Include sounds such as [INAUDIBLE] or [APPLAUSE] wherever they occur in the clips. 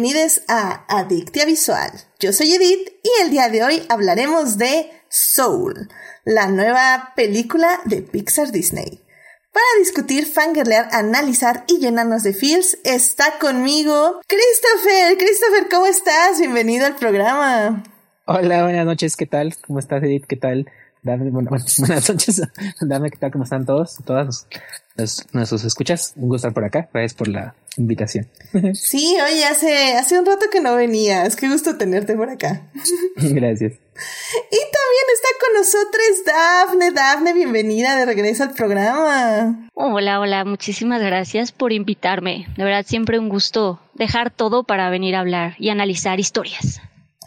Bienvenidos a Adictia Visual. Yo soy Edith y el día de hoy hablaremos de Soul, la nueva película de Pixar Disney. Para discutir, fangirlear, analizar y llenarnos de feels, está conmigo Christopher. Christopher, ¿cómo estás? Bienvenido al programa. Hola, buenas noches, ¿qué tal? ¿Cómo estás, Edith? ¿Qué tal? Dame, [LAUGHS] buenas noches. Dame, ¿qué tal? ¿Cómo están todos? Todas nuestros escuchas. Un gusto estar por acá. Gracias por la invitación. [LAUGHS] Sí, oye, hace, hace un rato que no venías. Qué gusto tenerte por acá. [LAUGHS] Gracias. Y también está con nosotros Dafne. Dafne, bienvenida de regreso al programa. Hola, hola, muchísimas gracias por invitarme. De verdad, siempre un gusto dejar todo para venir a hablar y analizar historias.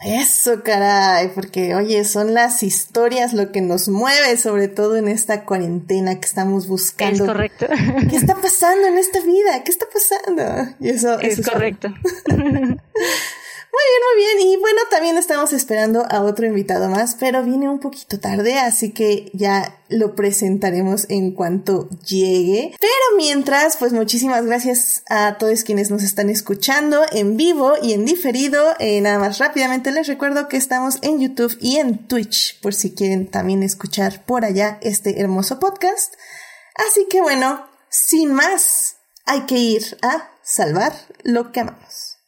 Eso, caray, porque oye, son las historias lo que nos mueve, sobre todo en esta cuarentena que estamos buscando. Es correcto. ¿Qué está pasando en esta vida? ¿Qué está pasando? Y eso es correcto. [LAUGHS] [LAUGHS] Muy bien, muy bien. Y bueno, también estamos esperando a otro invitado más, pero viene un poquito tarde, así que ya lo presentaremos en cuanto llegue. Pero mientras, pues muchísimas gracias a todos quienes nos están escuchando en vivo y en diferido. Eh, nada más rápidamente les recuerdo que estamos en YouTube y en Twitch, por si quieren también escuchar por allá este hermoso podcast. Así que bueno, sin más, hay que ir a salvar lo que amamos.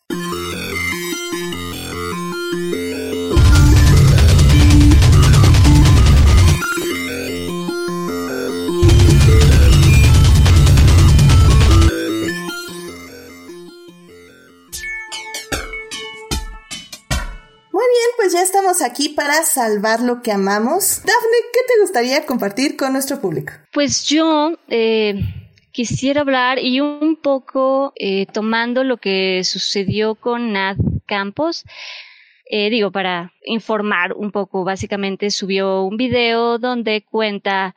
Estamos aquí para salvar lo que amamos. Dafne, ¿qué te gustaría compartir con nuestro público? Pues yo eh, quisiera hablar y un poco eh, tomando lo que sucedió con Nad Campos. Eh, digo, para informar un poco, básicamente subió un video donde cuenta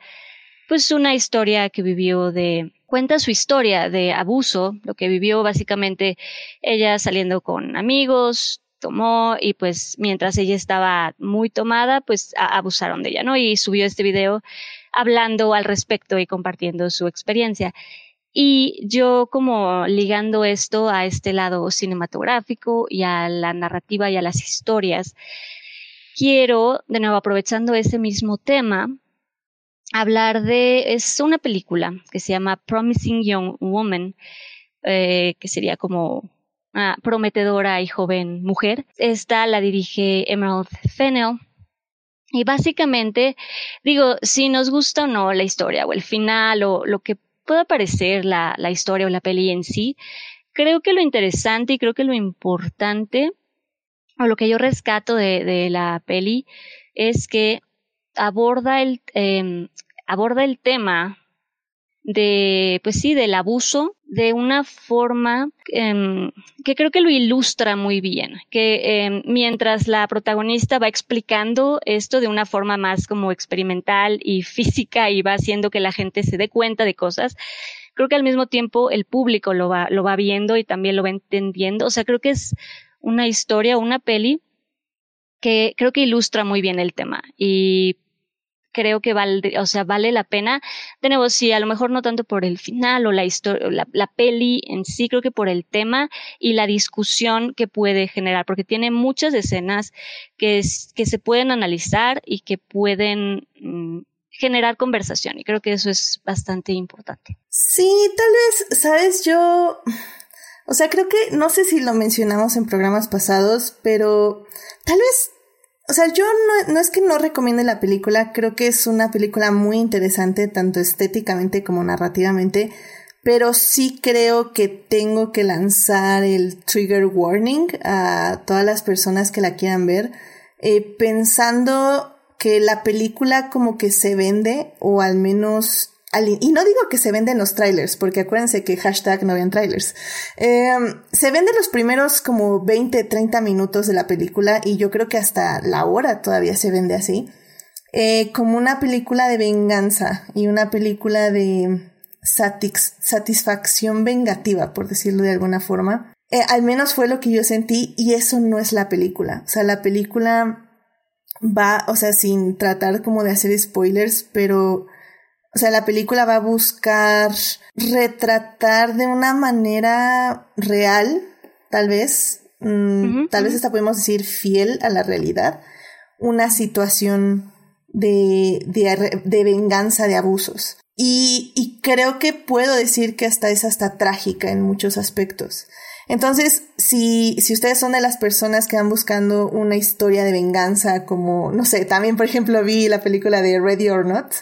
pues una historia que vivió de cuenta su historia de abuso, lo que vivió básicamente ella saliendo con amigos, tomó y pues mientras ella estaba muy tomada, pues abusaron de ella, ¿no? Y subió este video hablando al respecto y compartiendo su experiencia. Y yo como ligando esto a este lado cinematográfico y a la narrativa y a las historias, quiero, de nuevo aprovechando ese mismo tema, hablar de, es una película que se llama Promising Young Woman, eh, que sería como prometedora y joven mujer. Esta la dirige Emerald Fennell. Y básicamente, digo, si nos gusta o no la historia o el final o lo que pueda parecer la, la historia o la peli en sí, creo que lo interesante y creo que lo importante o lo que yo rescato de, de la peli es que aborda el, eh, aborda el tema de, pues sí, del abuso de una forma em, que creo que lo ilustra muy bien, que em, mientras la protagonista va explicando esto de una forma más como experimental y física y va haciendo que la gente se dé cuenta de cosas, creo que al mismo tiempo el público lo va, lo va viendo y también lo va entendiendo, o sea, creo que es una historia, una peli que creo que ilustra muy bien el tema y creo que vale, o sea, vale la pena. De nuevo, sí, a lo mejor no tanto por el final o la historia, la, la, peli en sí, creo que por el tema y la discusión que puede generar, porque tiene muchas escenas que, que se pueden analizar y que pueden mm, generar conversación y creo que eso es bastante importante. Sí, tal vez, sabes, yo, o sea, creo que, no sé si lo mencionamos en programas pasados, pero tal vez o sea, yo no, no, es que no recomiende la película, creo que es una película muy interesante, tanto estéticamente como narrativamente, pero sí creo que tengo que lanzar el trigger warning a todas las personas que la quieran ver, eh, pensando que la película como que se vende, o al menos y no digo que se venden los trailers, porque acuérdense que hashtag no ven trailers. Em, se venden los primeros como 20, 30 minutos de la película y yo creo que hasta la hora todavía se vende así. Eh, como una película de venganza y una película de satisfacción vengativa, por decirlo de alguna forma. Eh, al menos fue lo que yo sentí y eso no es la película. O sea, la película va, o sea, sin tratar como de hacer spoilers, pero o sea, la película va a buscar retratar de una manera real tal vez, mm, tal vez hasta podemos decir fiel a la realidad, una situación de, de, de venganza de abusos. Y, y, creo que puedo decir que hasta es hasta trágica en muchos aspectos. Entonces, si, si ustedes son de las personas que van buscando una historia de venganza, como, no sé, también por ejemplo vi la película de Ready or Not,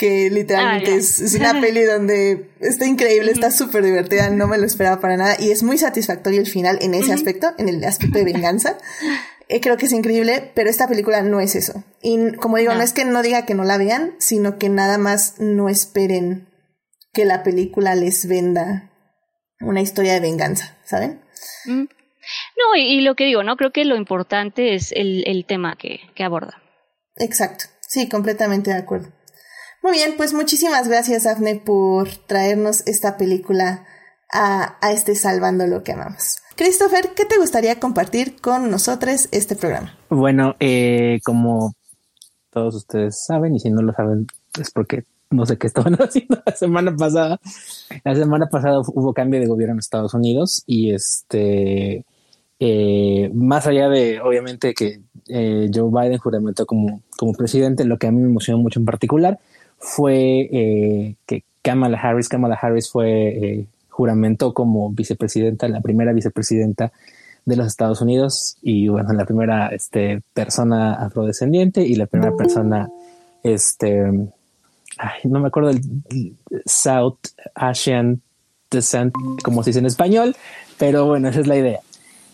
que literalmente ah, es, una [LAUGHS] peli donde está increíble, está súper divertida, no me lo esperaba para nada y es muy satisfactorio el final en ese aspecto, en el aspecto de [LAUGHS] venganza. Eh, creo que es increíble, pero esta película no es eso. Y como digo, no. es que no diga que no la vean, sino que nada más no esperen que la película les venda una historia de venganza, ¿saben? Mm. No, y, lo que digo, ¿no? Creo que lo importante es el, el tema que, que aborda. Exacto, sí, completamente de acuerdo. Muy bien, pues muchísimas gracias, Afne, por traernos esta película a, a este Salvando lo que amamos. Christopher, ¿qué te gustaría compartir con nosotros este programa? Bueno, eh, como todos ustedes saben, y si no lo saben, es porque no sé qué estaban [LAUGHS] haciendo la semana pasada. La semana pasada hubo cambio de gobierno en Estados Unidos y este, eh, más allá de, obviamente, que eh, Joe Biden juramentó como, como presidente, lo que a mí me emocionó mucho en particular fue que Kamala Harris, Kamala Harris fue juramentó como vicepresidenta, la primera vicepresidenta de los Estados Unidos y bueno, la primera este, persona afrodescendiente y la primera persona, este, no me acuerdo del South Asian descent, como se dice en español, pero bueno, esa es la idea.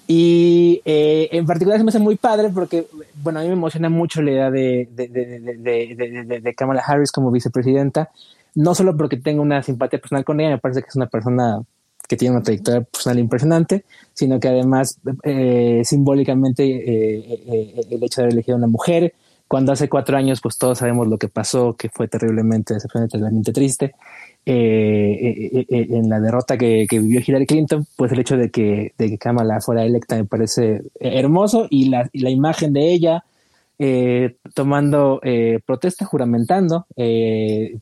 Y eh, en particular se me hace muy padre porque, bueno, a mí me emociona mucho la idea de, de, de, de Kamala Harris como vicepresidenta, no solo porque tengo una simpatía personal con ella, me parece que es una persona que tiene una trayectoria personal impresionante, sino que además eh, simbólicamente eh, eh, el hecho de haber elegido a una mujer, cuando hace cuatro años pues todos sabemos lo que pasó, que fue terriblemente decepcionante, terriblemente triste, en la derrota que, vivió Hillary Clinton, pues el hecho de que, de que Kamala fuera electa me parece hermoso y la, y la imagen de ella, eh, tomando eh, protesta, juramentando. Eh,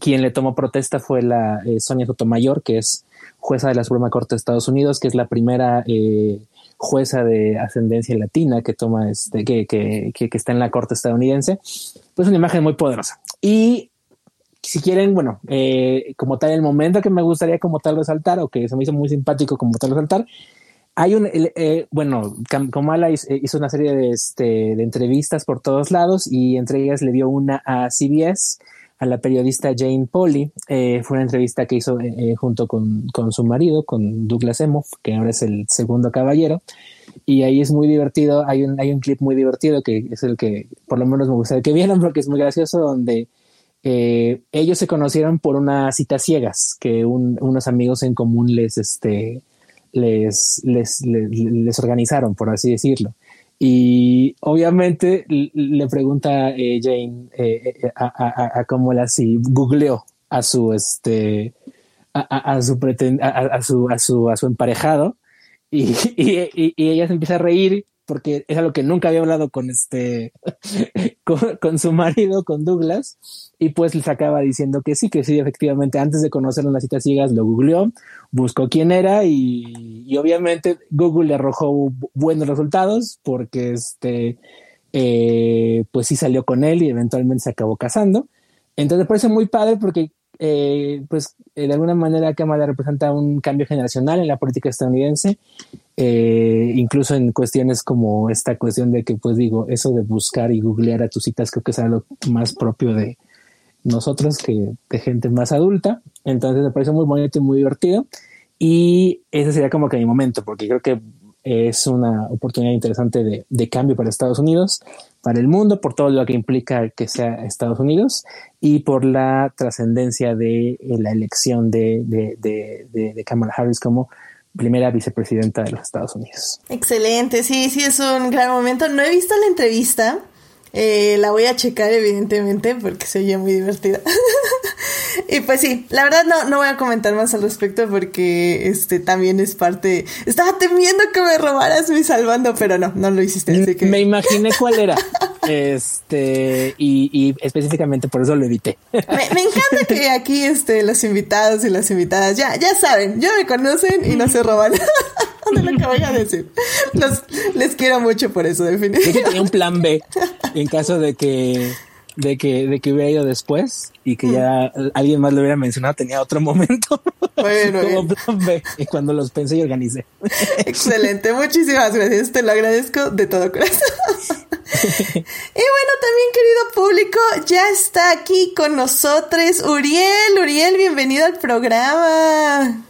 quien le tomó protesta fue la Sonia Sotomayor, que es jueza de la Suprema Corte de Estados Unidos, que es la primera jueza de ascendencia latina que toma este, que, que, que, está en la corte estadounidense. Pues una imagen muy poderosa. Y si quieren, bueno, como tal, el momento que me gustaría como tal resaltar, o que se me hizo muy simpático como tal resaltar, hay un, eh, bueno, Kamala eh, hizo una serie de, este, de entrevistas por todos lados y entre ellas le dio una a CBS, a la periodista Jane Polly. Eh, fue una entrevista que hizo junto con, con, su marido, con Douglas Emhoff, que ahora es el segundo caballero. Y ahí es muy divertido, hay un, hay un clip muy divertido que es el que por lo menos me gustaría que vieran [LAUGHS] porque es muy gracioso, donde ellos se conocieron por una cita ciegas que unos amigos en común les, este, les, les, les, organizaron, por así decirlo. Y obviamente le pregunta eh, Jane eh, eh, a, cómo la si googleó a su este a, su, a, su a su a su emparejado y, [LAUGHS] y, ella se empieza a reír porque es algo que nunca había hablado con este, [LAUGHS] con, su marido, con Douglas, y pues les acaba diciendo que sí, que sí, efectivamente, antes de conocerlo en las citas ciegas, lo googleó, buscó quién era y, obviamente Google le arrojó buenos resultados porque este, eh, pues sí salió con él y eventualmente se acabó casando. Entonces parece muy padre porque eh, pues eh, de alguna manera Kamala representa un cambio generacional en la política estadounidense, eh, incluso en cuestiones como esta cuestión de que, pues digo, eso de buscar y googlear a tus citas creo que es algo más propio de nosotros que de gente más adulta. Entonces me parece muy bonito y muy divertido. Y ese sería como que mi momento, porque creo que es una oportunidad interesante de, de, cambio para Estados Unidos, para el mundo, por todo lo que implica que sea Estados Unidos y por la trascendencia de eh, la elección de, de, de, de, Kamala Harris como primera vicepresidenta de los Estados Unidos. Excelente, sí, sí, es un gran momento. No he visto la entrevista, eh, la voy a checar evidentemente porque se oye muy divertida. [LAUGHS] y pues sí, la verdad no, no voy a comentar más al respecto porque este también es parte. Estaba temiendo que me robaras mi salvando, pero no, no lo hiciste. Así que... Me imaginé cuál era. este, y, y, específicamente por eso lo evité. Me, me, encanta que aquí este, los invitados y las invitadas ya, ya saben, ya me conocen y no se roban [LAUGHS] de lo que voy a decir. Los, les quiero mucho por eso, definitivamente. Yo tenía un plan B en caso de que de que, de que hubiera ido después y que ya alguien más lo hubiera mencionado, tenía otro momento. Bueno, [LAUGHS] y cuando los pensé y organicé. [LAUGHS] Excelente, muchísimas gracias, te lo agradezco de todo corazón. [LAUGHS] y bueno, también querido público, ya está aquí con nosotros Uriel. Uriel, bienvenido al programa.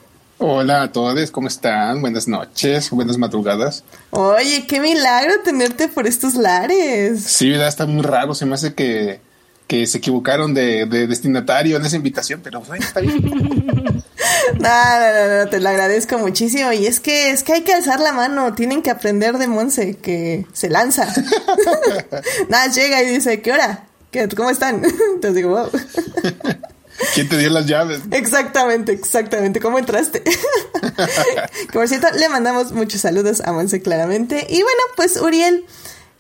Hola a todos, ¿cómo están? Buenas noches, buenas madrugadas. Oye, qué milagro tenerte por estos lares. Sí, ¿verdad? Está muy raro, se me hace que, que se equivocaron de, destinatario en esa invitación, pero bueno, está bien. [LAUGHS] no, no, no, te lo agradezco muchísimo. Y es que es que hay que alzar la mano, tienen que aprender de Monse, que se lanza. [LAUGHS] [LAUGHS] Nada, llega y dice, ¿qué hora? ¿Qué, ¿Cómo están? Entonces digo, wow. ¿Quién te dio las llaves? Exactamente, exactamente. ¿Cómo entraste? que [LAUGHS] por cierto, le mandamos muchos saludos a Monse claramente. Y bueno, pues Uriel,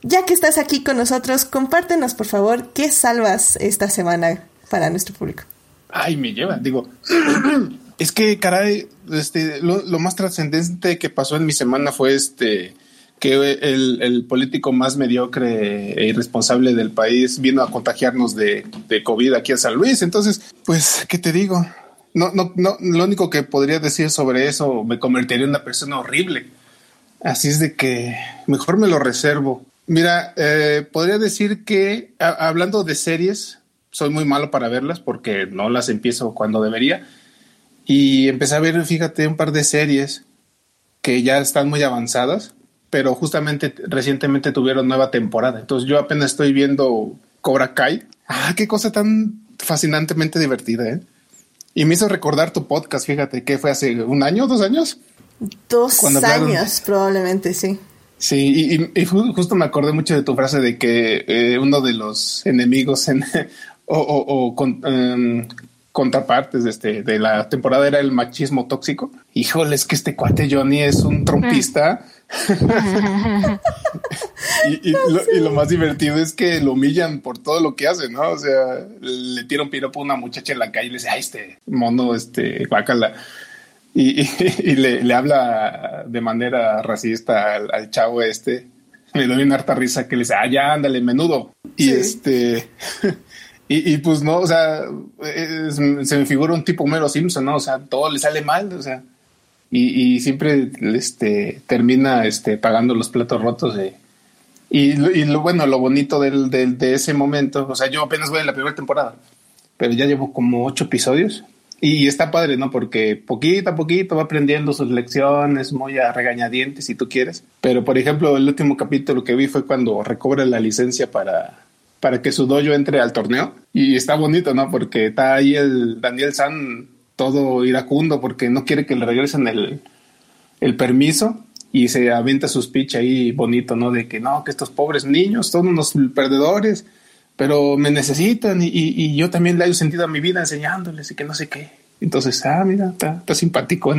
ya que estás aquí con nosotros, compártenos por favor qué salvas esta semana para nuestro público. Ay, me lleva, digo. [CLEARS THROAT] es que, caray, este, lo, lo más trascendente que pasó en mi semana fue este que el, político más mediocre e irresponsable del país vino a contagiarnos de, de, COVID aquí a San Luis. Entonces, pues, ¿qué te digo? No, no, no, lo único que podría decir sobre eso me convertiría en una persona horrible. Así es de que mejor me lo reservo. Mira, eh, podría decir que hablando de series, soy muy malo para verlas porque no las empiezo cuando debería. Y empecé a ver, fíjate, un par de series que ya están muy avanzadas pero justamente recientemente tuvieron nueva temporada. Entonces yo apenas estoy viendo Cobra Kai. Ah, qué cosa tan fascinantemente divertida, ¿eh? Y me hizo recordar tu podcast, fíjate, que fue hace un año, dos años. Dos años, probablemente, sí. Sí, y, justo me acordé mucho de tu frase de que eh, uno de los enemigos en, [LAUGHS] o, o, con, em, contrapartes de, este, de la temporada era el machismo tóxico. Híjole, es que este cuate Johnny es un trompista [LAUGHS] y, lo, más divertido es que lo humillan por todo lo que hace, ¿no? O sea, le tira un piropo a una muchacha en la calle y le dice, ay, este mono, este, guácala. Y, [LAUGHS] le, habla de manera racista al, chavo este. Me doy una harta risa que le dice, ah, ya, ándale, menudo. Y este... [LAUGHS] Y, pues no, o sea, se me figura un tipo Mero Simpson, ¿no? O sea, todo le sale mal, o sea, y, siempre este, termina este, pagando los platos rotos. De, y, lo bueno, lo bonito del, de ese momento, o sea, yo apenas voy en la primera temporada, pero ya llevo como ocho episodios y está padre, ¿no? Porque poquito a poquito va aprendiendo sus lecciones, muy a regañadientes si tú quieres. Pero, por ejemplo, el último capítulo que vi fue cuando recobra la licencia para, para que su dojo entre al torneo. Y está bonito, ¿no? Porque está ahí el Daniel San todo iracundo porque no quiere que le regresen el, el permiso y se aventa su speech ahí bonito, ¿no? De que no, que estos pobres niños son unos perdedores, pero me necesitan y, y, yo también le he sentido a mi vida enseñándoles y que no sé qué. Entonces, ah, mira, está, está simpático.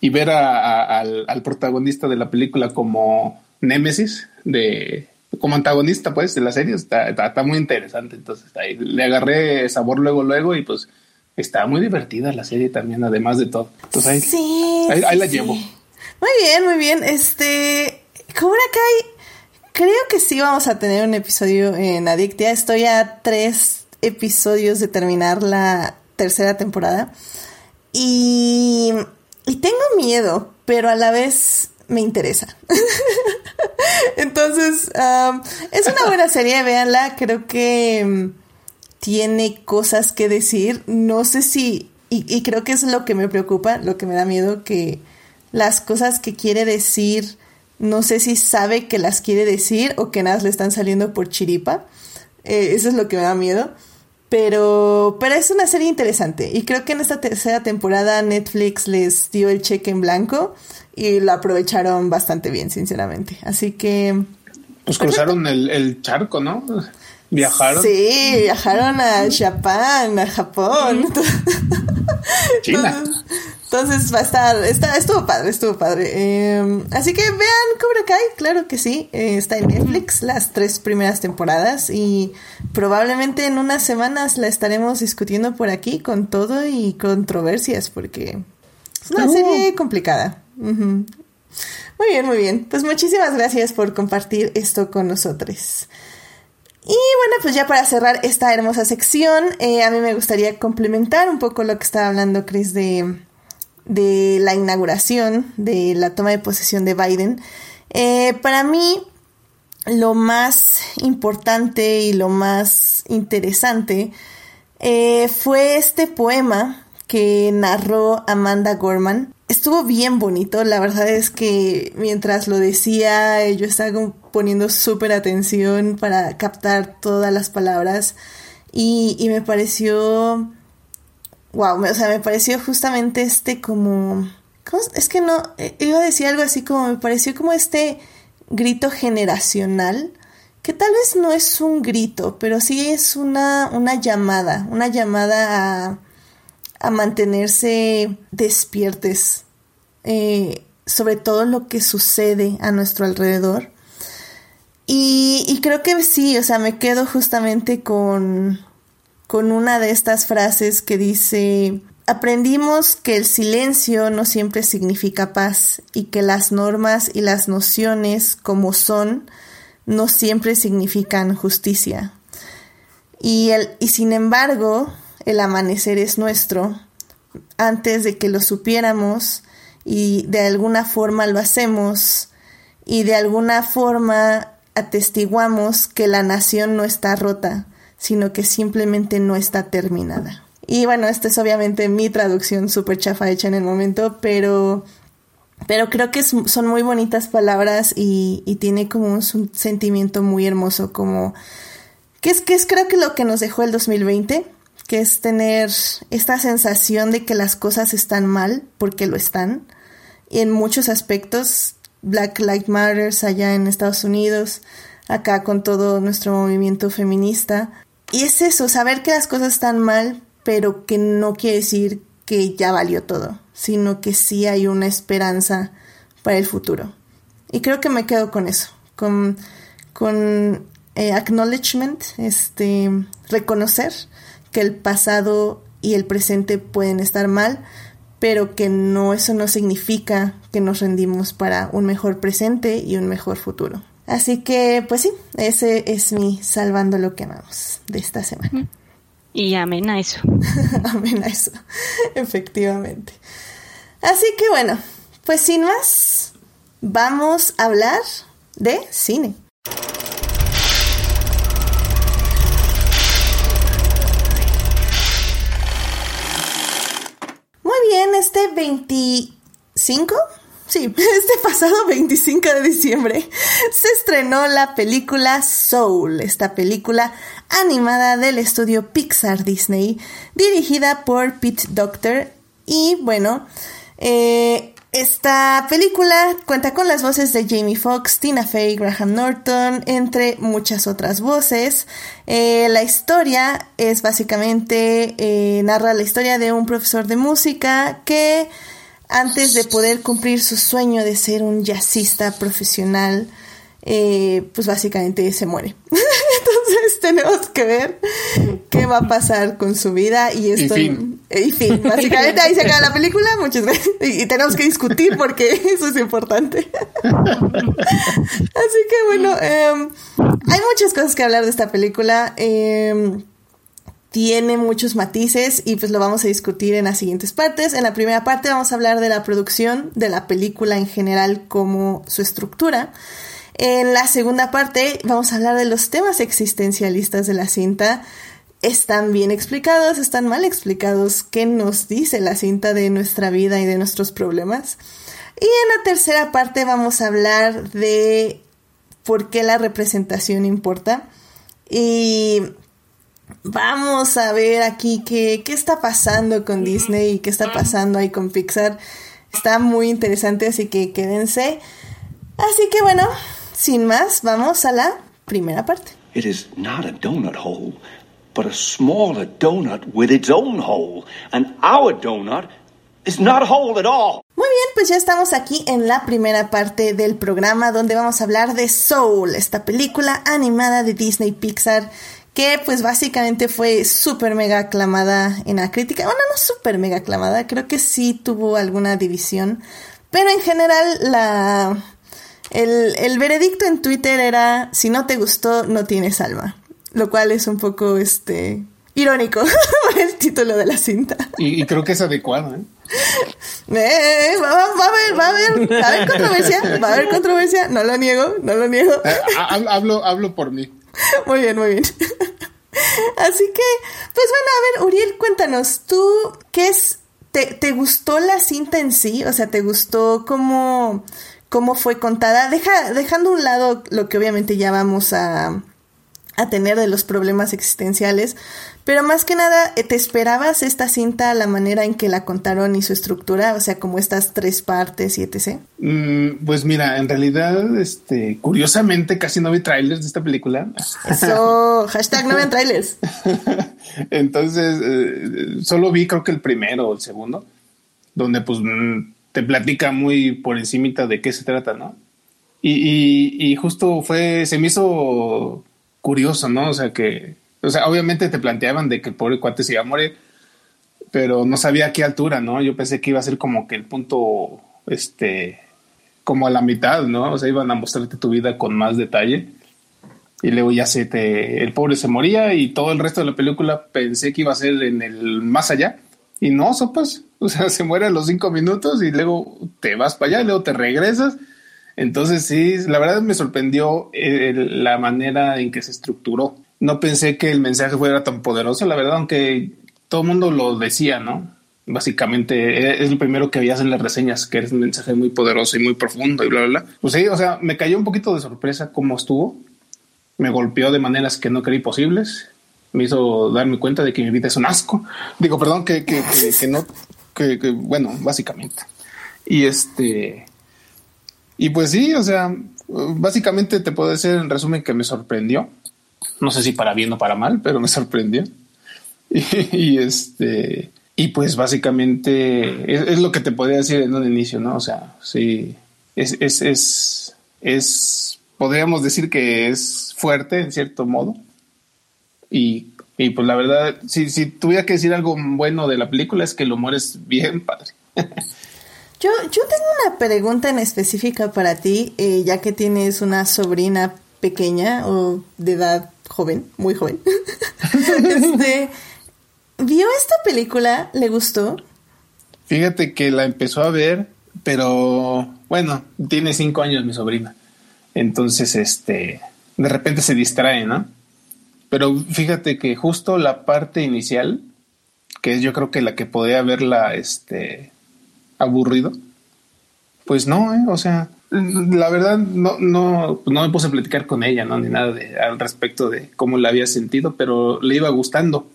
Y ver al, al, protagonista de la película como Némesis, de, como antagonista, pues, de la serie, está, está, muy interesante. Entonces, ahí le agarré sabor luego, luego y pues está muy divertida la serie también, además de todo. Entonces ahí, sí, ahí, la llevo. Muy bien, muy bien. Este, Cobra Kai, creo que sí vamos a tener un episodio en Adictia. Estoy a tres episodios de terminar la tercera temporada. Y, y tengo miedo, pero a la vez me interesa. [LAUGHS] Entonces, es una buena serie, véanla. Creo que tiene cosas que decir. No sé si, y, creo que es lo que me preocupa, lo que me da miedo, que las cosas que quiere decir, no sé si sabe que las quiere decir o que nada le están saliendo por chiripa. Eh, eso es lo que me da miedo. Pero, pero es una serie interesante y creo que en esta tercera temporada Netflix les dio el cheque en blanco y lo aprovecharon bastante bien, sinceramente. Así que... Pues cruzaron el, el charco, ¿no? ¿Viajaron? Sí, viajaron a Japón, a Japón. [LAUGHS] China. Entonces, va a estar, está, estuvo padre, estuvo padre. Em, así que vean Cobra Kai, claro que sí. Eh, está en Netflix las tres primeras temporadas y probablemente en unas semanas la estaremos discutiendo por aquí con todo y controversias porque es una serie complicada. Muy bien, muy bien. Pues muchísimas gracias por compartir esto con nosotros. Y bueno, pues ya para cerrar esta hermosa sección, eh, a mí me gustaría complementar un poco lo que estaba hablando Chris de, de la inauguración, de la toma de posesión de Biden. Eh, para mí, lo más importante y lo más interesante eh, fue este poema que narró Amanda Gorman. Estuvo bien bonito, la verdad es que mientras lo decía yo estaba poniendo súper atención para captar todas las palabras y, y me pareció, wow, o sea, me pareció justamente este como, es que no, eh, iba a decir algo así como me pareció como este grito generacional, que tal vez no es un grito, pero sí es una, una llamada, una llamada a, a mantenerse despiertes eh, sobre todo lo que sucede a nuestro alrededor. Y, creo que sí, o sea, me quedo justamente con, con una de estas frases que dice, Aprendimos que el silencio no siempre significa paz y que las normas y las nociones como son no siempre significan justicia. Y, el, y sin embargo, el amanecer es nuestro. Antes de que lo supiéramos y de alguna forma lo hacemos y de alguna forma atestiguamos que la nación no está rota, sino que simplemente no está terminada. Y bueno, esta es obviamente mi traducción súper chafa hecha en el momento, pero, pero creo que son muy bonitas palabras y, tiene como un, sentimiento muy hermoso, como que es, que es creo que lo que nos dejó el 2020, que es tener esta sensación de que las cosas están mal porque lo están. Y en muchos aspectos, Black Lives Matter allá en Estados Unidos, acá con todo nuestro movimiento feminista. Y es eso, saber que las cosas están mal, pero que no quiere decir que ya valió todo, sino que sí hay una esperanza para el futuro. Y creo que me quedo con eso, con, con eh, acknowledgement, este, reconocer que el pasado y el presente pueden estar mal, pero que no, eso no significa que nos rendimos para un mejor presente y un mejor futuro. Así que, pues sí, ese es mi salvando lo que amamos de esta semana. Y amén a eso. [LAUGHS] amén a eso, [LAUGHS] efectivamente. Así que bueno, pues sin más, vamos a hablar de cine. Este 25 Sí, [LAUGHS] este pasado 25 de diciembre se estrenó la película Soul, esta película animada del estudio Pixar Disney, dirigida por Pete Doctor. Y bueno, eh, esta película cuenta con las voces de Jamie Foxx, Tina Fey, Graham Norton, entre muchas otras voces. Eh, la historia es básicamente, eh, narra la historia de un profesor de música que antes de poder cumplir su sueño de ser un jazzista profesional, eh, pues básicamente se muere. [LAUGHS] Entonces tenemos que ver qué va a pasar con su vida y esto. Y fin. Y fin. Básicamente ahí se acaba la película. Muchas gracias. Y tenemos que discutir porque [LAUGHS] eso es importante. Así que bueno, em, hay muchas cosas que hablar de esta película. Eh, tiene muchos matices y pues lo vamos a discutir en las siguientes partes. En la primera parte vamos a hablar de la producción de la película en general como su estructura. En la segunda parte vamos a hablar de los temas existencialistas de la cinta. ¿Están bien explicados? ¿Están mal explicados? ¿Qué nos dice la cinta de nuestra vida y de nuestros problemas? Y en la tercera parte vamos a hablar de por qué la representación importa. Y vamos a ver aquí qué, qué está pasando con Disney y qué está pasando ahí con Pixar. Está muy interesante, así que quédense. Así que bueno, sin más, vamos a la primera parte. It is not a donut hole, but a smaller donut with its own hole. And our donut is not a hole at all. Muy bien, pues ya estamos aquí en la primera parte del programa donde vamos a hablar de Soul, esta película animada de Disney Pixar que pues básicamente fue súper mega aclamada en la crítica. Bueno, no súper mega aclamada, creo que sí tuvo alguna división, Pero en general, la, el, el veredicto en Twitter era, si no te gustó, no tienes alma. Lo cual es un poco, este, irónico [LAUGHS] el título de la cinta. Y, creo que es adecuado, ¿eh? [LAUGHS] Eh, va, a haber, va a haber, va a haber controversia, va a haber controversia, no lo niego, no lo niego. Eh, hablo, hablo por mí. [LAUGHS] Muy bien, muy bien. Así que, pues bueno, a ver, Uriel, cuéntanos, ¿tú qué es, te, te gustó la cinta en sí? O sea, ¿te gustó cómo, cómo fue contada? Deja, dejando a un lado lo que obviamente ya vamos a, a tener de los problemas existenciales, pero más que nada, ¿te esperabas esta cinta, la manera en que la contaron y su estructura? O sea, como estas tres partes y etc. Mm, pues mira, en realidad, este, curiosamente casi no vi trailers de esta película. Eso, [LAUGHS] hashtag no vean trailers. Entonces, eh, solo vi creo que el primero o el segundo, donde pues mm, te platica muy por encimita de qué se trata, ¿no? Y, y justo fue, se me hizo curioso, ¿no? O sea, que o sea, obviamente te planteaban de que el pobre cuate se iba a morir, pero no sabía a qué altura, ¿no? Yo pensé que iba a ser como que el punto, este, como a la mitad, ¿no? O sea, iban a mostrarte tu vida con más detalle. Y luego ya se te, el pobre se moría y todo el resto de la película pensé que iba a ser en el más allá. Y no, sopas. O sea, [LAUGHS] se muere a los cinco minutos y luego te vas para allá y luego te regresas. Entonces sí, la verdad me sorprendió eh, la manera en que se estructuró no pensé que el mensaje fuera tan poderoso, la verdad, aunque todo el mundo lo decía, ¿no? Básicamente es lo primero que veías en las reseñas, que es un mensaje muy poderoso y muy profundo y bla, bla, bla. Pues sí, o sea, me cayó un poquito de sorpresa cómo estuvo. Me golpeó de maneras que no creí posibles. Me hizo darme cuenta de que mi vida es un asco. Digo, perdón, que, que, que, no, que, bueno, básicamente. Y este, y pues sí, o sea, básicamente te puedo decir en resumen que me sorprendió no sé si para bien o para mal, pero me sorprendió. [LAUGHS] Y, este, y pues básicamente es, lo que te podría decir en un inicio, ¿no? O sea, sí, es, es, es, es, podríamos decir que es fuerte en cierto modo. Y, y pues la verdad, si, si tuviera que decir algo bueno de la película es que el humor es bien padre. Yo, yo tengo una pregunta en específica para ti, eh, ya que tienes una sobrina pequeña o de edad joven, muy joven, [LAUGHS] este, vio esta película, le gustó. Fíjate que la empezó a ver, pero bueno, tiene cinco años mi sobrina. Entonces, este, de repente se distrae, ¿no? Pero fíjate que justo la parte inicial, que es yo creo que la que podría haberla, este, aburrido, pues no, ¿eh? O sea, la verdad no, no, no me puse a platicar con ella, ¿no? Ni nada de, al respecto de cómo la había sentido, pero le iba gustando.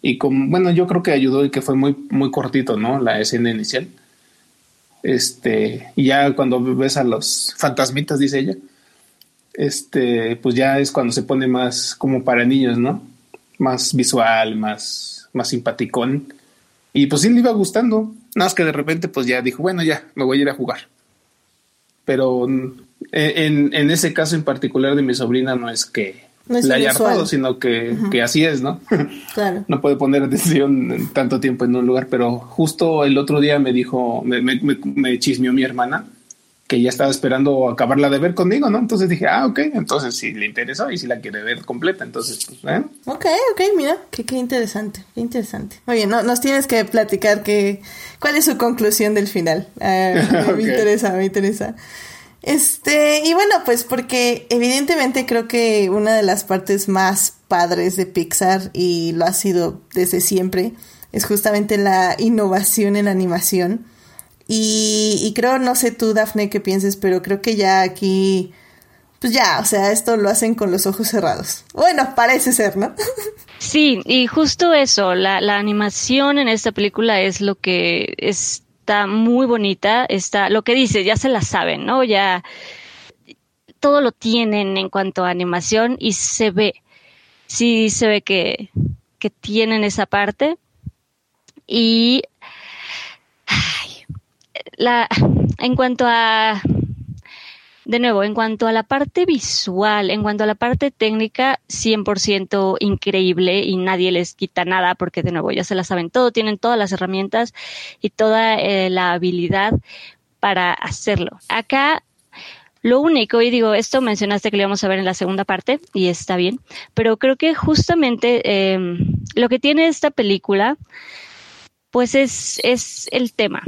Y como, bueno, yo creo que ayudó y que fue muy, muy cortito, ¿no? La escena inicial. Este, y ya cuando ves a los fantasmitas, dice ella, este, pues ya es cuando se pone más como para niños, ¿no? Más visual, más, más simpaticón. Y pues sí le iba gustando. Nada más que de repente, pues ya dijo, bueno, ya, me voy a ir a jugar pero en, en, ese caso en particular de mi sobrina no es que la haya hartado, sino que, que, así es, ¿no? [LAUGHS] Claro. no puede poner atención tanto tiempo en un lugar, pero justo el otro día me dijo, me, me, me chismeó mi hermana que ya estaba esperando acabarla de ver conmigo, ¿no? Entonces dije, ah, ok, entonces si le interesó y si la quiere ver completa, entonces, pues, ¿eh? Ok, ok, mira, qué, qué interesante, qué interesante. Oye, no, nos tienes que platicar que, cuál es su conclusión del final. Ah, [LAUGHS] me interesa, me interesa. Este, y bueno, pues porque evidentemente creo que una de las partes más padres de Pixar, y lo ha sido desde siempre, es justamente la innovación en animación y, creo, no sé tú, Dafne, qué pienses, pero creo que ya aquí, pues ya, o sea, esto lo hacen con los ojos cerrados. Bueno, parece ser, ¿no? [LAUGHS] Sí, y justo eso, la, la animación en esta película es lo que está muy bonita, está, lo que dice, ya se la saben, ¿no? Ya todo lo tienen en cuanto a animación y se ve, sí se ve que, que tienen esa parte. Y la, [SIGHS] en cuanto a, de nuevo, en cuanto a la parte visual, en cuanto a la parte técnica, 100% increíble y nadie les quita nada porque, de nuevo, ya se la saben todo, tienen todas las herramientas y toda eh, la habilidad, para hacerlo. Acá lo único, y digo, esto mencionaste que lo íbamos a ver en la segunda parte, y está bien, pero creo que justamente em, lo que tiene esta película, pues es, es el tema,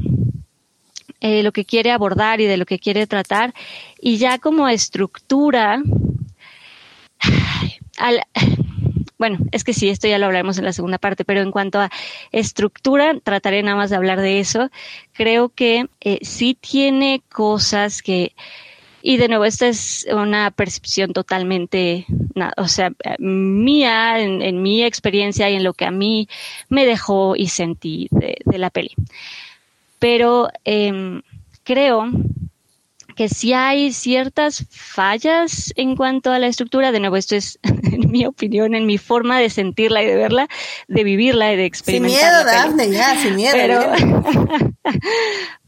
eh, lo que quiere abordar y de lo que quiere tratar, y ya como estructura, [SIGHS] [SIGHS] bueno, es que sí, esto ya lo hablaremos en la segunda parte, pero en cuanto a estructura, trataré nada más de hablar de eso. Creo que eh, sí tiene cosas que, y de nuevo, esta es una percepción totalmente, o sea, mía, en, mi experiencia y en lo que a mí me dejó y sentí de, la peli. Pero em, creo que si hay ciertas fallas en cuanto a la estructura. De nuevo, esto es [LAUGHS] en mi opinión, en mi forma de sentirla y de verla, de vivirla y de experimentarla. Sin miedo, Dafne, ya, sin miedo. Pero, [LAUGHS]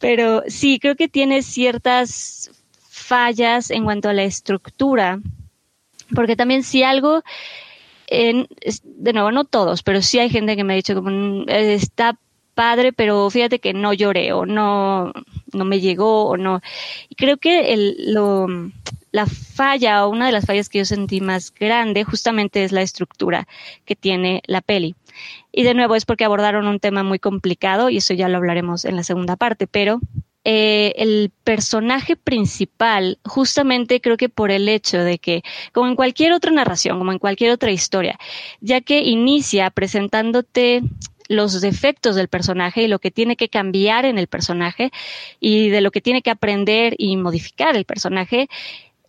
pero sí, creo que tiene ciertas fallas en cuanto a la estructura. Porque también si algo, en, de nuevo, no todos, pero sí hay gente que me ha dicho como mm, está padre, pero fíjate que no lloré o no, no me llegó o no. Y creo que el, la falla o una de las fallas que yo sentí más grande justamente es la estructura que tiene la peli. Y de nuevo es porque abordaron un tema muy complicado y eso ya lo hablaremos en la segunda parte, pero eh, el personaje principal, justamente creo que por el hecho de que, como en cualquier otra narración, como en cualquier otra historia, ya que inicia presentándote los defectos del personaje y lo que tiene que cambiar en el personaje y de lo que tiene que aprender y modificar el personaje,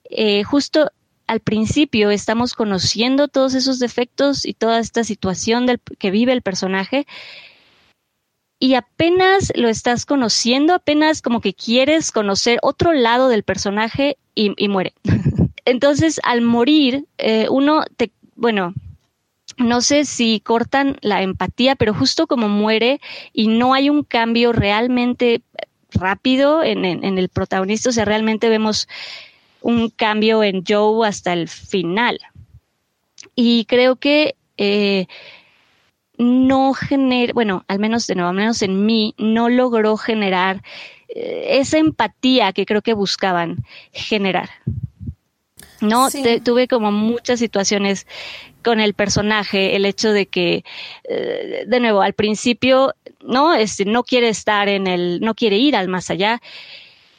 eh, justo al principio estamos conociendo todos esos defectos y toda esta situación del, que vive el personaje y apenas lo estás conociendo, apenas como que quieres conocer otro lado del personaje y, muere. [LAUGHS] Entonces, al morir, eh, uno te, bueno, no sé si cortan la empatía, pero justo como muere y no hay un cambio realmente rápido en, el protagonista, o sea, realmente vemos un cambio en Joe hasta el final. Y creo que eh, no genera, bueno, al menos de nuevo, al menos en mí, no logró generar eh, esa empatía que creo que buscaban generar. No, tuve como muchas situaciones con el personaje, el hecho de que, eh, de nuevo, al principio, no, este, no quiere estar en el, no quiere ir al más allá.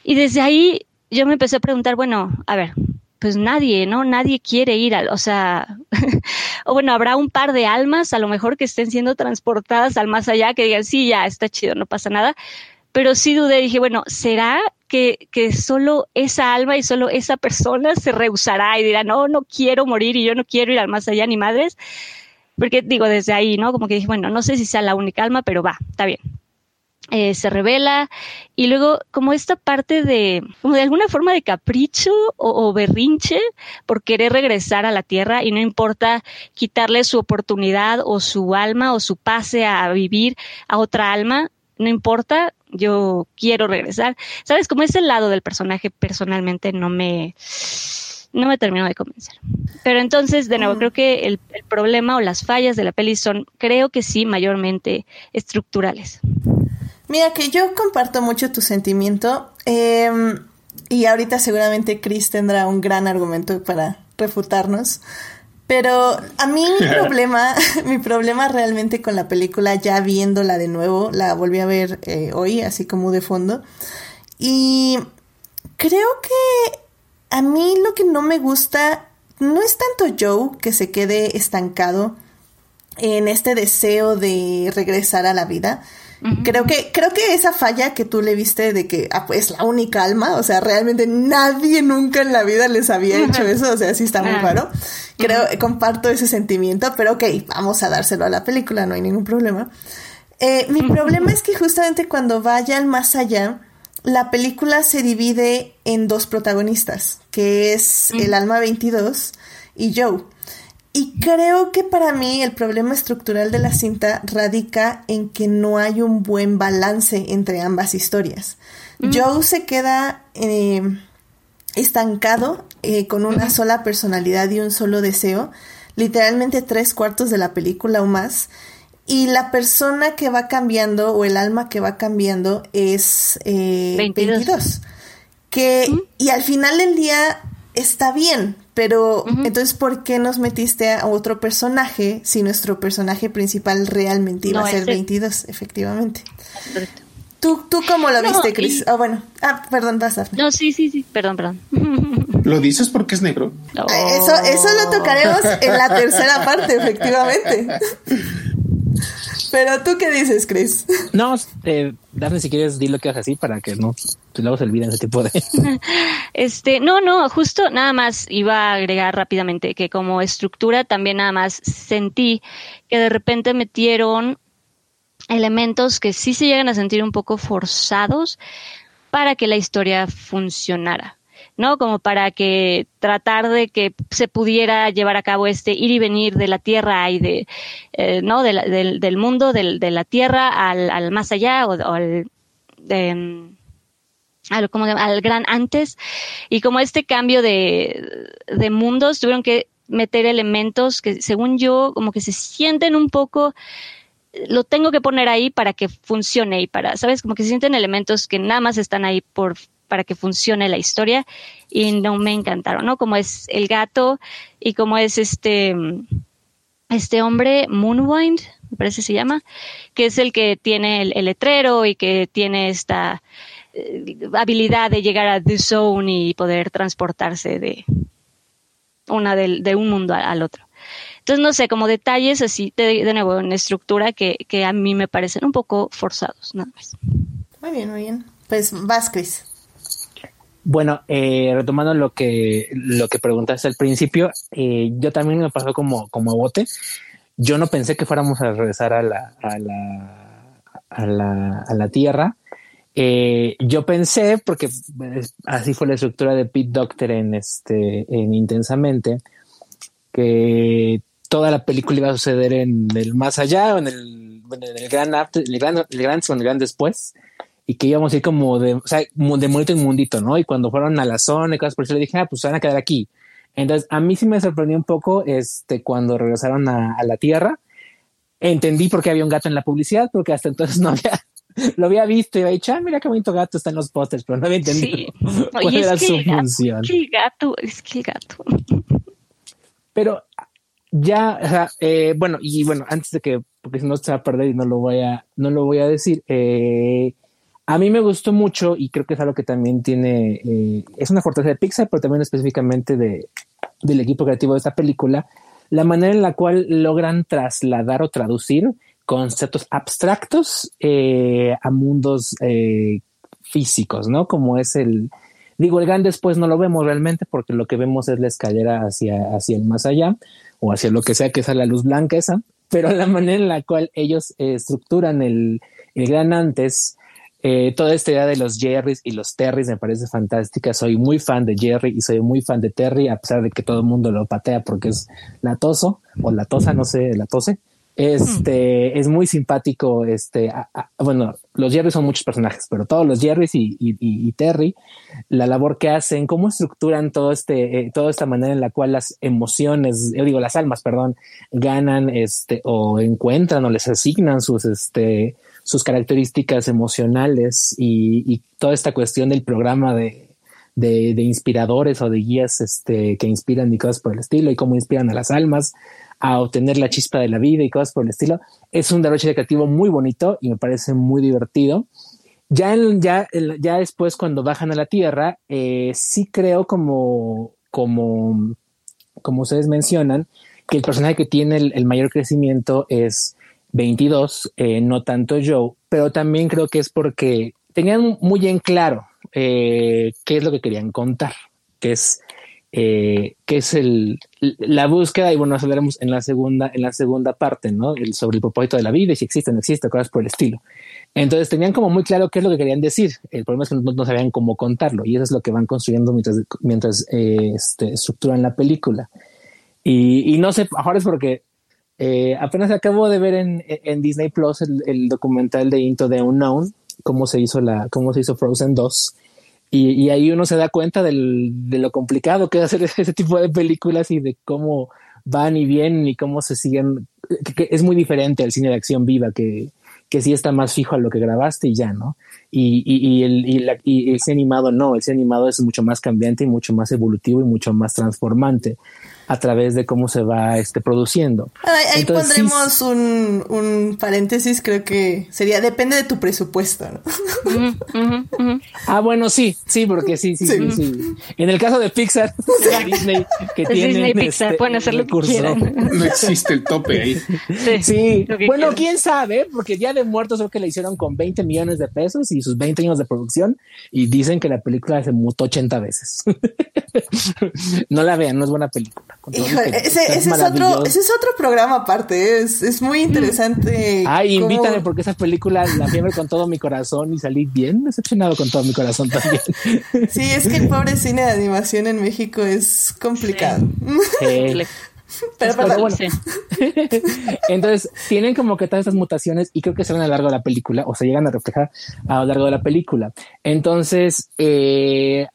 Y desde ahí yo me empecé a preguntar, bueno, a ver, pues nadie, ¿no? Nadie quiere ir al, o sea, [LAUGHS] o bueno, habrá un par de almas a lo mejor que estén siendo transportadas al más allá, que digan, sí, ya está chido, no pasa nada. Pero sí dudé, dije, bueno, ¿será que, solo esa alma y solo esa persona se rehusará y dirá, no, no quiero morir y yo no quiero ir al más allá ni madres? Porque digo, desde ahí, ¿no? Como que dije, bueno, no sé si sea la única alma, pero va, está bien. Eh, se revela y luego como esta parte de como de alguna forma de capricho o, berrinche por querer regresar a la tierra y no importa quitarle su oportunidad o su alma o su pase a vivir a otra alma no importa yo quiero regresar sabes como ese lado del personaje personalmente no me no me terminó de convencer. Pero entonces, de nuevo, mm. creo que el, el, problema o las fallas de la peli son, creo que sí, mayormente estructurales. Mira, que yo comparto mucho tu sentimiento. Em, y ahorita seguramente Chris tendrá un gran argumento para refutarnos. Pero a mí mi [LAUGHS] problema, mi problema realmente con la película, ya viéndola de nuevo, la volví a ver eh, hoy, así como de fondo. Y creo que a mí lo que no me gusta no es tanto Joe que se quede estancado en este deseo de regresar a la vida, Creo que, creo que esa falla que tú le viste de que ah, pues la única alma, o sea, realmente nadie nunca en la vida les había hecho eso, o sea, sí está muy raro. Creo, comparto ese sentimiento, pero ok, vamos a dárselo a la película, no hay ningún problema. Eh, mi problema es que justamente cuando vayan más allá, la película se divide en dos protagonistas, que es el alma 22 y Joe. Y creo que para mí el problema estructural de la cinta radica en que no hay un buen balance entre ambas historias. Joe se queda eh, estancado eh, con una sola personalidad y un solo deseo, literalmente tres cuartos de la película o más. y la persona que va cambiando o el alma que va cambiando es eh, 22. Que, y al final del día está bien, pero entonces, ¿por qué nos metiste a otro personaje si nuestro personaje principal realmente iba a ser 22, efectivamente? ¿Tú, ¿Tú cómo lo viste, Chris? Ah, bueno. Ah, perdón, vas a... No, sí, sí, sí, perdón, perdón. ¿Lo dices porque es negro? Eso, eso lo tocaremos en la tercera parte, efectivamente. Pero tú qué dices, Chris? No, eh, Darle, si quieres, di lo que haces así para que no luego se olviden ese tipo de. [LAUGHS] este, no, no, justo nada más iba a agregar rápidamente que como estructura también nada más sentí que de repente metieron elementos que sí se llegan a sentir un poco forzados para que la historia funcionara. ¿no? Como para que tratar de que se pudiera llevar a cabo este ir y venir de la Tierra y de, eh, ¿no? del, mundo, de la Tierra al, más allá o, al, al, como al gran antes. Y como este cambio de, de mundos, tuvieron que meter elementos que, según yo, como que se sienten un poco lo tengo que poner ahí para que funcione y para, ¿sabes? Como que se sienten elementos que nada más están ahí por para que funcione la historia y no me encantaron, ¿no? Como es el gato y como es este, este hombre, Moonwind, me parece se llama, que es el que tiene el, letrero y que tiene esta habilidad de llegar a The Zone y poder transportarse de una de un mundo al otro. Entonces, no sé, como detalles así, de, de nuevo, en estructura que, que, a mí me parecen un poco forzados, nada más. Muy bien, muy bien. Pues Vázquez. Bueno, eh, retomando lo que, lo que preguntaste al principio, eh, yo también me pasó como, como bote. Yo no pensé que fuéramos a regresar a la, a la, a la, a la Tierra. Eh, yo pensé, porque pues, así fue la estructura de Pete Doctor en este, en Intensamente, que toda la película iba a suceder en el más allá, o en el, en el gran arte, el gran, el gran, el gran después y que íbamos a ir como de, o sea, de mundito en mundito, ¿no? Y cuando fueron a la zona y cosas por eso le dije, ah, pues van a quedar aquí. Entonces, a mí sí me sorprendió un poco este, cuando regresaron a, la Tierra. Entendí por qué había un gato en la publicidad, porque hasta entonces [LAUGHS] no había, [LAUGHS] lo había visto y había dicho, ah, mira qué bonito gato está en los pósters, pero no había entendido [LAUGHS] [LAUGHS] cuál era su función. Es que el gato, es que el gato. Pero ya, o sea, eh, bueno, y bueno, antes de que, porque si no se va a perder y no lo voy a, no lo voy a decir, eh, a mí me gustó mucho y creo que es algo que también tiene, eh, es una fortaleza de Pixar, pero también específicamente de, del equipo creativo de esta película, la manera en la cual logran trasladar o traducir conceptos abstractos eh, a mundos eh, físicos, ¿no? Como es el, digo, el gran después no lo vemos realmente porque lo que vemos es la escalera hacia, hacia el más allá o hacia lo que sea que sea la luz blanca esa, pero la manera en la cual ellos estructuran el, el gran antes, eh, toda esta idea de los Jerrys y los Terrys me parece fantástica. Soy muy fan de Jerry y soy muy fan de Terry, a pesar de que todo el mundo lo patea porque es latoso o latosa, no sé, latose. Este es muy simpático. Este, bueno, los Jerrys son muchos personajes, pero todos los Jerrys y, Terry, la labor que hacen, cómo estructuran todo este, eh, toda esta manera en la cual las emociones, yo digo, las almas, perdón, ganan, este, o encuentran o les asignan sus, este, sus características emocionales y, toda esta cuestión del programa de, de, inspiradores o de guías este, que inspiran y cosas por el estilo y cómo inspiran a las almas a obtener la chispa de la vida y cosas por el estilo. Es un derroche creativo muy bonito y me parece muy divertido. Ya, ya, ya después cuando bajan a la Tierra, eh, sí creo como, como, como ustedes mencionan, que el personaje que tiene el mayor crecimiento es 22, eh, no tanto Joe, pero también creo que es porque tenían muy en claro eh, qué es lo que querían contar, que es eh, que es el la búsqueda y bueno hablaremos en la segunda en la segunda parte no el sobre el propósito de la vida si existe no existe cosas por el estilo. Entonces tenían como muy claro qué es lo que querían decir. El problema es que no, sabían cómo contarlo y eso es lo que van construyendo mientras mientras este, estructuran la película. Y, y no sé ahora es porque eh, apenas acabo de ver en, Disney Plus el, documental de Into the Unknown, cómo se hizo la, cómo se hizo Frozen 2. Y, y ahí uno se da cuenta de lo complicado que es hacer ese tipo de películas y de cómo van y vienen y cómo se siguen, que, es muy diferente al cine de acción viva que, que sí está más fijo a lo que grabaste y ya, ¿no? Y, y, y, el, la, el cine animado no, el cine animado es mucho más cambiante y mucho más evolutivo y mucho más transformante a través de cómo se va este, produciendo. Ahí, ahí Entonces, pondremos sí, un, un, paréntesis, creo que sería, depende de tu presupuesto. ¿no? Uh -huh, uh -huh. Ah, bueno, sí, sí, porque sí, sí, sí. sí, sí. En el caso de Pixar, de Disney, que tiene Disney, Pixar, este, pueden hacer lo que quieran. No existe el tope ahí. Sí, sí. bueno, quieran. quién sabe, porque Día de Muertos creo que le hicieron con 20 millones de pesos y sus 20 años de producción y dicen que la película se mutó 80 veces. [LAUGHS] no la vean, no es buena película. Híjole, ese, ese, es otro, ese es otro programa aparte, es, es muy interesante. Ay, cómo... invítame porque esa película la fiebre con todo mi corazón y salí bien decepcionado con todo mi corazón también. [LAUGHS] Sí, es que el pobre cine de animación en México es complicado. Sí. [LAUGHS] Pero, pero bueno. Sí. Entonces, tienen como que todas esas mutaciones y creo que se ven a lo largo de la película o se llegan a reflejar a lo largo de la película. Entonces, eh,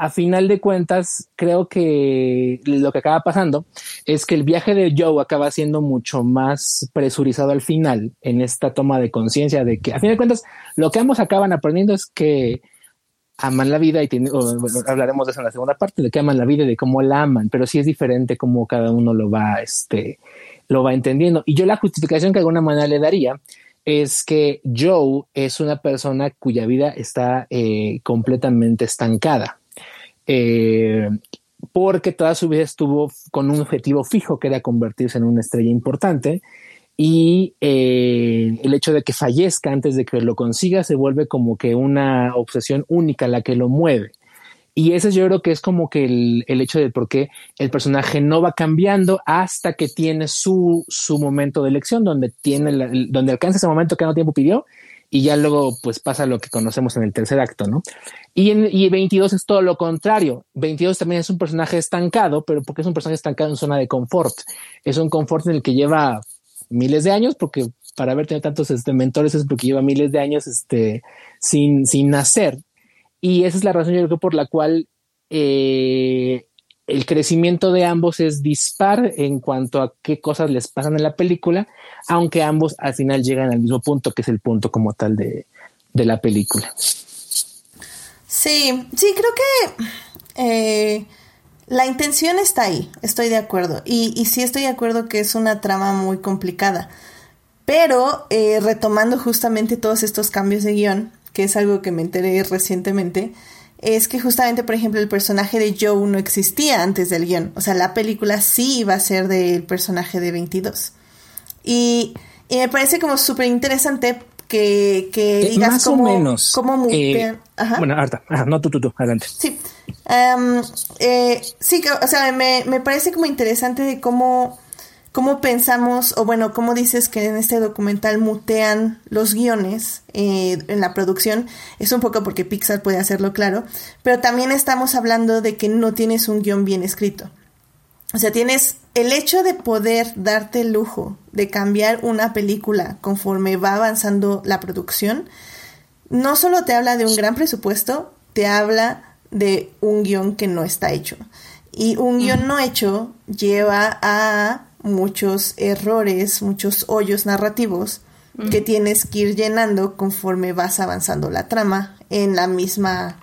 a final de cuentas, creo que lo que acaba pasando es que el viaje de Joe acaba siendo mucho más presurizado al final en esta toma de conciencia de que a fin de cuentas lo que ambos acaban aprendiendo es que aman la vida y tiene, hablaremos de eso en la segunda parte, de que aman la vida y de cómo la aman, pero sí es diferente cómo cada uno lo va, este, lo va entendiendo. Y yo la justificación que de alguna manera le daría es que Joe es una persona cuya vida está eh, completamente estancada eh, porque toda su vida estuvo con un objetivo fijo que era convertirse en una estrella importante y eh, el hecho de que fallezca antes de que lo consiga se vuelve como que una obsesión única la que lo mueve. Y ese yo creo que es como que el, el hecho de por qué el personaje no va cambiando hasta que tiene su, su momento de elección, donde, tiene donde alcanza ese momento que no tiempo pidió y ya luego pues pasa lo que conocemos en el tercer acto, ¿no? Y, en, y 22 es todo lo contrario. 22 también es un personaje estancado, pero porque es un personaje estancado en zona de confort. Es un confort en el que lleva miles de años, porque para haber tenido tantos este, mentores es porque lleva miles de años este, sin, sin nacer. Y esa es la razón, yo creo, por la cual eh, el crecimiento de ambos es dispar en cuanto a qué cosas les pasan en la película, aunque ambos al final llegan al mismo punto, que es el punto como tal de, de la película. Sí, sí, creo que eh, la intención está ahí, estoy de acuerdo. Y, y, sí estoy de acuerdo que es una trama muy complicada. Pero eh, retomando justamente todos estos cambios de guion, que es algo que me enteré recientemente, es que justamente, por ejemplo, el personaje de Joe no existía antes del guion. O sea, la película sí iba a ser del personaje de 22. Y, y me parece como súper interesante que, que eh, digas más cómo, o menos. cómo. Eh, Ajá. Bueno, Arta, Ajá, no tú, tú, tú, adelante. Sí. Um, eh, sí, o sea, me, me parece como interesante de cómo, cómo pensamos, o bueno, cómo dices que en este documental mutean los guiones eh, en la producción. Es un poco porque Pixar puede hacerlo claro, pero también estamos hablando de que no tienes un guion bien escrito. O sea, tienes el hecho de poder darte el lujo de cambiar una película conforme va avanzando la producción, no solo te habla de un gran presupuesto, te habla de un guion que no está hecho. Y un guion no hecho lleva a muchos errores, muchos hoyos narrativos que tienes que ir llenando conforme vas avanzando la trama en la misma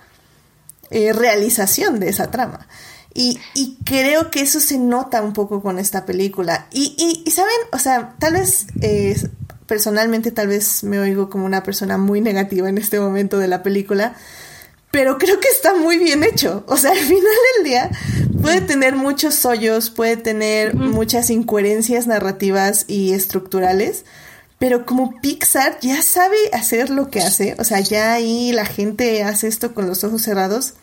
eh, realización de esa trama. Y, y, creo que eso se nota un poco con esta película. Y, y, y saben, o sea, tal vez eh, personalmente tal vez me oigo como una persona muy negativa en este momento de la película, pero creo que está muy bien hecho. O sea, al final del día puede tener muchos hoyos, puede tener muchas incoherencias narrativas y estructurales, pero como Pixar ya sabe hacer lo que hace, o sea, ya ahí la gente hace esto con los ojos cerrados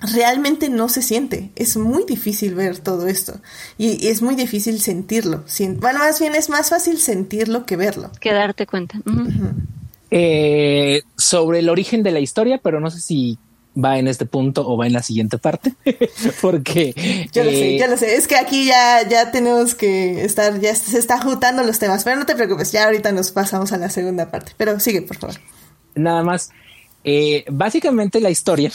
realmente no se siente. Es muy difícil ver todo esto. Y, y es muy difícil sentirlo. Bueno, más bien es más fácil sentirlo que verlo. Que darte cuenta. Uh -huh. Eh, sobre el origen de la historia, pero no sé si va en este punto o va en la siguiente parte. [LAUGHS] Porque. Yo lo eh, sé, yo lo sé. Es que aquí ya, ya tenemos que estar, ya se está juntando los temas. Pero no te preocupes, ya ahorita nos pasamos a la segunda parte. Pero sigue, por favor. Nada más Eh, básicamente la historia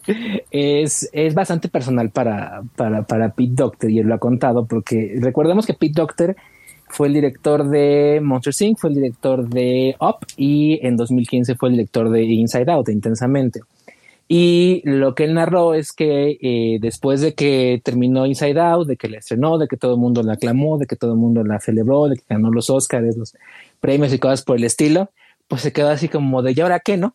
[LAUGHS] es, es bastante personal para, para, para Pete Doctor y él lo ha contado porque recordemos que Pete Doctor fue el director de Monster Inc., fue el director de Up y en 2015 fue el director de Inside Out, Intensamente. Y lo que él narró es que eh, después de que terminó Inside Out, de que la estrenó, de que todo el mundo la aclamó, de que todo el mundo la celebró, de que ganó los Oscars, los premios y cosas por el estilo, pues se quedó así como de, ¿y ahora qué, no?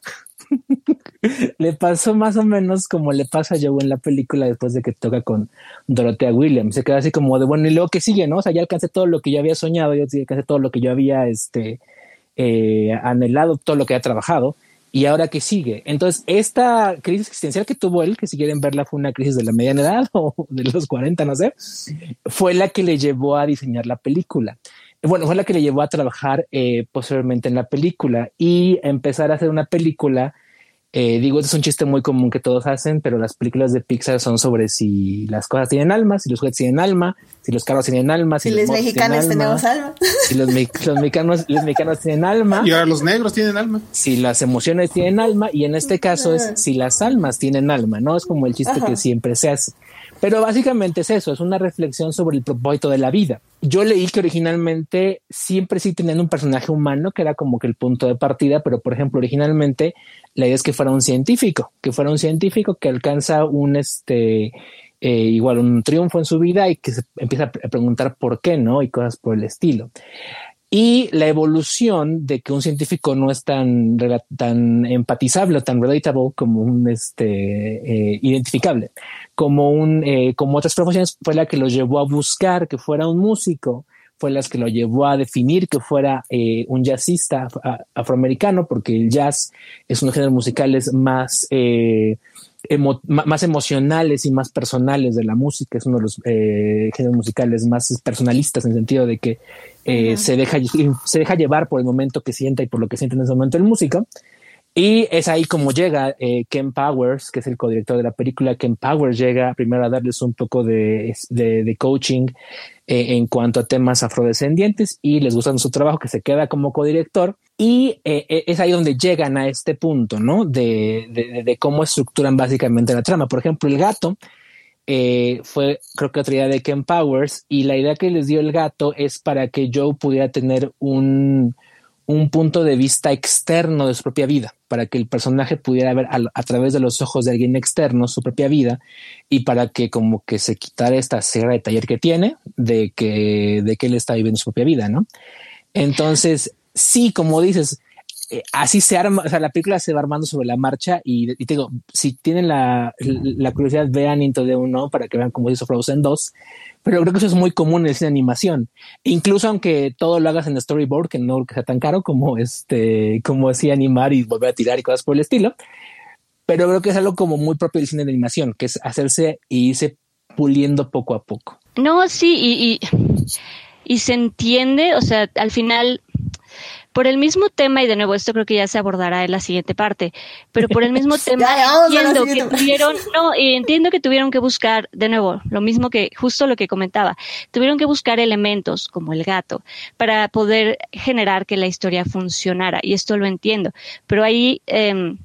[LAUGHS] le pasó más o menos como le pasa a Joe en la película después de que toca con Dorothea Williams. Se queda así como de bueno, y luego que sigue, ¿no? O sea, ya alcancé todo lo que yo había soñado, ya alcancé todo lo que yo había este, eh, anhelado, todo lo que había trabajado. Y ahora que sigue. Entonces, esta crisis existencial que tuvo él, que si quieren verla fue una crisis de la mediana edad [LAUGHS] o de los 40, no sé, fue la que le llevó a diseñar la película bueno, fue la que le llevó a trabajar eh, posteriormente en la película y empezar a hacer una película. Eh, digo, este es un chiste muy común que todos hacen, pero las películas de Pixar son sobre si las cosas tienen alma, si los juguetes tienen alma, si los carros tienen alma, si, los, mexicanos tenemos alma, si [LAUGHS] los, mexicanos, los mexicanos tienen alma, y ahora los negros tienen alma, si las emociones tienen alma, y en este caso es si las almas tienen alma, no es como el chiste que siempre se hace. Pero básicamente es eso, es una reflexión sobre el propósito de la vida. Yo leí que originalmente siempre sí tenían un personaje humano que era como que el punto de partida, pero por ejemplo, originalmente la idea es que fuera un científico, que fuera un científico que alcanza un este eh, igual un triunfo en su vida y que se empieza a preguntar por qué, ¿no? Y cosas por el estilo y la evolución de que un científico no es tan, tan empatizable tan relatable como un este, eh, identificable, como, un, eh, como otras profesiones, fue la que lo llevó a buscar que fuera un músico, fue la que lo llevó a definir que fuera eh, un jazzista afroamericano, porque el jazz es uno de los géneros musicales más más emocionales y más personales de la música. Es uno de los eh, géneros musicales más personalistas en el sentido de que eh, se, deja, se deja llevar por el momento que sienta y por lo que siente en ese momento el músico. Y es ahí como llega eh, Ken Powers, que es el codirector de la película. Ken Powers llega primero a darles un poco de, coaching eh, en cuanto a temas afrodescendientes y les gusta su trabajo, que se queda como codirector. Y eh, es ahí donde llegan a este punto, ¿no? De, de, de, cómo estructuran básicamente la trama. Por ejemplo, el gato fue, creo que otra idea de Ken Powers, y la idea que les dio el gato es para que Joe pudiera tener un un punto de vista externo de su propia vida, para que el personaje pudiera ver a, través de los ojos de alguien externo su propia vida y para que como que se quitara esta cera de taller que tiene de que, de que él está viviendo su propia vida, ¿no? Entonces, sí, como dices, eh, así se arma, o sea, la película se va armando sobre la marcha y, te digo, si tienen la, la, curiosidad, vean Into de uno para que vean cómo hizo Frozen 2 pero creo que eso es muy común en el cine de animación. Incluso aunque todo lo hagas en storyboard, que no sea tan caro como este, como así animar y volver a tirar y cosas por el estilo. Pero creo que es algo como muy propio del cine de animación, que es hacerse y irse puliendo poco a poco. No, sí, y, y, y se entiende, o sea, al final por el mismo tema, y de nuevo esto creo que ya se abordará en la siguiente parte, pero por el mismo [LAUGHS] tema entiendo que tuvieron, no, entiendo que tuvieron que buscar, de nuevo, lo mismo que justo lo que comentaba, tuvieron que buscar elementos como el gato para poder generar que la historia funcionara, y esto lo entiendo, pero ahí eh,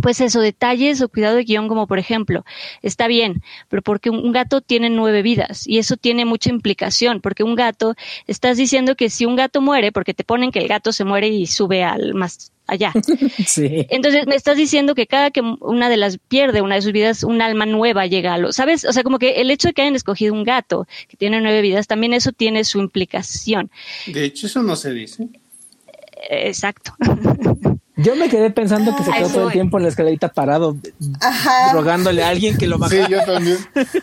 pues eso, detalles o cuidado de guion, como por ejemplo, está bien, pero porque un gato tiene nueve vidas y eso tiene mucha implicación, porque un gato, estás diciendo que si un gato muere, porque te ponen que el gato se muere y sube al más allá. [LAUGHS] Sí. Entonces me estás diciendo que cada que una de las pierde una de sus vidas, un alma nueva llega a lo, ¿sabes? O sea, como que el hecho de que hayan escogido un gato que tiene nueve vidas, también eso tiene su implicación. De hecho, eso no se dice. Exacto. [LAUGHS] Yo me quedé pensando que se quedó todo el tiempo en la escalerita parado, rogándole a alguien que lo bajara. Sí, yo también.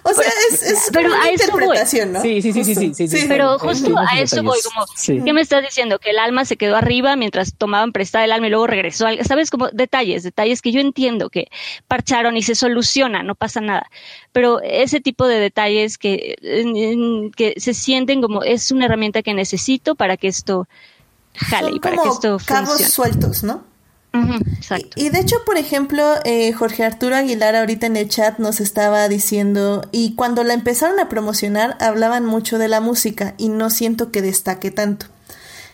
o sea, es, es pero una interpretación, ¿no? Sí, sí, sí, sí, sí, sí, Pero justo a eso voy, como, ¿qué me estás diciendo? Que el alma se quedó arriba mientras tomaban prestada el alma y luego regresó. ¿Sabes? Como detalles, detalles que yo entiendo que parcharon y se soluciona, no pasa nada. Pero ese tipo de detalles que, que se sienten como es una herramienta que necesito para que esto jale y para que esto funcione. cabos sueltos, ¿no? Y, de hecho, por ejemplo, eh, Jorge Arturo Aguilar ahorita en el chat nos estaba diciendo, y cuando la empezaron a promocionar hablaban mucho de la música y no siento que destaque tanto.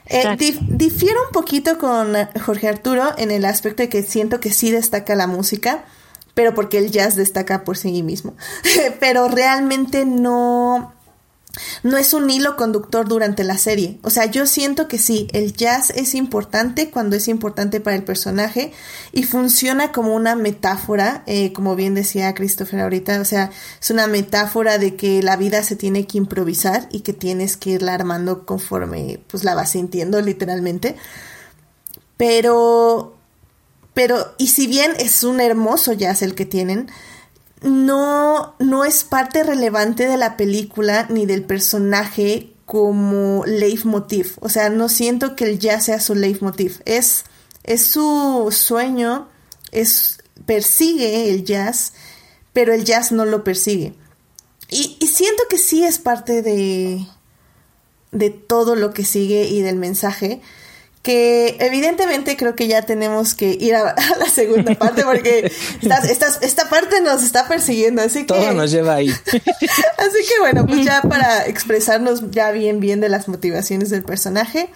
Eh, difiero un poquito con Jorge Arturo en el aspecto de que siento que sí destaca la música, pero porque el jazz destaca por sí mismo. [LAUGHS] pero realmente no no es un hilo conductor durante la serie. O sea, yo siento que sí, el jazz es importante cuando es importante para el personaje y funciona como una metáfora, eh, como bien decía Christopher ahorita, o sea, es una metáfora de que la vida se tiene que improvisar y que tienes que irla armando conforme pues la vas sintiendo literalmente. Pero, pero, y si bien es un hermoso jazz el que tienen, no, no es parte relevante de la película ni del personaje como leitmotiv. O sea, no siento que el jazz sea su leitmotiv. Es, es su sueño, es, persigue el jazz, pero el jazz no lo persigue. Y, y siento que sí es parte de, de todo lo que sigue y del mensaje que evidentemente creo que ya tenemos que ir a, [LAUGHS] la segunda parte porque esta, parte nos está persiguiendo, así que... Todo nos lleva ahí. [LAUGHS] así que bueno, pues ya para expresarnos ya bien bien de las motivaciones del personaje,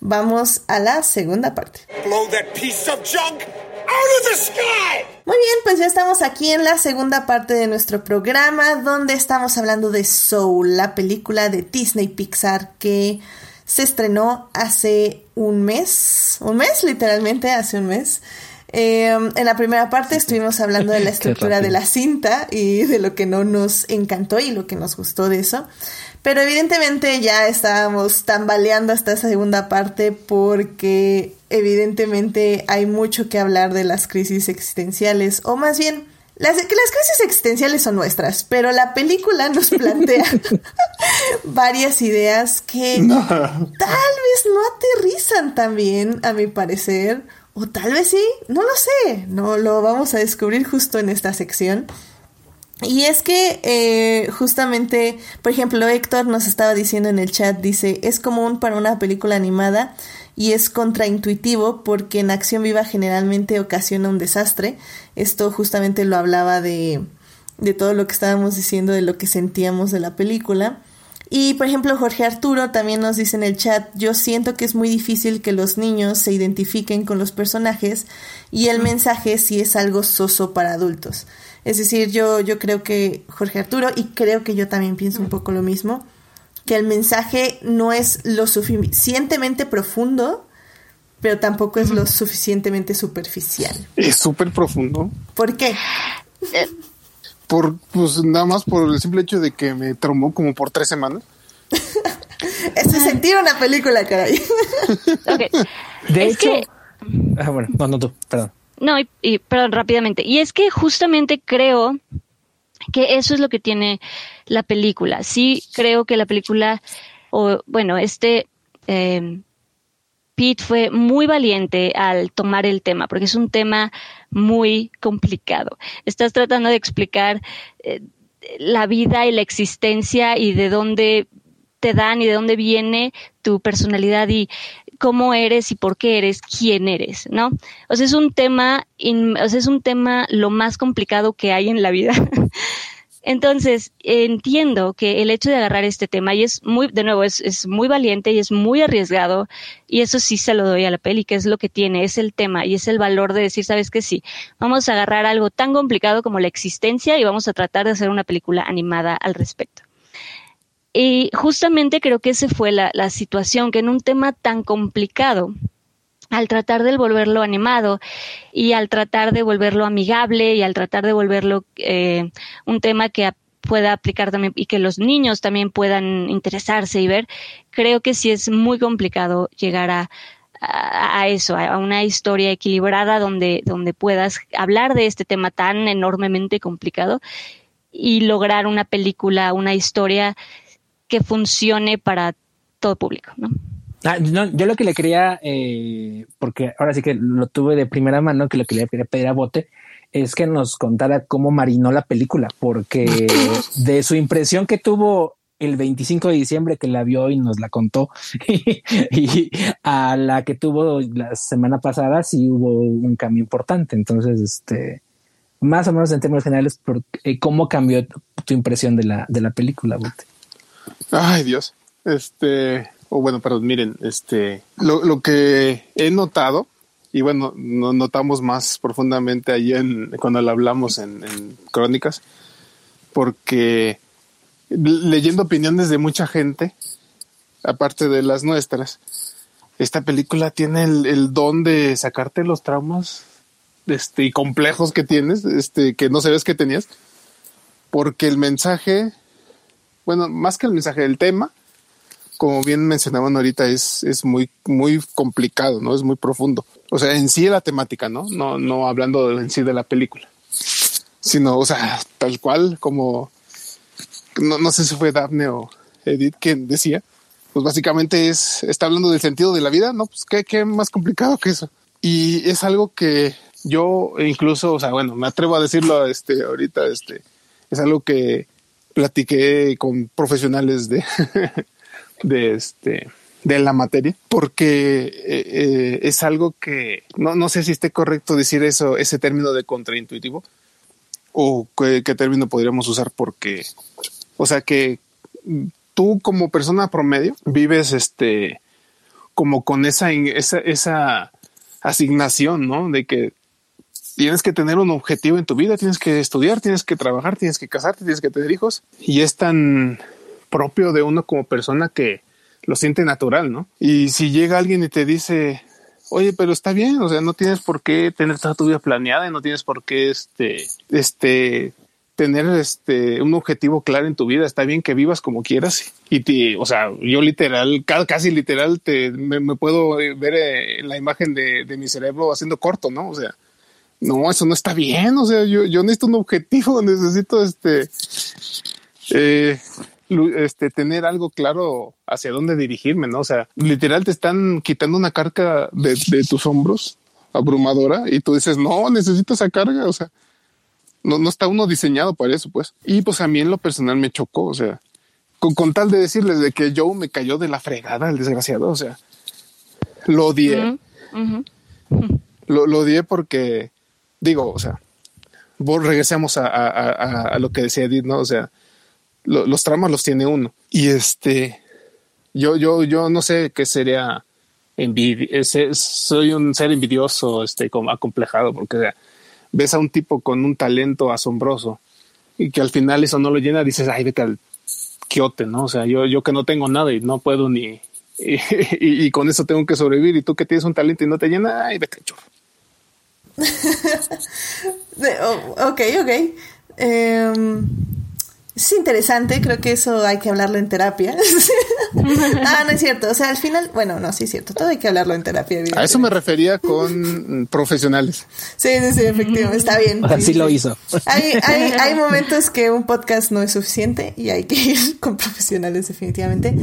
vamos a la segunda parte. Muy bien, pues ya estamos aquí en la segunda parte de nuestro programa donde estamos hablando de Soul, la película de Disney Pixar que se estrenó hace un mes, un mes literalmente, hace un mes. Em, en la primera parte estuvimos hablando de la [LAUGHS] estructura de la cinta y de lo que no nos encantó y lo que nos gustó de eso. Pero evidentemente ya estábamos tambaleando hasta esa segunda parte porque evidentemente hay mucho que hablar de las crisis existenciales o más bien las, que las crisis existenciales son nuestras, pero la película nos plantea [LAUGHS] [LAUGHS] varias ideas que tal vez no aterrizan tan bien, a mi parecer, o tal vez sí, no lo sé, no lo vamos a descubrir justo en esta sección. Y es que eh, justamente, por ejemplo, Héctor nos estaba diciendo en el chat, dice, es común para una película animada y es contraintuitivo porque en acción viva generalmente ocasiona un desastre. Esto justamente lo hablaba de, de todo lo que estábamos diciendo, de lo que sentíamos de la película. Y por ejemplo, Jorge Arturo también nos dice en el chat, yo siento que es muy difícil que los niños se identifiquen con los personajes y el mensaje sí es algo soso para adultos. Es decir, yo, yo creo que Jorge Arturo, y creo que yo también pienso un poco lo mismo, que el mensaje no es lo suficientemente profundo, pero tampoco es lo suficientemente superficial. Es súper profundo. ¿Por qué? Por, pues nada más por el simple hecho de que me traumó como por tres semanas. [LAUGHS] es sentir una película, caray. [LAUGHS] De hecho... Ah, bueno, no, no tú, perdón. No, y, perdón, rápidamente. Y es que justamente creo que eso es lo que tiene la película. Sí creo que la película, o bueno, este eh, Pete fue muy valiente al tomar el tema, porque es un tema muy complicado. Estás tratando de explicar eh, la vida y la existencia y de dónde te dan y de dónde viene tu personalidad y cómo eres y por qué eres, quién eres, ¿no? O sea, es un tema, o sea, es un tema lo más complicado que hay en la vida. [LAUGHS] Entonces, entiendo que el hecho de agarrar este tema, y es muy, de nuevo, es, es, muy valiente y es muy arriesgado, y eso sí se lo doy a la peli, que es lo que tiene, es el tema y es el valor de decir, sabes que sí, vamos a agarrar algo tan complicado como la existencia y vamos a tratar de hacer una película animada al respecto. Y justamente creo que esa fue la, la situación, que en un tema tan complicado, al tratar de volverlo animado y al tratar de volverlo amigable y al tratar de volverlo eh, un tema que pueda aplicar también y que los niños también puedan interesarse y ver, creo que sí es muy complicado llegar a, a, eso, a una historia equilibrada donde, donde puedas hablar de este tema tan enormemente complicado y lograr una película, una historia que funcione para todo público, ¿no? Ah, yo lo que le quería, eh, porque ahora sí que lo tuve de primera mano, que lo que le quería pedir a Bote es que nos contara cómo marinó la película, porque [LAUGHS] de su impresión que tuvo el 25 de diciembre que la vio y nos la contó, [LAUGHS] y, a la que tuvo la semana pasada, sí hubo un cambio importante. Entonces, este, más o menos en términos generales, por, eh, ¿cómo cambió tu impresión de la, de la película, Bote? Ay, Dios. Este, o bueno, perdón, miren, este, lo, lo que he notado, y bueno, nos notamos más profundamente ahí en, cuando lo hablamos en, en Crónicas, porque leyendo opiniones de mucha gente, aparte de las nuestras, esta película tiene el, el don de sacarte los traumas este, y complejos que tienes, este, que no sabes que tenías, porque el mensaje, bueno, más que el mensaje, el tema, como bien mencionaban ahorita, es, es muy, muy complicado, ¿no? Es muy profundo. O sea, en sí la temática, ¿no? No, no hablando en sí de la película, sino, o sea, tal cual como, no, no sé si fue Daphne o Edith quien decía, pues básicamente es, está hablando del sentido de la vida, ¿no? Pues qué, qué más complicado que eso. Y es algo que yo incluso, o sea, bueno, me atrevo a decirlo este, ahorita, este, es algo que platiqué con profesionales de, [LAUGHS] de este, de la materia, porque eh, eh, es algo que no, no sé si esté correcto decir eso, ese término de contraintuitivo o qué, término podríamos usar porque, o sea, que tú como persona promedio vives este como con esa, esa, esa asignación, ¿no? De que tienes que tener un objetivo en tu vida, tienes que estudiar, tienes que trabajar, tienes que casarte, tienes que tener hijos. Y es tan propio de uno como persona que lo siente natural, ¿no? Y si llega alguien y te dice, oye, pero está bien, o sea, no tienes por qué tener toda tu vida planeada y no tienes por qué este, este, tener este un objetivo claro en tu vida. Está bien que vivas como quieras. Y te, o sea, yo literal, casi literal, te me, puedo ver eh, la imagen de, de, mi cerebro haciendo corto, ¿no? O sea, no, eso no está bien. O sea, yo, yo necesito un objetivo, [LAUGHS] necesito este, eh, este, tener algo claro hacia dónde dirigirme, ¿no? O sea, literal te están quitando una carga de, de tus hombros abrumadora y tú dices, no, necesito esa carga. O sea, no, no está uno diseñado para eso, pues. Y pues a mí en lo personal me chocó, o sea, con, con tal de decirles de que Joe me cayó de la fregada, el desgraciado, o sea, lo odié. Lo, lo odié porque digo, o sea, regresemos a, a, a, lo que decía Edith, ¿no? O sea, los traumas los tiene uno. Y este, yo, yo, yo no sé qué sería envidia, soy un ser envidioso, este, acomplejado, porque ves a un tipo con un talento asombroso y que al final eso no lo llena, dices, ay, vete al quiote, ¿no? O sea, yo, yo que no tengo nada y no puedo ni, [LAUGHS] y, con eso tengo que sobrevivir y tú que tienes un talento y no te llena, ay, vete. Oh, [LAUGHS] ok, ok. Eh, es interesante, creo que eso hay que hablarlo en terapia. [LAUGHS] ah, no es cierto. O sea, al final, bueno, no, sí es cierto. Todo hay que hablarlo en terapia. A eso me refería con profesionales. Sí, sí, sí, efectivamente. Está bien. [LAUGHS] Así lo hizo. Hay, hay, hay momentos que un podcast no es suficiente y hay que ir [LAUGHS] con profesionales, definitivamente.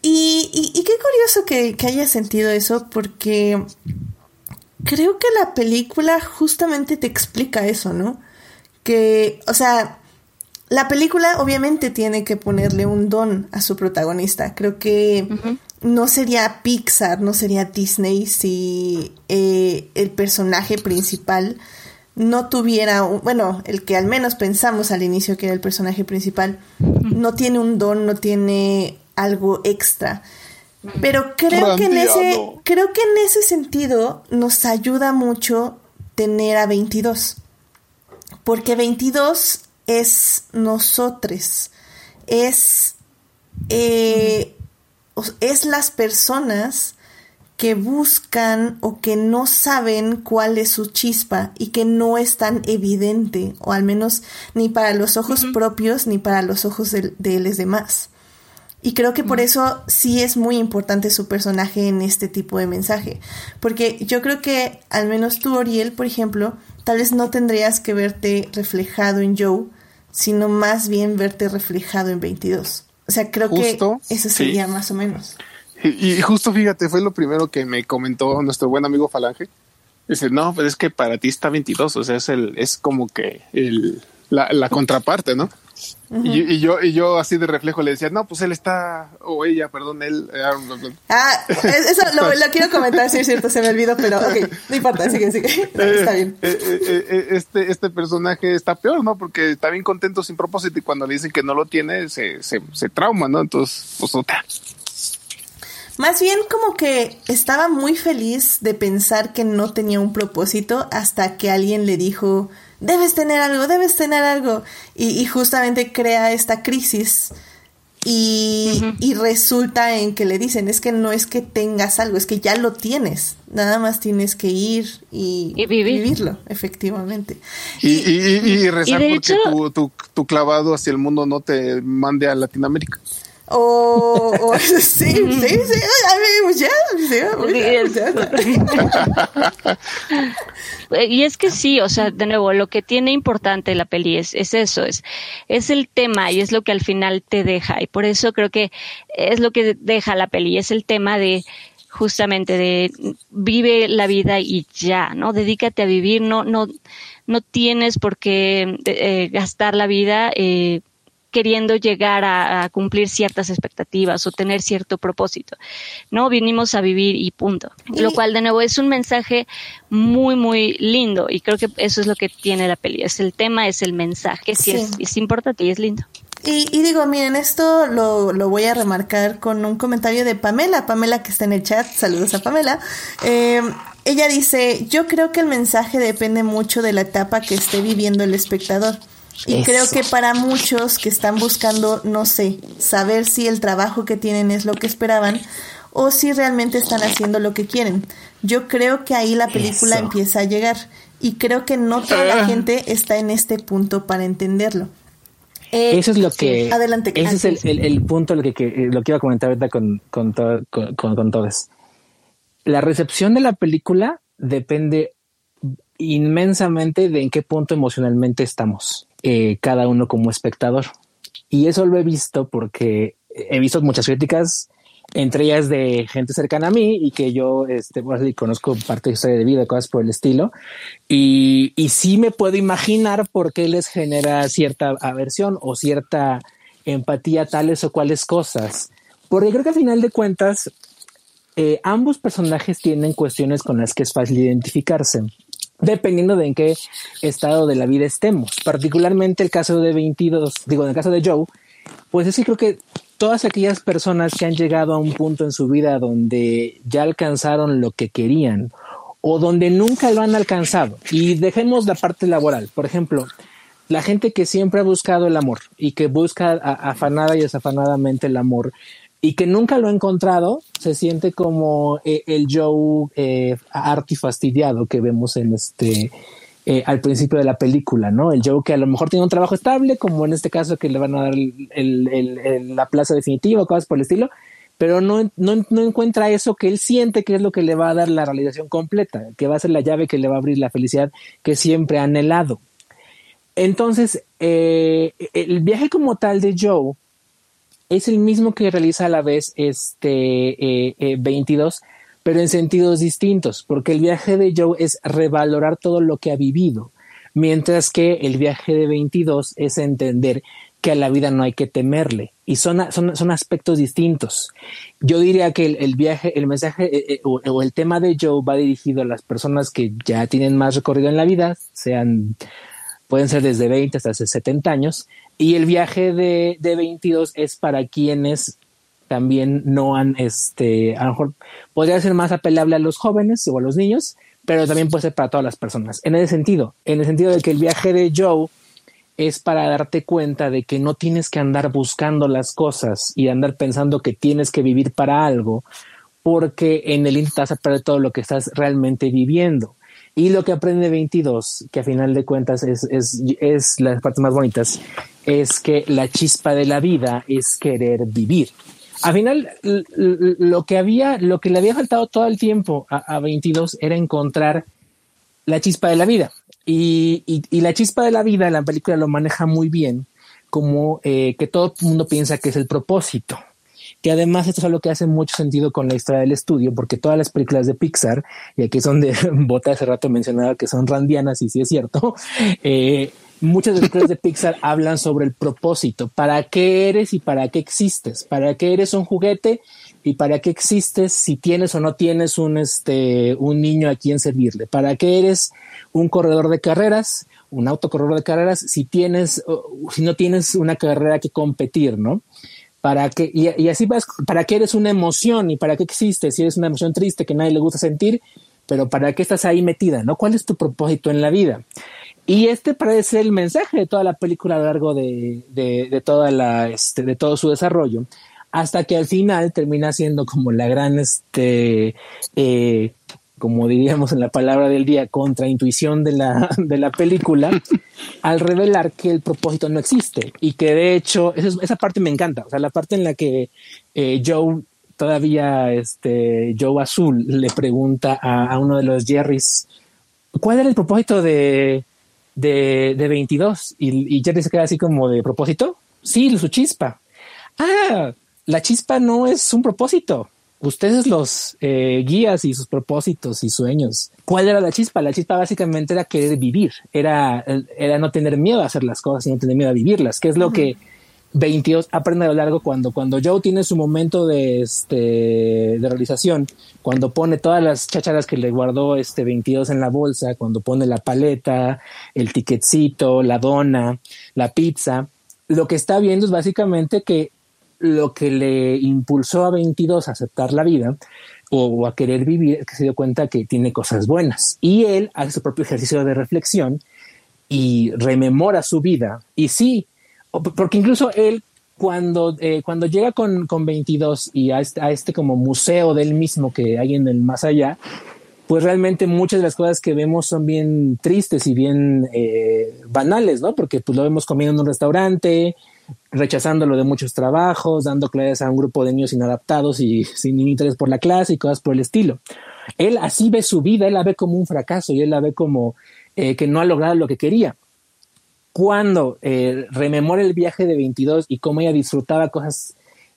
Y, y, y qué curioso que, que haya sentido eso, porque creo que la película justamente te explica eso, ¿no? Que, o sea, la película obviamente tiene que ponerle un don a su protagonista. Creo que no sería Pixar, no sería Disney si eh, el personaje principal no tuviera, un, bueno, el que al menos pensamos al inicio que era el personaje principal, no tiene un don, no tiene algo extra. Pero creo que en ese, creo que en ese sentido nos ayuda mucho tener a 22. Porque 22 es nosotros, es, eh, es las personas que buscan o que no saben cuál es su chispa y que no es tan evidente, o al menos ni para los ojos propios ni para los ojos de, de los demás. Y creo que por eso sí es muy importante su personaje en este tipo de mensaje. Porque yo creo que al menos tú, Oriel, por ejemplo, tal vez no tendrías que verte reflejado en Joe, sino más bien verte reflejado en 22. O sea, creo que eso sería más o menos. Y, justo fíjate, fue lo primero que me comentó nuestro buen amigo Falange. Dice, no, pues es que para ti está 22, o sea, es el, es como que el, la, la contraparte, ¿no? Y, yo, y yo así de reflejo le decía, no, pues él está, o ella, perdón, él. Eh, ah, eso lo, lo, quiero comentar, sí es cierto, se me olvidó, pero ok, no importa, sigue, sigue. [LAUGHS] está bien. Eh, eh, este, este personaje está peor, ¿no? Porque está bien contento sin propósito y cuando le dicen que no lo tiene, se, se, se trauma, ¿no? Entonces, pues otra. Más bien como que estaba muy feliz de pensar que no tenía un propósito hasta que alguien le dijo, debes tener algo, debes tener algo. Y, justamente crea esta crisis. Y, resulta en que le dicen, es que no es que tengas algo, es que ya lo tienes. Nada más tienes que ir y, vivirlo, efectivamente. Y, rezar porque tu, tu clavado hacia el mundo no te mande a Latinoamérica. O, [LAUGHS] sí, sí, sí, y es que sí, o sea, de nuevo, lo que tiene importante la peli es, es eso, es, es el tema y es lo que al final te deja. Y por eso creo que es lo que deja la peli, es el tema de justamente de vive la vida y ya, ¿no? Dedícate a vivir, no, no, no tienes por qué eh, gastar la vida eh, queriendo llegar a, cumplir ciertas expectativas o tener cierto propósito. No, vinimos a vivir y punto. Lo cual de nuevo es un mensaje muy, muy lindo y creo que eso es lo que tiene la peli. Es el tema, es el mensaje, sí, Es, importante y es lindo. Y, digo, miren, esto lo, lo, voy a remarcar con un comentario de Pamela, Pamela que está en el chat, saludos a Pamela. Eh, ella dice, yo creo que el mensaje depende mucho de la etapa que esté viviendo el espectador. Y creo que para muchos que están buscando, no sé, saber si el trabajo que tienen es lo que esperaban o si realmente están haciendo lo que quieren. Yo creo que ahí la película empieza a llegar y creo que no toda la ah. gente está en este punto para entenderlo. Eh, eso es lo que... Adelante. Ese es el, punto lo que, lo que iba a comentar ahorita con, con, con, con todos. La recepción de la película depende inmensamente de en qué punto emocionalmente estamos. Eh, cada uno como espectador. Y eso lo he visto porque he visto muchas críticas, entre ellas de gente cercana a mí y que yo este, bueno, conozco parte de historia de vida, cosas por el estilo. Y, y sí me puedo imaginar por qué les genera cierta aversión o cierta empatía tales o cuales cosas. Porque creo que al final de cuentas, eh, ambos personajes tienen cuestiones con las que es fácil identificarse dependiendo de en qué estado de la vida estemos. Particularmente el caso de 22, digo, en el caso de Joe, pues es que creo que todas aquellas personas que han llegado a un punto en su vida donde ya alcanzaron lo que querían o donde nunca lo han alcanzado, y dejemos la parte laboral, por ejemplo, la gente que siempre ha buscado el amor y que busca afanada y desafanadamente el amor, y que nunca lo ha encontrado, se siente como eh, el Joe eh, artifastidiado que vemos en este eh, al principio de la película, ¿no? El Joe que a lo mejor tiene un trabajo estable, como en este caso que le van a dar la plaza definitiva, cosas por el estilo, pero no, no, encuentra eso que él siente que es lo que le va a dar la realización completa, que va a ser la llave que le va a abrir la felicidad que siempre ha anhelado. Entonces, el viaje como tal de Joe es el mismo que realiza a la vez este 22, eh, eh, pero en sentidos distintos, porque el viaje de Joe es revalorar todo lo que ha vivido, mientras que el viaje de 22 es entender que a la vida no hay que temerle. Y son, son, aspectos distintos. Yo diría que el, viaje, el mensaje eh, o, o, el tema de Joe va dirigido a las personas que ya tienen más recorrido en la vida, sean, pueden ser desde 20 hasta 70 años, y el viaje de, de 22 es para quienes también no han, este, a lo mejor podría ser más apelable a los jóvenes o a los niños, pero también puede ser para todas las personas. En ese sentido, en el sentido de que el viaje de Joe es para darte cuenta de que no tienes que andar buscando las cosas y andar pensando que tienes que vivir para algo, porque en el índice vas a perder todo lo que estás realmente viviendo. Y lo que aprende 22, que a final de cuentas es, es, es las partes más bonitas, es que la chispa de la vida es querer vivir. Al final, lo que había, lo que le había faltado todo el tiempo a, 22 era encontrar la chispa de la vida. Y, y, la chispa de la vida, la película lo maneja muy bien, como eh, que todo el mundo piensa que es el propósito que además esto es algo que hace mucho sentido con la historia del estudio, porque todas las películas de Pixar, y aquí son de [LAUGHS] Bota hace rato mencionaba que son randianas, y sí es cierto, [LAUGHS] eh, muchas de las películas de Pixar hablan sobre el propósito, para qué eres y para qué existes, para qué eres un juguete y para qué existes si tienes o no tienes un, este, un niño a quien servirle, para qué eres un corredor de carreras, un autocorredor de carreras si tienes, si no tienes una carrera que competir, ¿no? Para que, y, así vas, para qué eres una emoción y para qué existes, si eres una emoción triste que nadie le gusta sentir, pero para qué estás ahí metida, ¿no? ¿Cuál es tu propósito en la vida? Y este parece el mensaje de toda la película a lo largo de, de, toda la, este, de todo su desarrollo, hasta que al final termina siendo como la gran, este, eh, como diríamos en la palabra del día, contraintuición de la, [LAUGHS] de la película, [LAUGHS] al revelar que el propósito no existe y que de hecho, esa, parte me encanta, o sea, la parte en la que eh, Joe todavía, este, Joe Azul le pregunta a, uno de los Jerrys, ¿cuál era el propósito de, de, de 22? Y, y Jerry se queda así como de propósito. Sí, su chispa. Ah, la chispa no es un propósito ustedes los eh, guías y sus propósitos y sueños. ¿Cuál era la chispa? La chispa básicamente era querer vivir, era, era no tener miedo a hacer las cosas y no tener miedo a vivirlas, que es lo que 22 aprende a lo largo cuando, cuando Joe tiene su momento de, este, de realización, cuando pone todas las chacharas que le guardó este 22 en la bolsa, cuando pone la paleta, el ticketcito, la dona, la pizza, lo que está viendo es básicamente que lo que le impulsó a 22 a aceptar la vida o, a querer vivir es que se dio cuenta que tiene cosas buenas. Y él hace su propio ejercicio de reflexión y rememora su vida. Y sí, porque incluso él cuando, eh, cuando llega con, con 22 y a este, a este como museo del mismo que hay en el más allá, pues realmente muchas de las cosas que vemos son bien tristes y bien eh, banales, ¿no? Porque pues lo vemos comiendo en un restaurante, rechazándolo de muchos trabajos, dando clases a un grupo de niños inadaptados y sin interés por la clase y cosas por el estilo. Él así ve su vida, él la ve como un fracaso y él la ve como eh, que no ha logrado lo que quería. Cuando eh, rememora el viaje de 22 y cómo ella disfrutaba cosas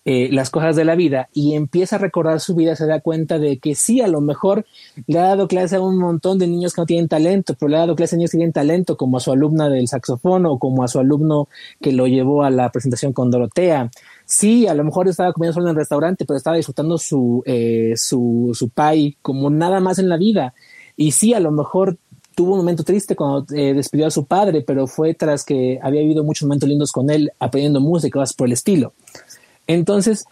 eh, las cosas de la vida y empieza a recordar su vida, se da cuenta de que sí, a lo mejor le ha dado clase a un montón de niños que no tienen talento, pero le ha dado clase a niños que tienen talento, como a su alumna del saxofón o como a su alumno que lo llevó a la presentación con Dorotea. Sí, a lo mejor estaba comiendo solo en el restaurante, pero estaba disfrutando su, eh, su, su pie como nada más en la vida. Y sí, a lo mejor tuvo un momento triste cuando eh, despidió a su padre, pero fue tras que había habido muchos momentos lindos con él, aprendiendo música cosas por el estilo. Entonces,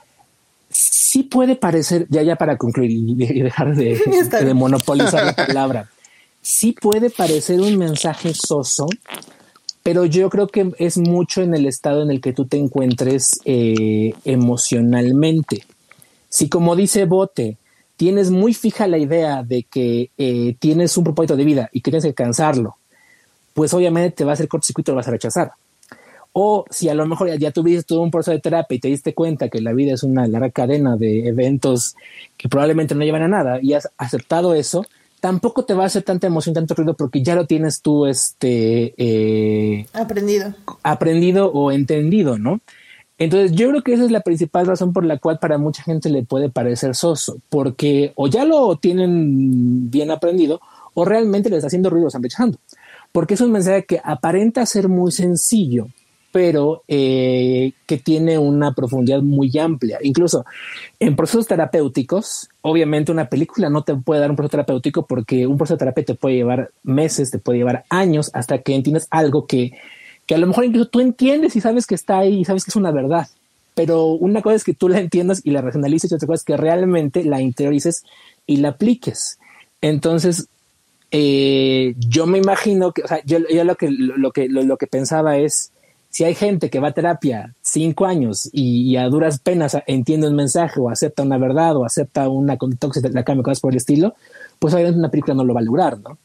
sí puede parecer, ya ya para concluir y dejar de, [LAUGHS] de monopolizar la [LAUGHS] palabra, sí puede parecer un mensaje soso, pero yo creo que es mucho en el estado en el que tú te encuentres eh, emocionalmente. Si como dice Bote, tienes muy fija la idea de que eh, tienes un propósito de vida y que tienes que alcanzarlo, pues obviamente te va a hacer cortocircuito y lo vas a rechazar. O si a lo mejor ya, tuviste todo un proceso de terapia y te diste cuenta que la vida es una larga cadena de eventos que probablemente no llevan a nada y has aceptado eso, tampoco te va a hacer tanta emoción, tanto ruido porque ya lo tienes tú este eh, aprendido. Aprendido o entendido, ¿no? Entonces yo creo que esa es la principal razón por la cual para mucha gente le puede parecer soso, porque o ya lo tienen bien aprendido o realmente les está haciendo ruido, están rechazando. Porque es un mensaje que aparenta ser muy sencillo, pero eh, que tiene una profundidad muy amplia. Incluso en procesos terapéuticos, obviamente una película no te puede dar un proceso terapéutico porque un proceso terapia te puede llevar meses, te puede llevar años hasta que entiendas algo que, que a lo mejor incluso tú entiendes y sabes que está ahí y sabes que es una verdad. Pero una cosa es que tú la entiendas y la racionalices y otra cosa es que realmente la interiorices y la apliques. Entonces, eh, yo me imagino que, o sea, yo, lo que, lo, que, lo que pensaba es, si hay gente que va a terapia cinco años y, a duras penas entiende un mensaje o acepta una verdad o acepta una conducta la cambia, cosas por el estilo, pues obviamente una película no lo va a lograr, ¿no?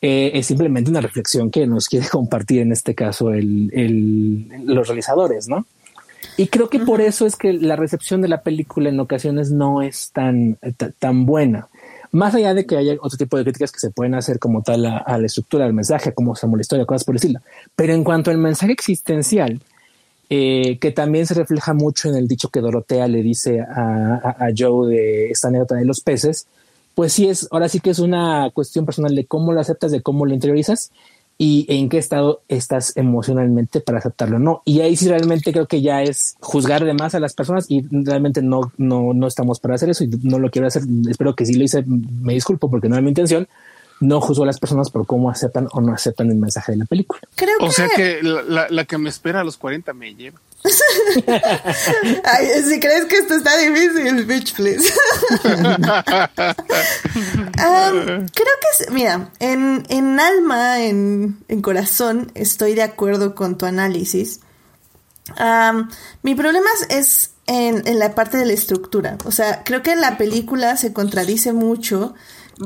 Eh, es simplemente una reflexión que nos quiere [LAUGHS] compartir en este caso el, los realizadores, ¿no? Y creo que por eso es que la recepción de la película en ocasiones no es tan, tan buena. Más allá de que haya otro tipo de críticas que se pueden hacer como tal a, la estructura del mensaje, como se la historia, cosas por estilo. Pero en cuanto al mensaje existencial, eh, que también se refleja mucho en el dicho que Dorotea le dice a, a, Joe de esta anécdota de los peces, pues sí es, ahora sí que es una cuestión personal de cómo lo aceptas, de cómo lo interiorizas y en qué estado estás emocionalmente para aceptarlo no. Y ahí sí realmente creo que ya es juzgar de más a las personas y realmente no, no, no estamos para hacer eso y no lo quiero hacer. Espero que si lo hice, me disculpo porque no era mi intención. No juzgo a las personas por cómo aceptan o no aceptan el mensaje de la película. Creo o sea que la, la, que me espera a los 40 me lleva. Ay, si crees que esto está difícil, bitch, please. [LAUGHS] creo que, mira, en, en alma, en, en, corazón, estoy de acuerdo con tu análisis. mi problema es en, en la parte de la estructura. O sea, creo que en la película se contradice mucho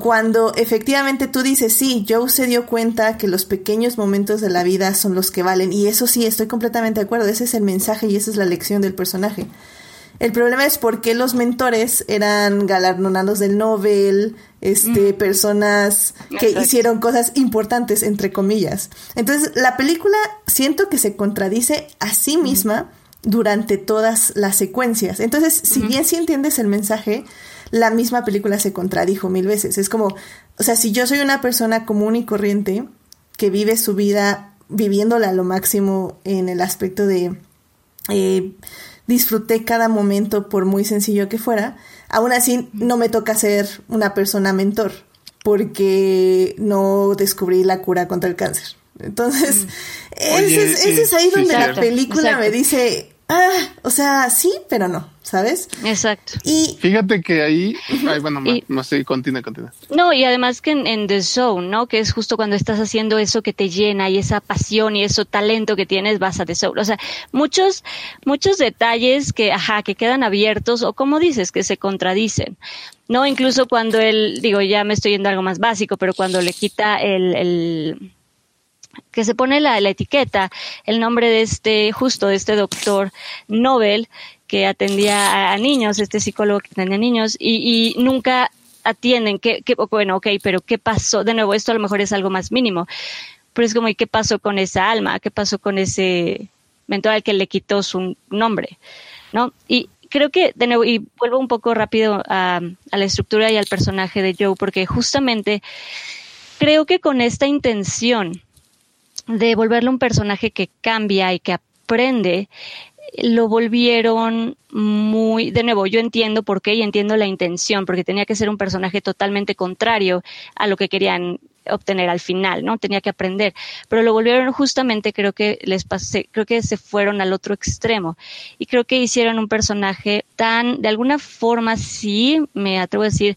cuando efectivamente tú dices, sí, Joe se dio cuenta que los pequeños momentos de la vida son los que valen, y eso sí, estoy completamente de acuerdo, ese es el mensaje y esa es la lección del personaje. El problema es por qué los mentores eran galardonados del Nobel, este, personas que hicieron cosas importantes, entre comillas. Entonces, la película siento que se contradice a sí misma durante todas las secuencias. Entonces, si bien sí entiendes el mensaje, la misma película se contradijo mil veces. Es como, o sea, si yo soy una persona común y corriente que vive su vida viviéndola a lo máximo en el aspecto de eh, disfruté cada momento por muy sencillo que fuera, aún así no me toca ser una persona mentor porque no descubrí la cura contra el cáncer. Entonces, ese, es, ahí donde la película me dice, ah, o sea, sí, pero no. ¿sabes? Exacto. Y fíjate que ahí, ay, bueno, no sé, continúa, continúa. No, y además que en, The Zone, ¿no? Que es justo cuando estás haciendo eso que te llena y esa pasión y ese talento que tienes, vas a The Zone. O sea, muchos, muchos detalles que, ajá, que quedan abiertos o como dices, que se contradicen. No, incluso cuando él, digo, ya me estoy yendo a algo más básico, pero cuando le quita el, el que se pone la, la, etiqueta, el nombre de este, justo de este doctor Nobel, que atendía a, niños, este psicólogo que atendía a niños, y, nunca atienden, que, bueno, ok, pero ¿qué pasó? De nuevo, esto a lo mejor es algo más mínimo, pero es como, ¿y qué pasó con esa alma? ¿Qué pasó con ese mentor al que le quitó su nombre? ¿No? Y creo que, de nuevo, y vuelvo un poco rápido a la estructura y al personaje de Joe, porque justamente creo que con esta intención de volverle un personaje que cambia y que aprende, lo volvieron muy, de nuevo, yo entiendo por qué y entiendo la intención, porque tenía que ser un personaje totalmente contrario a lo que querían obtener al final, ¿no? Tenía que aprender, pero lo volvieron justamente, creo que les pasé, creo que se fueron al otro extremo y creo que hicieron un personaje tan, de alguna forma, sí, me atrevo a decir,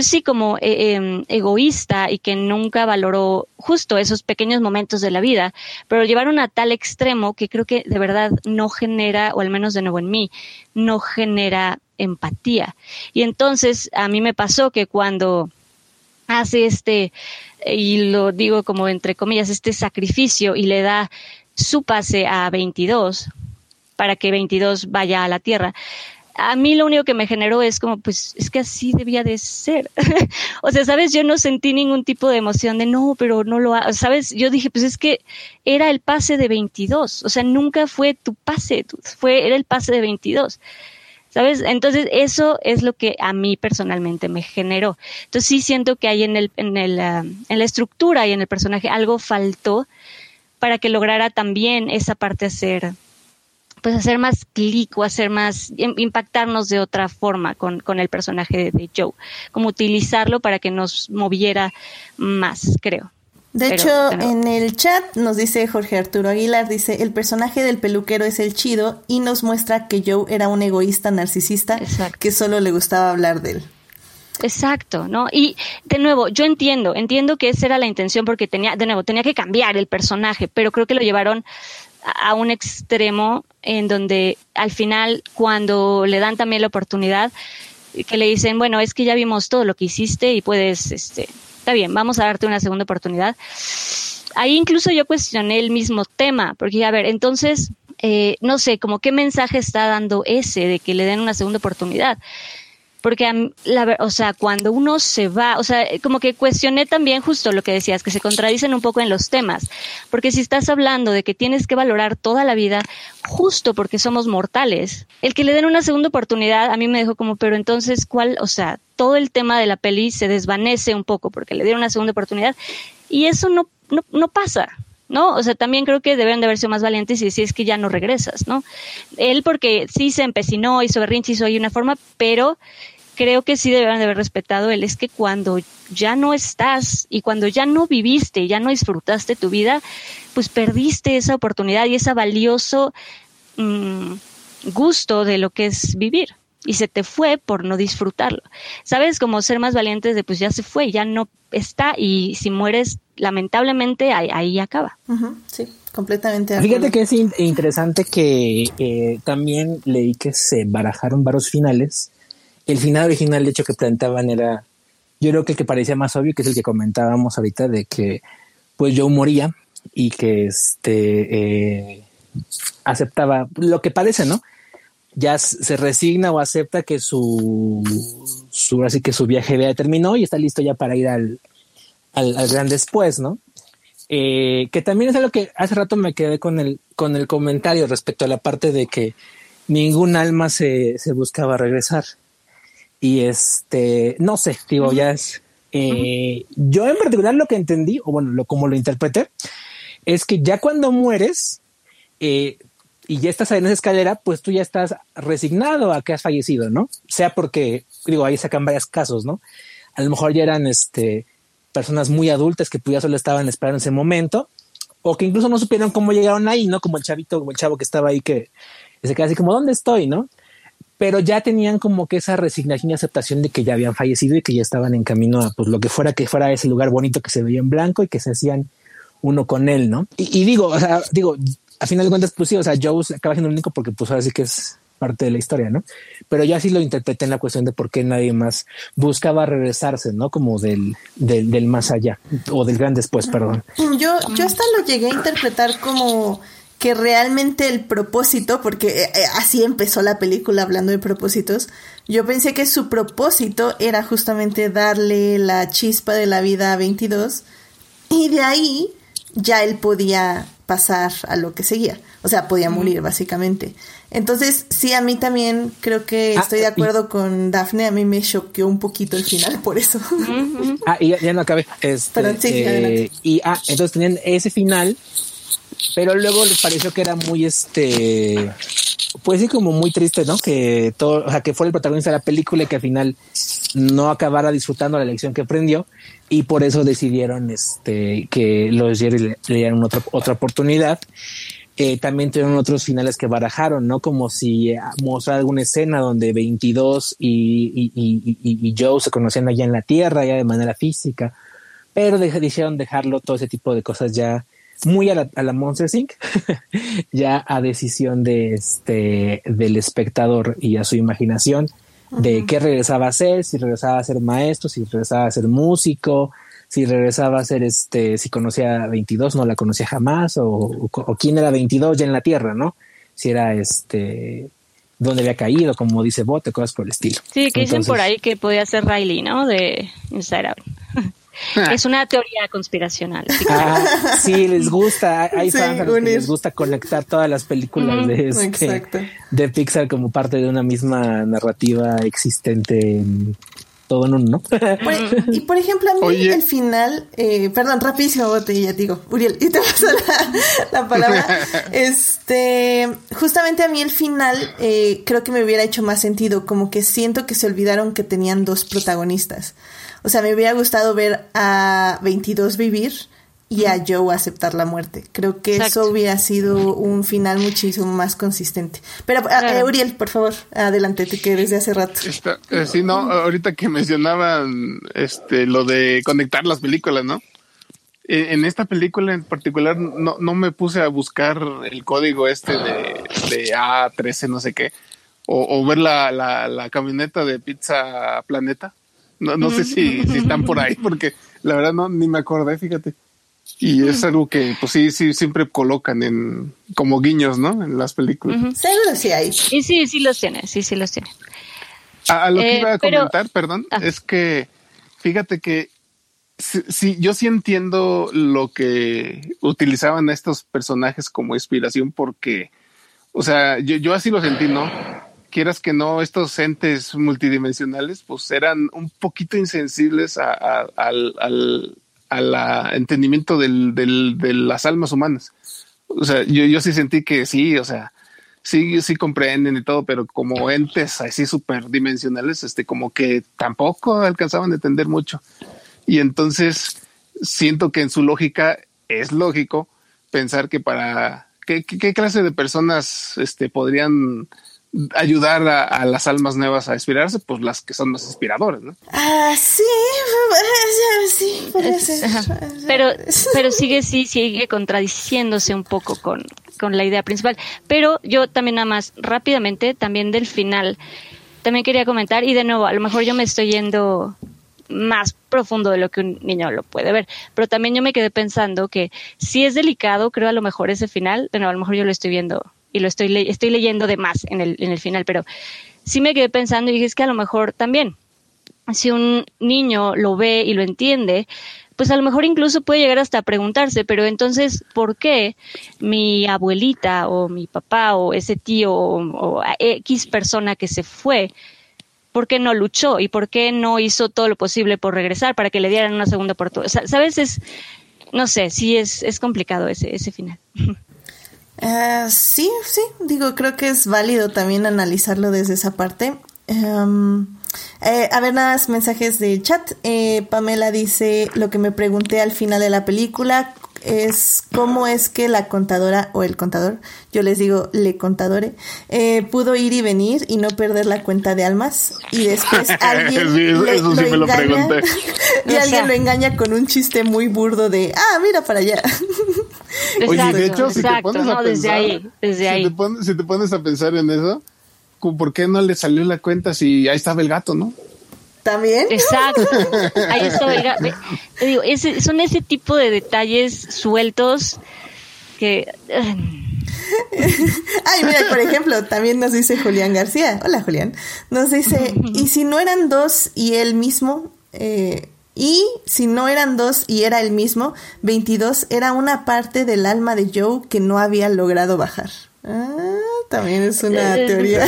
pues sí, como eh, em, egoísta y que nunca valoró justo esos pequeños momentos de la vida, pero llevaron a tal extremo que creo que de verdad no genera, o al menos de nuevo en mí, no genera empatía. Y entonces a mí me pasó que cuando hace este, y lo digo como entre comillas, este sacrificio y le da su pase a 22 para que 22 vaya a la tierra, a mí lo único que me generó es como, pues es que así debía de ser. [LAUGHS] o sea, sabes, yo no sentí ningún tipo de emoción de no, pero no lo, sabes, yo dije, pues es que era el pase de 22, o sea, nunca fue tu pase, fue, era el pase de 22. ¿Sabes? Entonces, eso es lo que a mí personalmente me generó. Entonces, sí siento que hay en, el, en, el, ah, en la estructura y en el personaje algo faltó para que lograra también esa parte hacer pues hacer más clic o hacer más, impactarnos de otra forma con, con el personaje de, Joe, como utilizarlo para que nos moviera más, creo. De hecho, en el chat nos dice Jorge Arturo Aguilar, dice, el personaje del peluquero es el chido y nos muestra que Joe era un egoísta narcisista que solo le gustaba hablar de él. Exacto, ¿no? Y de nuevo, yo entiendo, entiendo que esa era la intención porque tenía, de nuevo, tenía que cambiar el personaje, pero creo que lo llevaron a un extremo en donde al final cuando le dan también la oportunidad que le dicen, bueno, es que ya vimos todo lo que hiciste y puedes, este, está bien, vamos a darte una segunda oportunidad. Ahí incluso yo cuestioné el mismo tema, porque a ver, entonces, eh, no sé, como qué mensaje está dando ese de que le den una segunda oportunidad porque, la, o sea, cuando uno se va, o sea, como que cuestioné también justo lo que decías, que se contradicen un poco en los temas, porque si estás hablando de que tienes que valorar toda la vida justo porque somos mortales, el que le den una segunda oportunidad a mí me dejó como, pero entonces, ¿cuál? O sea, todo el tema de la peli se desvanece un poco porque le dieron una segunda oportunidad y eso no, no, no pasa. ¿No? O sea, también creo que deben de haber sido más valientes y decir es que ya no regresas, ¿no? Él porque sí se empecinó, hizo berrinche, hizo ahí una forma, pero creo que sí deben de haber respetado él es que cuando ya no estás y cuando ya no viviste, ya no disfrutaste tu vida, pues perdiste esa oportunidad y esa valioso mm, gusto de lo que es vivir y se te fue por no disfrutarlo. ¿Sabes? Como ser más valientes de pues ya se fue, ya no está y si mueres lamentablemente ahí, acaba. sí, completamente. Fíjate que es interesante que eh, también leí que se barajaron varios finales. El final original, de hecho, que planteaban era, yo creo que el que parecía más obvio, que es el que comentábamos ahorita, de que pues yo moría y que este eh, aceptaba lo que parece, ¿no? ya se resigna o acepta que su, su así que su viaje ya terminó y está listo ya para ir al, al, gran después, ¿no? Eh, que también es algo que hace rato me quedé con el, con el comentario respecto a la parte de que ningún alma se, se buscaba regresar. Y este, no sé, digo, ya es. Eh, yo en particular lo que entendí, o bueno, lo, como lo interpreté, es que ya cuando mueres, eh, y ya estás en esa escalera, pues tú ya estás resignado a que has fallecido, ¿no? Sea porque, digo, ahí sacan varios casos, ¿no? A lo mejor ya eran este, personas muy adultas que pues ya solo estaban esperando ese momento, o que incluso no supieron cómo llegaron ahí, ¿no? Como el chavito, como el chavo que estaba ahí que se queda así como, ¿dónde estoy, no? Pero ya tenían como que esa resignación y aceptación de que ya habían fallecido y que ya estaban en camino a pues lo que fuera que fuera ese lugar bonito que se veía en blanco y que se hacían uno con él, ¿no? Y, y digo, o sea, digo, a final de cuentas, pues sí, o sea, Joe acaba siendo el único porque pues ahora sí que es parte de la historia, ¿no? Pero yo así lo interpreté en la cuestión de por qué nadie más buscaba regresarse, ¿no? Como del, del, del más allá o del gran después, perdón. Yo, yo hasta lo llegué a interpretar como que realmente el propósito, porque eh, eh, así empezó la película hablando de propósitos, yo pensé que su propósito era justamente darle la chispa de la vida a 22 y de ahí ya él podía pasar a lo que seguía. O sea, podía morir básicamente. Entonces, sí, a mí también creo que ah, estoy de acuerdo con Daphne. A mí me choqueó un poquito el final por eso. [LAUGHS] ah, y ya, no acabé. Este, eh, y ah, entonces tenían ese final, pero luego les pareció que era muy este pues sí, como muy triste, ¿no? Que todo, o sea, que fue el protagonista de la película y que al final no acabara disfrutando la lección que aprendió y por eso decidieron este, que los Jerry le, dieran otra, otra oportunidad. Eh, también tuvieron otros finales que barajaron, ¿no? Como si eh, mostrar alguna escena donde 22 y, y, y, Joe se conocían allá en la Tierra, ya de manera física, pero decidieron dejarlo todo ese tipo de cosas ya muy a la, a la Monster Inc., [LAUGHS] ya a decisión de este, del espectador y a su imaginación de qué regresaba a ser, si regresaba a ser maestro, si regresaba a ser músico, si regresaba a ser este, si conocía a 22, no la conocía jamás, o, quién era 22 ya en la Tierra, ¿no? Si era este, dónde había caído, como dice Bote, cosas por el estilo. Sí, que dicen por ahí que podía ser Riley, ¿no? De Inside Out. Es una teoría conspiracional. [LAUGHS] Ah, sí, les gusta. Hay fans que les gusta conectar todas las películas de, este, de Pixar como parte de una misma narrativa existente en todo en uno, [LAUGHS] y por ejemplo, a mí el final, eh, perdón, rapidísimo, botella, digo, Uriel, y te paso [LAUGHS] la, palabra. [LAUGHS] este, justamente a mí el final eh, creo que me hubiera hecho más sentido, como que siento que se olvidaron que tenían dos protagonistas. O sea, me hubiera gustado ver a 22 vivir y a Joe aceptar la muerte. Creo que eso hubiera sido un final muchísimo más consistente. Pero, uh, Uriel, por favor, adelante, te que desde hace rato. Eh, sí, no, ahorita que mencionaban este, lo de conectar las películas, ¿no? En esta película en particular no, no me puse a buscar el código este de, de A13, no sé qué, o, o ver la, la, la camioneta de Pizza Planeta no, no sé si, si están por ahí, porque la verdad no, ni me acordé, fíjate. Y es algo que, pues sí, sí, siempre colocan en como guiños, ¿no? En las películas. Seguro sí hay. Y sí, sí los tiene, sí, sí los tiene. A, lo que eh, iba a comentar, perdón, ah. es que fíjate que sí, yo sí entiendo lo que utilizaban estos personajes como inspiración porque, o sea, yo, yo así lo sentí, ¿no? quieras que no, estos entes multidimensionales, pues eran un poquito insensibles al, entendimiento del, de las almas humanas. O sea, yo, yo sí sentí que sí, o sea, sí, sí comprenden y todo, pero como entes así superdimensionales, este, como que tampoco alcanzaban a entender mucho. Y entonces siento que en su lógica es lógico pensar que para ¿qué, qué, clase de personas este, podrían ayudar a, las almas nuevas a inspirarse, pues las que son más inspiradoras, ¿no? Ah, sí, sí, Pero, pero sigue, sí, sigue contradiciéndose un poco con, con la idea principal. Pero yo también nada más rápidamente, también del final, también quería comentar, y de nuevo, a lo mejor yo me estoy yendo más profundo de lo que un niño lo puede ver. Pero también yo me quedé pensando que si es delicado, creo a lo mejor ese final, de nuevo, a lo mejor yo lo estoy viendo y lo estoy, estoy leyendo de más en el, en el final, pero sí me quedé pensando y dije, es que a lo mejor también, si un niño lo ve y lo entiende, pues a lo mejor incluso puede llegar hasta preguntarse, pero entonces, ¿por qué mi abuelita o mi papá o ese tío o, X persona que se fue, ¿por qué no luchó y por qué no hizo todo lo posible por regresar para que le dieran una segunda oportunidad? ¿Sabes? Es, no sé, sí es, es complicado ese, ese final. [LAUGHS] Uh, sí, sí, digo, creo que es válido también analizarlo desde esa parte. Um, eh, a ver, nada más mensajes de chat. Eh, Pamela dice, lo que me pregunté al final de la película es cómo es que la contadora o el contador, yo les digo le contadore, eh, pudo ir y venir y no perder la cuenta de almas y después [LAUGHS] alguien eso sí me lo pregunté. [LAUGHS] y alguien lo engaña con un chiste muy burdo de, ah, mira para allá. [LAUGHS] Oye, de hecho, si te pones a pensar, si te pones a pensar en eso, ¿por qué no le salió la cuenta si ahí estaba el gato, no? También. Exacto. [LAUGHS] Ahí. Te digo, son ese tipo de detalles sueltos que... Ay, mira, por ejemplo, también nos dice Julián García. Hola, Julián. Nos dice, ¿y si no eran dos y él mismo? Eh, y si no eran dos y era el mismo, 22 era una parte del alma de Joe que no había logrado bajar. Ah, también es una [LAUGHS] teoría.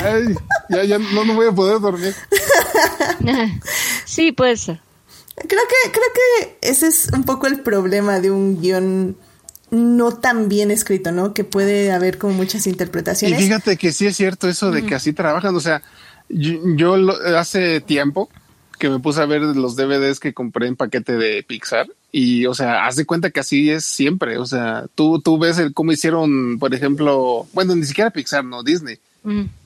ya, ya no, me voy a poder dormir. [LAUGHS] sí, puede ser. Creo que, creo que ese es un poco el problema de un guion no tan bien escrito, ¿no? Que puede haber como muchas interpretaciones. Y fíjate que sí es cierto eso de que así trabajan. O sea, yo, hace tiempo que me puse a ver los DVDs que compré en paquete de Pixar y, o sea, haz de cuenta que así es siempre. O sea, tú, tú ves el, cómo hicieron, por ejemplo, bueno, ni siquiera Pixar, no, Disney.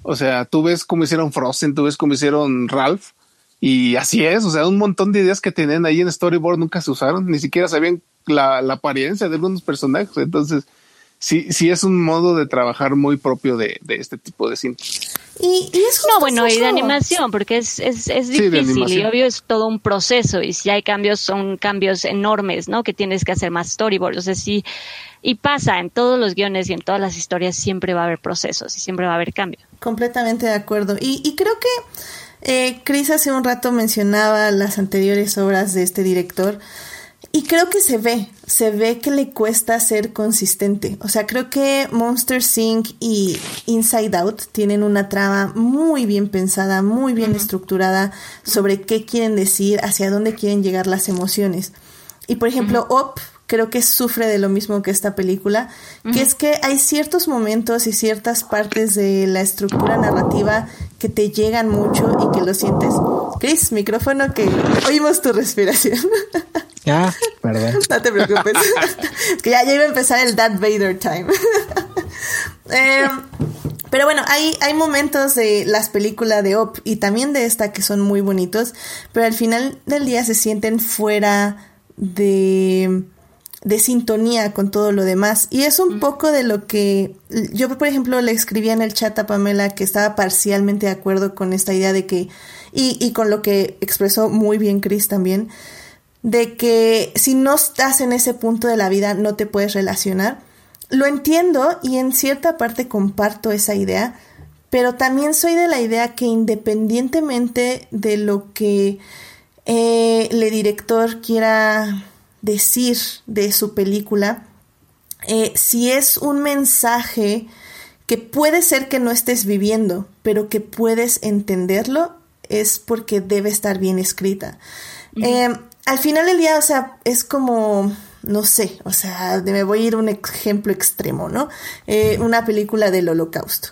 O sea, tú ves cómo hicieron Frozen, tú ves cómo hicieron Ralph. Y así es, o sea, un montón de ideas que tenían ahí en Storyboard nunca se usaron, ni siquiera sabían la, la apariencia de algunos personajes. Entonces, sí, sí es un modo de trabajar muy propio de, de este tipo de cine. Y, y es no, bueno, y de animación, porque es, es, es difícil y obvio es todo un proceso y si hay cambios son cambios enormes, ¿no? Que tienes que hacer más storyboards, o sea, sí, y pasa en todos los guiones y en todas las historias siempre va a haber procesos y siempre va a haber cambios. Completamente de acuerdo. Y, y creo que eh, Chris hace un rato mencionaba las anteriores obras de este director. Y creo que se ve, se ve que le cuesta ser consistente. O sea, creo que Monster Inc. y Inside Out tienen una trama muy bien pensada, muy bien estructurada sobre qué quieren decir, hacia dónde quieren llegar las emociones. Y por ejemplo, Up creo que sufre de lo mismo que esta película, que es que hay ciertos momentos y ciertas partes de la estructura narrativa que te llegan mucho y que lo sientes. Chris, micrófono que oímos tu respiración. [LAUGHS] Ah, perdón. [LAUGHS] No te preocupes. [LAUGHS] es que ya, iba a empezar el Darth Vader time. [LAUGHS] Em, pero bueno, hay, hay momentos de las películas de Op y también de esta que son muy bonitos, pero al final del día se sienten fuera de de sintonía con todo lo demás. Y es un poco de lo que yo, por ejemplo, le escribía en el chat a Pamela que estaba parcialmente de acuerdo con esta idea de que, y, y con lo que expresó muy bien Chris también, de que si no estás en ese punto de la vida no te puedes relacionar. Lo entiendo y en cierta parte comparto esa idea, pero también soy de la idea que independientemente de lo que eh, el director quiera decir de su película, eh, si es un mensaje que puede ser que no estés viviendo, pero que puedes entenderlo, es porque debe estar bien escrita. Eh, al final del día, o sea, es como, no sé, o sea, me voy a ir a un ejemplo extremo, ¿no? Eh, una película del holocausto.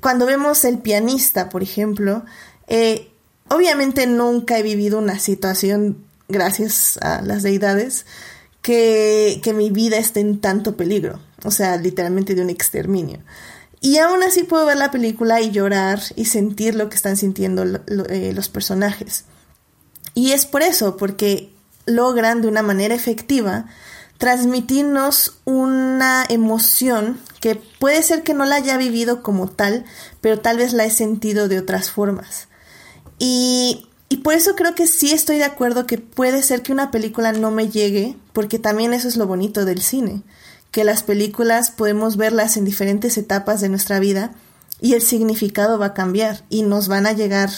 Cuando vemos El pianista, por ejemplo, obviamente nunca he vivido una situación gracias a las deidades, que, que mi vida esté en tanto peligro, o sea, literalmente de un exterminio. Y aún así puedo ver la película y llorar y sentir lo que están sintiendo eh, los personajes. Y es por eso, porque logran de una manera efectiva transmitirnos una emoción que puede ser que no la haya vivido como tal, pero tal vez la he sentido de otras formas. Y, y por eso creo que sí estoy de acuerdo que puede ser que una película no me llegue, porque también eso es lo bonito del cine que las películas podemos verlas en diferentes etapas de nuestra vida y el significado va a cambiar y nos van a llegar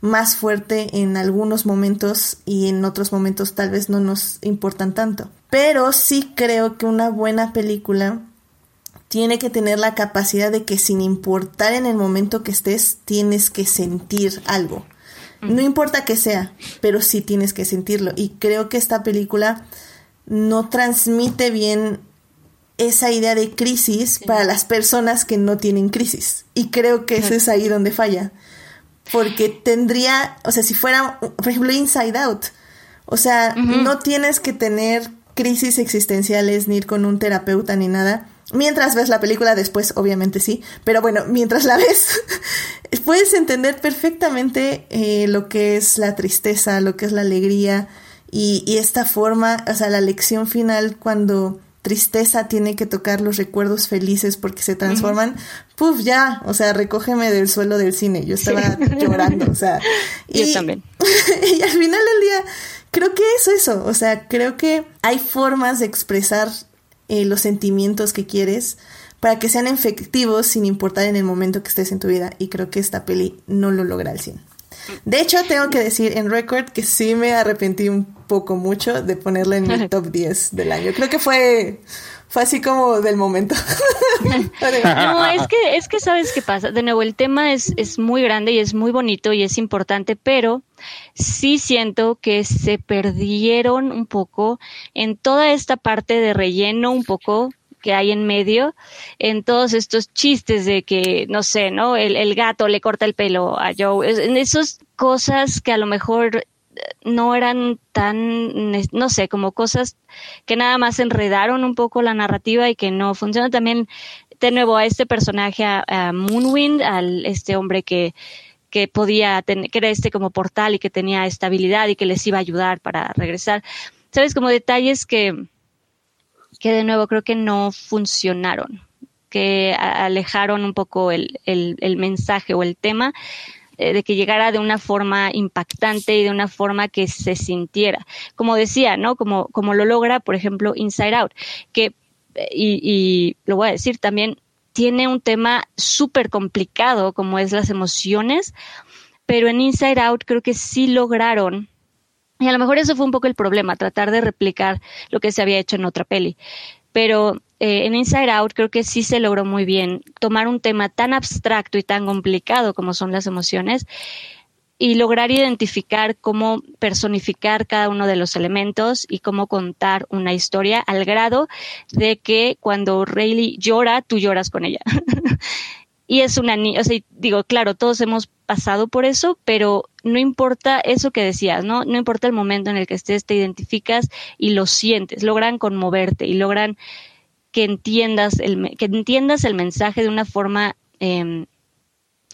más fuerte en algunos momentos y en otros momentos tal vez no nos importan tanto. Pero sí creo que una buena película tiene que tener la capacidad de que sin importar en el momento que estés, tienes que sentir algo. No importa que sea, pero sí tienes que sentirlo. Y creo que esta película no transmite bien esa idea de crisis para las personas que no tienen crisis. Y creo que eso es ahí donde falla. Porque tendría, o sea, si fuera, por ejemplo, Inside Out, o sea, no tienes que tener crisis existenciales ni ir con un terapeuta ni nada. Mientras ves la película, después obviamente sí, pero bueno, mientras la ves, [LAUGHS] puedes entender perfectamente eh, lo que es la tristeza, lo que es la alegría y, y esta forma, o sea, la lección final cuando tristeza tiene que tocar los recuerdos felices porque se transforman, puf, ya, o sea, recógeme del suelo del cine. Yo estaba llorando, o sea. [LAUGHS] Y, Yo también. [LAUGHS] y al final del día, creo que es eso, o sea, creo que hay formas de expresar eh, los sentimientos que quieres para que sean efectivos sin importar en el momento que estés en tu vida. Y creo que esta peli no lo logra al 100. De hecho, tengo que decir en record que sí me arrepentí un poco mucho de ponerla en mi [LAUGHS] top 10 del año. Creo que fue fue así como del momento. [LAUGHS] no, es que, es que sabes qué pasa. De nuevo, el tema es, es muy grande y es muy bonito y es importante, pero sí siento que se perdieron un poco en toda esta parte de relleno, un poco que hay en medio, en todos estos chistes de que, no sé, ¿no? El, el gato le corta el pelo a Joe, en esas cosas que a lo mejor eh, no eran tan, no sé, como cosas que nada más enredaron un poco la narrativa y que no funcionan. También, de nuevo, a este personaje, a, Moonwind, al este hombre que, que podía tener, que era este como portal y que tenía estabilidad y que les iba a ayudar para regresar. ¿Sabes? Como detalles que, que de nuevo creo que no funcionaron, que alejaron un poco el, el, mensaje o el tema eh, de que llegara de una forma impactante y de una forma que se sintiera. Como decía, ¿no? Como, como lo logra, por ejemplo, Inside Out, que, y, y lo voy a decir también, tiene un tema súper complicado como es las emociones, pero en Inside Out creo que sí lograron y a lo mejor eso fue un poco el problema, tratar de replicar lo que se había hecho en otra peli. Pero eh, en Inside Out creo que sí se logró muy bien tomar un tema tan abstracto y tan complicado como son las emociones y lograr identificar cómo personificar cada uno de los elementos y cómo contar una historia al grado de que cuando Rayleigh llora, tú lloras con ella. [LAUGHS] y es una niña, o sea, digo, claro, todos hemos pasado por eso, pero no importa eso que decías, ¿no? No importa el momento en el que estés, te identificas y lo sientes, logran conmoverte y logran que entiendas el, que entiendas el mensaje de una forma eh,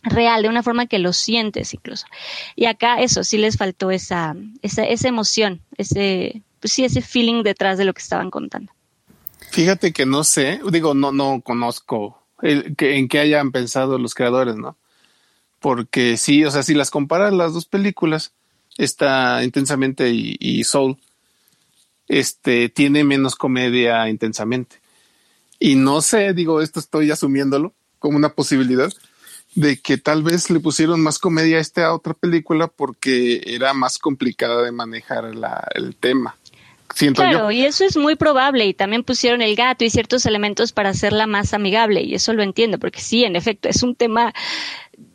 real, de una forma que lo sientes incluso. Y acá eso, sí les faltó esa, esa, esa emoción, ese, pues sí, ese feeling detrás de lo que estaban contando. Fíjate que no sé, digo, no, no conozco en qué hayan pensado los creadores, ¿no? Porque sí, o sea, si las comparas las dos películas, está intensamente y, Soul, este, tiene menos comedia intensamente. Y no sé, digo, esto estoy asumiéndolo como una posibilidad de que tal vez le pusieron más comedia a esta otra película porque era más complicada de manejar el tema claro, y eso es muy probable. Y también pusieron el gato y ciertos elementos para hacerla más amigable. Y eso lo entiendo, porque sí, en efecto, es un tema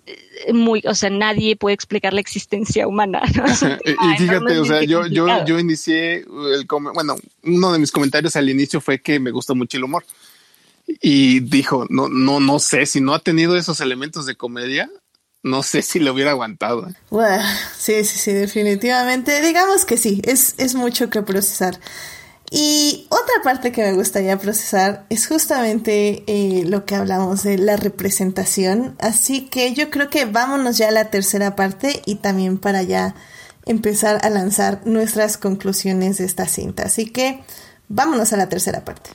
eh, muy, o sea, nadie puede explicar la existencia humana. y fíjate, o sea, yo, yo, yo inicié el, bueno, uno de mis comentarios al inicio fue que me gusta mucho el humor. Y dijo, no, no, no sé, si no ha tenido esos elementos de comedia, no sé si lo hubiera aguantado. ¿eh? sí, sí, sí, definitivamente. Digamos que sí, es, es mucho que procesar. Y otra parte que me gustaría procesar es justamente eh, lo que hablamos de la representación. Así que yo creo que vámonos ya a la tercera parte y también para ya empezar a lanzar nuestras conclusiones de esta cinta. Así que vámonos a la tercera parte.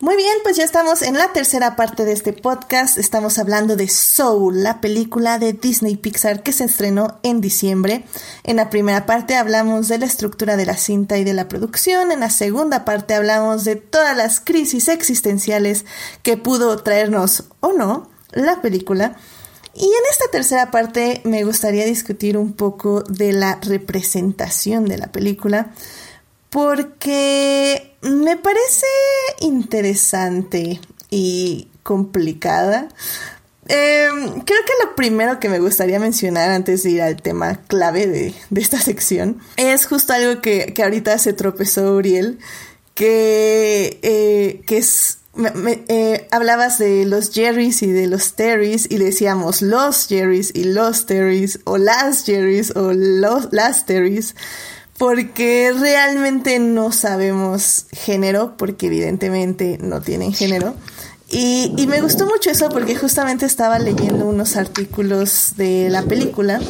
Muy bien, pues ya estamos en la tercera parte de este podcast. Estamos hablando de Soul, la película de Disney Pixar que se estrenó en diciembre. En la primera parte hablamos de la estructura de la cinta y de la producción. En la segunda parte hablamos de todas las crisis existenciales que pudo traernos o no la película. Y en esta tercera parte me gustaría discutir un poco de la representación de la película, porque me parece interesante y complicada. Em, creo que lo primero que me gustaría mencionar antes de ir al tema clave de, esta sección es justo algo que, ahorita se tropezó Uriel, que, eh, que es eh, hablabas de los Jerrys y de los Terrys y decíamos los Jerrys y los Terrys o las Jerrys o los, las Terrys porque realmente no sabemos género porque evidentemente no tienen género. Y, y me gustó mucho eso porque justamente estaba leyendo unos artículos de la película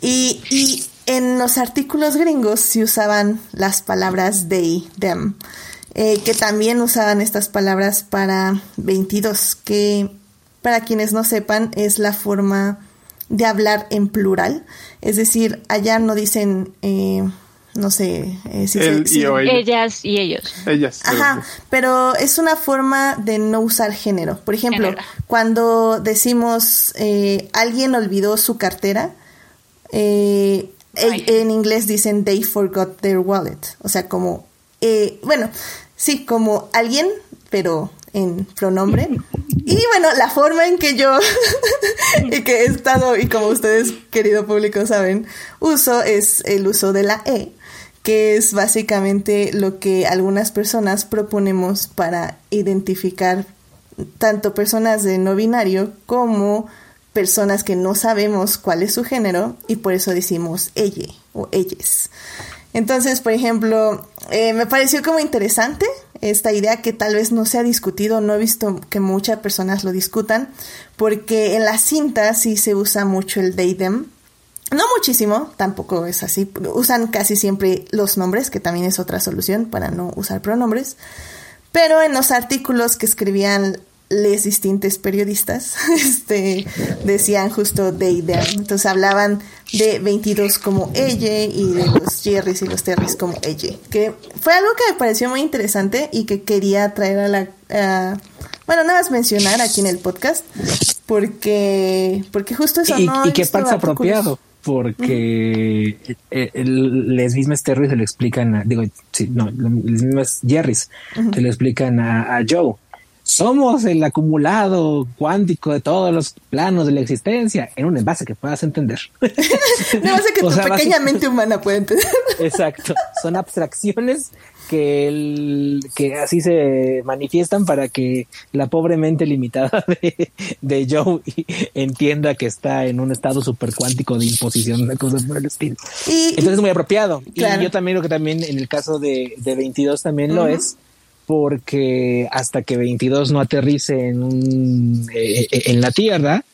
y, y en los artículos gringos se usaban las palabras they, them eh, que también usaban estas palabras para 22, que para quienes no sepan es la forma de hablar en plural, es decir, allá no dicen, eh, no sé, eh, si, ellas y ellos. Ellas. Ajá, pero es una forma de no usar género. Por ejemplo, cuando decimos alguien olvidó su cartera, en inglés dicen they forgot their wallet, o sea, como bueno, sí, como alguien, pero en pronombre. Y bueno, la forma en que yo, [LAUGHS] y que he estado, y como ustedes, querido público, saben, uso es el uso de la E, que es básicamente lo que algunas personas proponemos para identificar tanto personas de no binario como personas que no sabemos cuál es su género y por eso decimos ella o ellas. Entonces, por ejemplo, eh, me pareció como interesante esta idea que tal vez no se ha discutido, no he visto que muchas personas lo discutan, porque en la cinta sí se usa mucho el they them. No muchísimo, tampoco es así. Usan casi siempre los nombres, que también es otra solución para no usar pronombres. Pero en los artículos que escribían les distintos periodistas [LAUGHS] este, decían justo de idea. Entonces hablaban de 22 como ella y de los Jerrys y los Terrys como ella. Que fue algo que me pareció muy interesante y que quería traer a la... bueno, nada más mencionar aquí en el podcast porque, porque justo eso y, no... Y que parte apropiado porque les mismos Terrys se lo explican a, digo, sí, no, los mismos Jerrys se lo explican a, a Joe somos el acumulado cuántico de todos los planos de la existencia en un envase que puedas entender. [LAUGHS] Un envase que [LAUGHS] tu pequeña mente humana puede entender. [LAUGHS] Exacto. Son abstracciones que, el, que así se manifiestan para que la pobre mente limitada de, de Joe entienda que está en un estado super cuántico de imposición, de cosas por el estilo. Entonces es muy apropiado. Y yo también lo que también en el caso de, de 22 también lo es porque hasta que 22 no aterrice en, un, eh, eh, en la Tierra,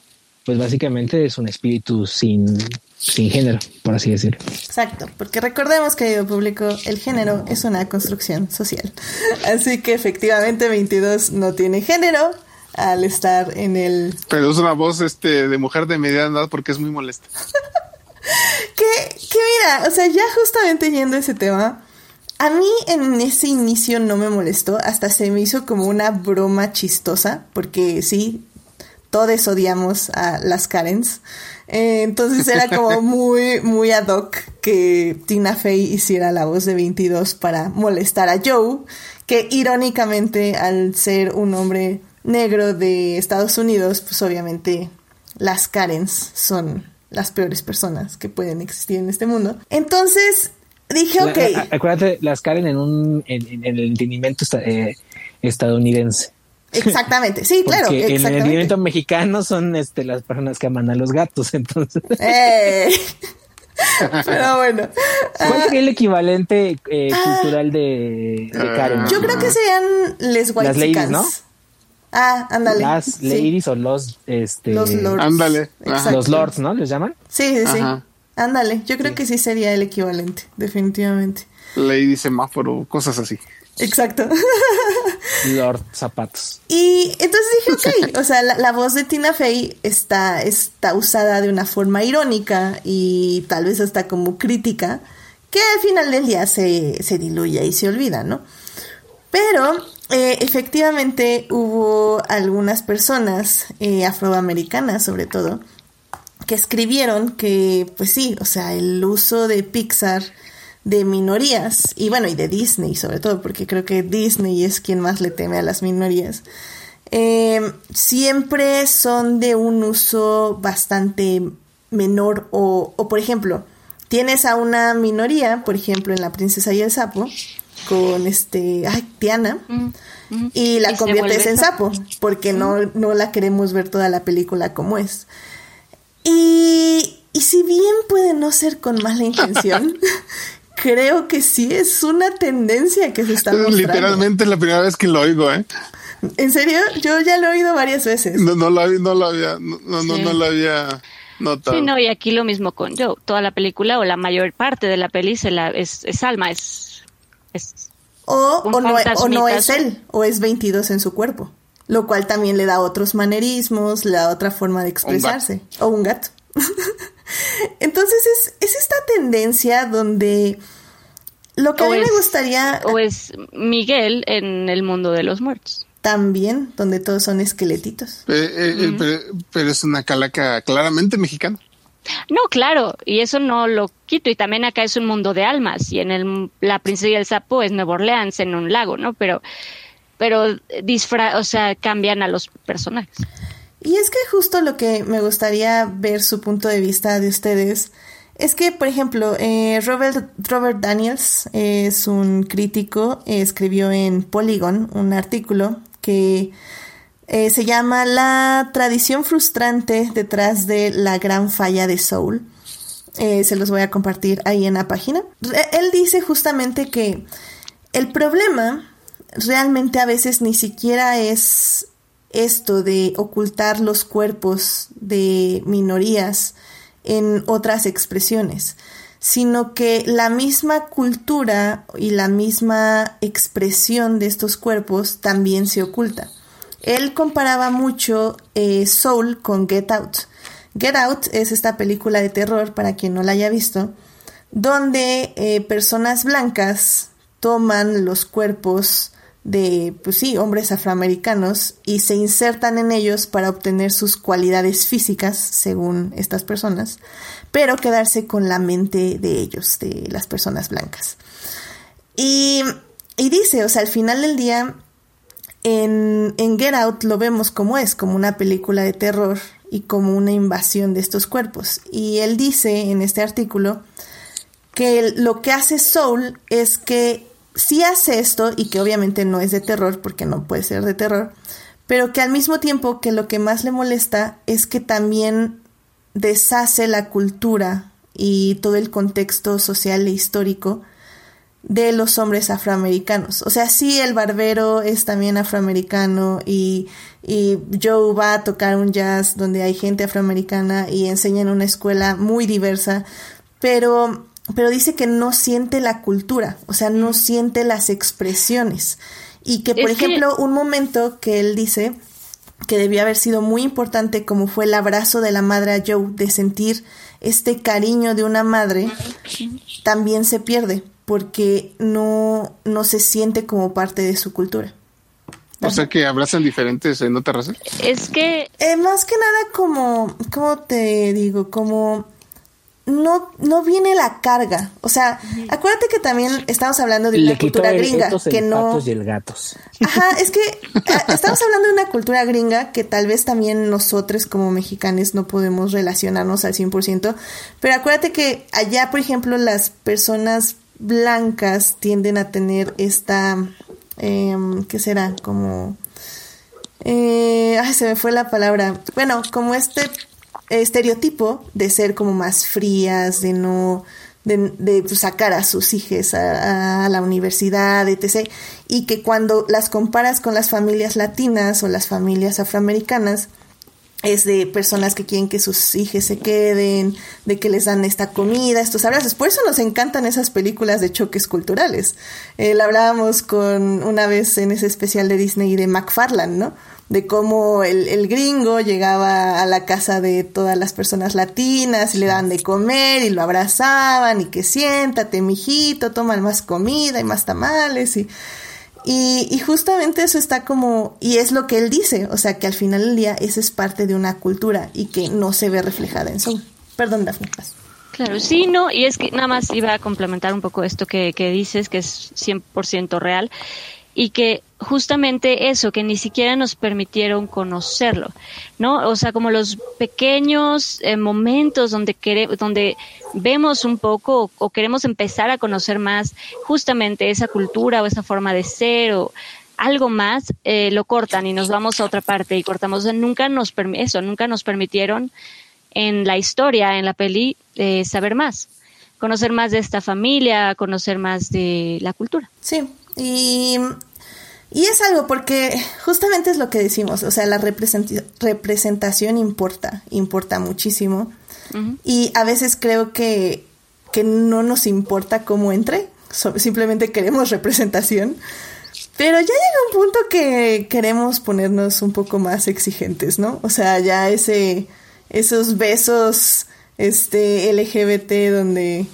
pues básicamente es un espíritu sin, sin género, por así decirlo. Exacto, porque recordemos, querido público, el género es una construcción social. Así que efectivamente 22 no tiene género al estar en el... Pero es una voz este, de mujer de mediana edad porque es muy molesta. [LAUGHS] que, que mira, o sea, ya justamente yendo a ese tema, a mí en ese inicio no me molestó, hasta se me hizo como una broma chistosa, porque sí, todos odiamos a las Karens. Eh, entonces era como [LAUGHS] muy, muy ad hoc que Tina Fey hiciera la voz de 22 para molestar a Joe, que irónicamente al ser un hombre negro de Estados Unidos, pues obviamente las Karens son las peores personas que pueden existir en este mundo. Entonces, Dije, ok. acuérdate, las Karen en un en, el entendimiento eh, estadounidense. Exactamente, sí, claro. En el entendimiento mexicano son este las personas que aman a los gatos, [LAUGHS] entonces. Eh. Pero bueno. ¿Cuál sería el equivalente eh, cultural de, de Karen? Yo creo que serían les white Las ladies, ¿no? Ah, ándale. Las Sí. ladies o los, este, Los lords. Ándale. Los lords, ¿no? ¿Les llaman? Sí, sí, sí. Ajá. Ándale. Yo creo que sí sería el equivalente, definitivamente. Lady semáforo, cosas así. Exacto. [LAUGHS] Lord zapatos. Y entonces dije, ok, [LAUGHS] o sea, la, la voz de Tina Fey está, está usada de una forma irónica y tal vez hasta como crítica, que al final del día se, se diluye y se olvida, ¿no? Pero eh, efectivamente hubo algunas personas eh, afroamericanas, sobre todo, que escribieron que, pues sí, o sea, el uso de Pixar de minorías, y bueno, y de Disney sobre todo, porque creo que Disney es quien más le teme a las minorías, eh, siempre son de un uso bastante menor o, o, por ejemplo, tienes a una minoría, por ejemplo, en La Princesa y el Sapo, con este, ay, Tiana, Mm, mm. y la conviertes en sapo, porque no, no la queremos ver toda la película como es. Y, y si bien puede no ser con mala intención, [LAUGHS] creo que sí es una tendencia que se está mostrando. Literalmente es la primera vez que lo oigo, ¿eh? ¿En serio? Yo ya lo he oído varias veces. No, no, lo, había- no lo había, no, no, no, Sí. no lo había notado. Sí, no, y aquí lo mismo con Joe. Toda la película o la mayor parte de la peli se la, es, es Alma, es, es O, o, no, o no es él, o es 22 en su cuerpo. Lo cual también le da otros manerismos, le da otra forma de expresarse. O un gato. [LAUGHS] Entonces es, es esta tendencia donde lo que a mí me gustaría o es Miguel en el mundo de los muertos. también, donde todos son esqueletitos. Eh, eh, eh, pero, pero es una calaca claramente mexicana. No, claro, y eso no lo quito. Y también acá es un mundo de almas. Y en el, La Princesa y el Sapo es Nueva Orleans, en un lago, ¿no? Pero, pero disfra, o sea, cambian a los personajes. Y es que justo lo que me gustaría ver su punto de vista de ustedes es que, por ejemplo, eh, Robert, Robert Daniels es un crítico, eh, escribió en Polygon un artículo que eh, se llama La tradición frustrante detrás de la gran falla de Soul. Eh, se los voy a compartir ahí en la página. Él dice justamente que el problema realmente a veces ni siquiera es esto de ocultar los cuerpos de minorías en otras expresiones, sino que la misma cultura y la misma expresión de estos cuerpos también se oculta. Él comparaba mucho eh, Soul con Get Out. Get Out es esta película de terror, para quien no la haya visto, donde eh, personas blancas toman los cuerpos de, pues sí, hombres afroamericanos y se insertan en ellos para obtener sus cualidades físicas, según estas personas, pero quedarse con la mente de ellos, de las personas blancas. Y, y dice, o sea, al final del día, en, en Get Out lo vemos como es, como una película de terror y como una invasión de estos cuerpos. Y él dice en este artículo que lo que hace Soul es que sí hace esto y que obviamente no es de terror porque no puede ser de terror, pero que al mismo tiempo que lo que más le molesta es que también deshace la cultura y todo el contexto social e histórico de los hombres afroamericanos. O sea, sí, el barbero es también afroamericano y, y Joe va a tocar un jazz donde hay gente afroamericana y enseña en una escuela muy diversa, pero, pero dice que no siente la cultura, o sea, no siente las expresiones. Y que, por Es que- ejemplo, un momento que él dice que debió haber sido muy importante como fue el abrazo de la madre a Joe, de sentir este cariño de una madre, también se pierde porque no, no se siente como parte de su cultura. O sea que abrazan diferentes en otra raza. Es que Eh, más que nada como, ¿cómo te digo? Como no, no viene la carga. O sea, acuérdate que también estamos hablando de una Le cultura el gringa que no... patos y el gatos. Ajá, [LAUGHS] es que ah, estamos hablando de una cultura gringa que tal vez también nosotros como mexicanos no podemos relacionarnos al 100%, pero acuérdate que allá, por ejemplo, las personas blancas tienden a tener esta, em, ¿qué será? Como, eh, ay, se me fue la palabra. Bueno, como este estereotipo de ser como más frías, de no de, pues, sacar a sus hijos a, la universidad, etc. Y que cuando las comparas con las familias latinas o las familias afroamericanas, es de personas que quieren que sus hijos se queden, de que les dan esta comida, estos abrazos. Por eso nos encantan esas películas de choques culturales. Eh, hablábamos con una vez en ese especial de Disney de McFarland, ¿no? De cómo el, gringo llegaba a la casa de todas las personas latinas y le daban de comer y lo abrazaban y que siéntate, mijito, toman más comida y más tamales y, y, justamente eso está como, y es lo que él dice, o sea que al final del día eso es parte de una cultura y que no se ve reflejada en su... Perdón, Dafne. Claro, sí, no, y es que nada más iba a complementar un poco esto que, que dices, que es 100% real y que justamente eso, que ni siquiera nos permitieron conocerlo, ¿no? O sea, como los pequeños eh, momentos donde, donde vemos un poco o, queremos empezar a conocer más justamente esa cultura o esa forma de ser o algo más, eh, lo cortan y nos vamos a otra parte y cortamos. Nunca nos, eso, nunca nos permitieron en la historia, en la peli, eh, saber más, conocer más de esta familia, conocer más de la cultura. Sí, y y es algo porque justamente es lo que decimos, o sea, la representación importa, importa muchísimo. Y a veces creo que, que no nos importa cómo entre, simplemente queremos [LAUGHS] representación. Pero ya llega un punto que queremos ponernos un poco más exigentes, ¿no? O sea, ya ese, esos besos este LGBT donde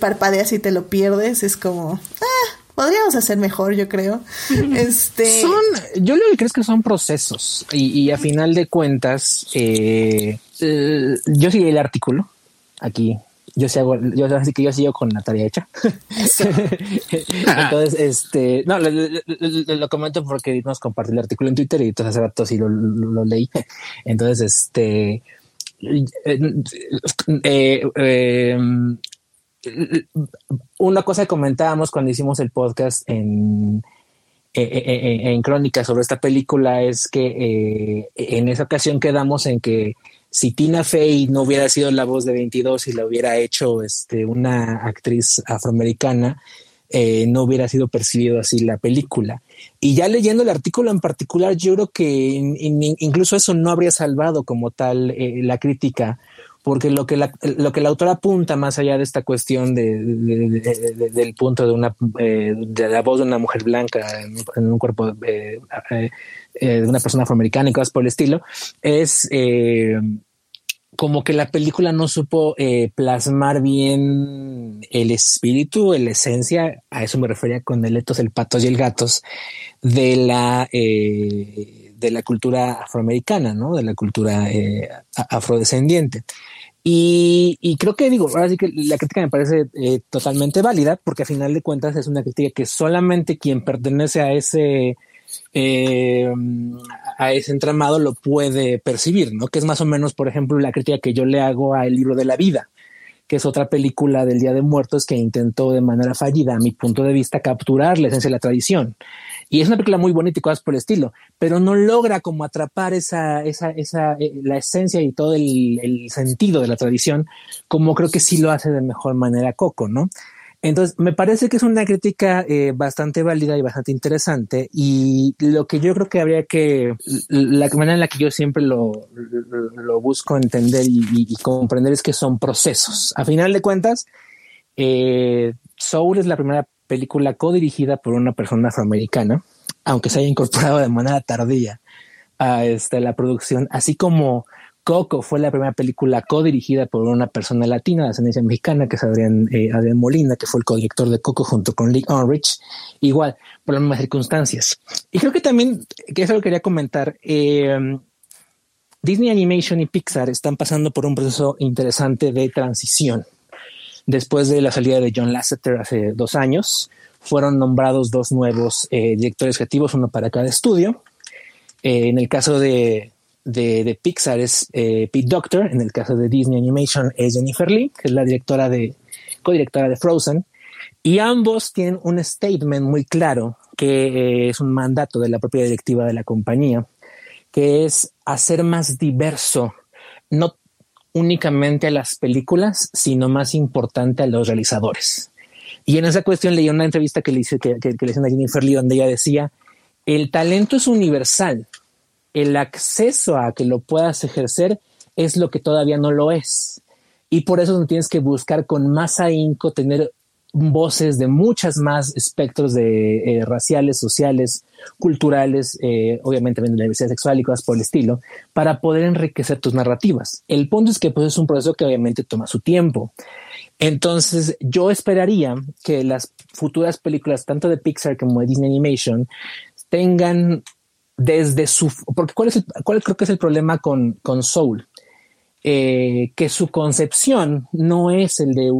parpadeas y te lo pierdes, es como, ah, podríamos hacer mejor, yo creo. [LAUGHS] Este. Son, yo lo que creo es que son procesos y, a final de cuentas, eh, eh, yo seguí el artículo aquí. Yo sigo, yo así que yo sigo con la tarea hecha. [LAUGHS] entonces, este, no, lo, comento porque nos compartió el artículo en Twitter y entonces hace rato sí lo, leí. Entonces, este, eh, una cosa que comentábamos cuando hicimos el podcast en, en, Crónica sobre esta película es que eh, en esa ocasión quedamos en que si Tina Fey no hubiera sido la voz de 22 y la hubiera hecho este, una actriz afroamericana, eh, no hubiera sido percibido así la película. Y ya leyendo el artículo en particular, yo creo que incluso eso no habría salvado como tal eh, la crítica porque lo que la, lo que la autora apunta más allá de esta cuestión de, del punto de una eh, de la voz de una mujer blanca en, un cuerpo eh, eh, de una persona afroamericana y cosas por el estilo es como que la película no supo plasmar bien el espíritu, la esencia, a eso me refería con el etos, el patos y el gatos de la de la cultura afroamericana, ¿no? De la cultura afrodescendiente. Y, creo que digo, ahora sí que la crítica me parece eh, totalmente válida, porque a final de cuentas es una crítica que solamente quien pertenece a ese eh, a ese entramado lo puede percibir, ¿no? Que es más o menos, por ejemplo, la crítica que yo le hago a El libro de la vida, que es otra película del Día de Muertos que intentó de manera fallida, a mi punto de vista, capturar la esencia de la tradición. Y es una película muy bonita y cosas por el estilo, pero no logra como atrapar esa, esa, esa, eh, la esencia y todo el, sentido de la tradición, como creo que sí lo hace de mejor manera Coco, ¿no? Entonces, me parece que es una crítica eh, bastante válida y bastante interesante. Y lo que yo creo que habría que, la manera en la que yo siempre lo, lo, busco entender y, y, comprender es que son procesos. A final de cuentas, eh, Soul es la primera película co-dirigida por una persona afroamericana, aunque se haya incorporado de manera tardía a este, la producción, así como Coco fue la primera película co-dirigida por una persona latina de ascendencia mexicana, que es Adrián, eh, Adrián Molina, que fue el co-director de Coco junto con Lee Unrich, igual, por las mismas circunstancias. Y creo que también, que eso lo quería comentar, eh, Disney Animation y Pixar están pasando por un proceso interesante de transición Después de la salida de John Lasseter hace dos años, fueron nombrados dos nuevos eh, directores creativos, uno para cada estudio. Eh, en el caso de, de, Pixar es eh, Pete Doctor, en el caso de Disney Animation es Jennifer Lee, que es la directora de, codirectora de Frozen. Y ambos tienen un statement muy claro, que es un mandato de la propia directiva de la compañía, que es hacer más diverso, no únicamente a las películas, sino más importante a los realizadores. Y en esa cuestión leí una entrevista que le hice que, le a Jennifer Lee donde ella decía, el talento es universal, el acceso a que lo puedas ejercer es lo que todavía no lo es. Y por eso tienes que buscar con más ahínco tener voces de muchas más espectros de eh, raciales, sociales, culturales, eh, obviamente de la diversidad sexual y cosas por el estilo, para poder enriquecer tus narrativas. El punto es que pues, es un proceso que obviamente toma su tiempo. Entonces, yo esperaría que las futuras películas, tanto de Pixar como de Disney Animation, tengan desde su... Porque ¿cuál, es el, cuál creo que es el problema con, con Soul? Eh, que su concepción no es el de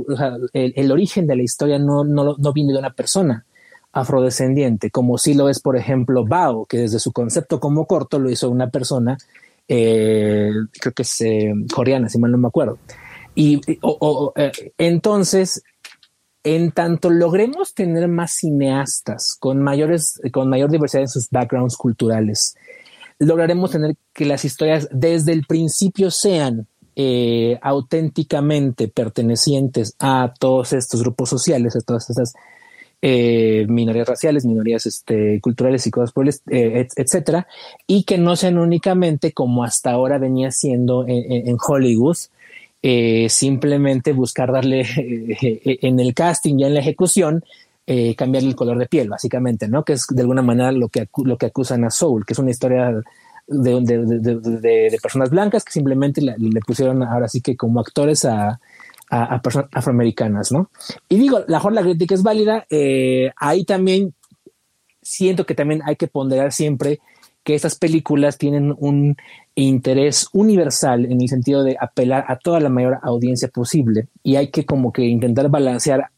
el, origen de la historia no, no, no, viene de una persona afrodescendiente, como si lo es, por ejemplo, Bao, que desde su concepto como corto lo hizo una persona, eh, creo que es eh, coreana, si mal no me acuerdo. Y o, o, entonces, en tanto logremos tener más cineastas con mayores, con mayor diversidad en sus backgrounds culturales, lograremos tener que las historias desde el principio sean eh, auténticamente pertenecientes a todos estos grupos sociales, a todas estas eh, minorías raciales, minorías este, culturales y cosas por el, eh, etcétera, y que no sean únicamente como hasta ahora venía siendo en, en Hollywood, eh, simplemente buscar darle [LAUGHS] en el casting y en la ejecución cambiarle el color de piel, básicamente, ¿no? Que es de alguna manera lo que, lo que acusan a Soul, que es una historia de, de, de, personas blancas que simplemente le, pusieron ahora sí que como actores a, a, a personas afroamericanas, ¿no? Y digo, la mejor la crítica es válida, eh, ahí también siento que también hay que ponderar siempre que estas películas tienen un interés universal en el sentido de apelar a toda la mayor audiencia posible y hay que como que intentar balancear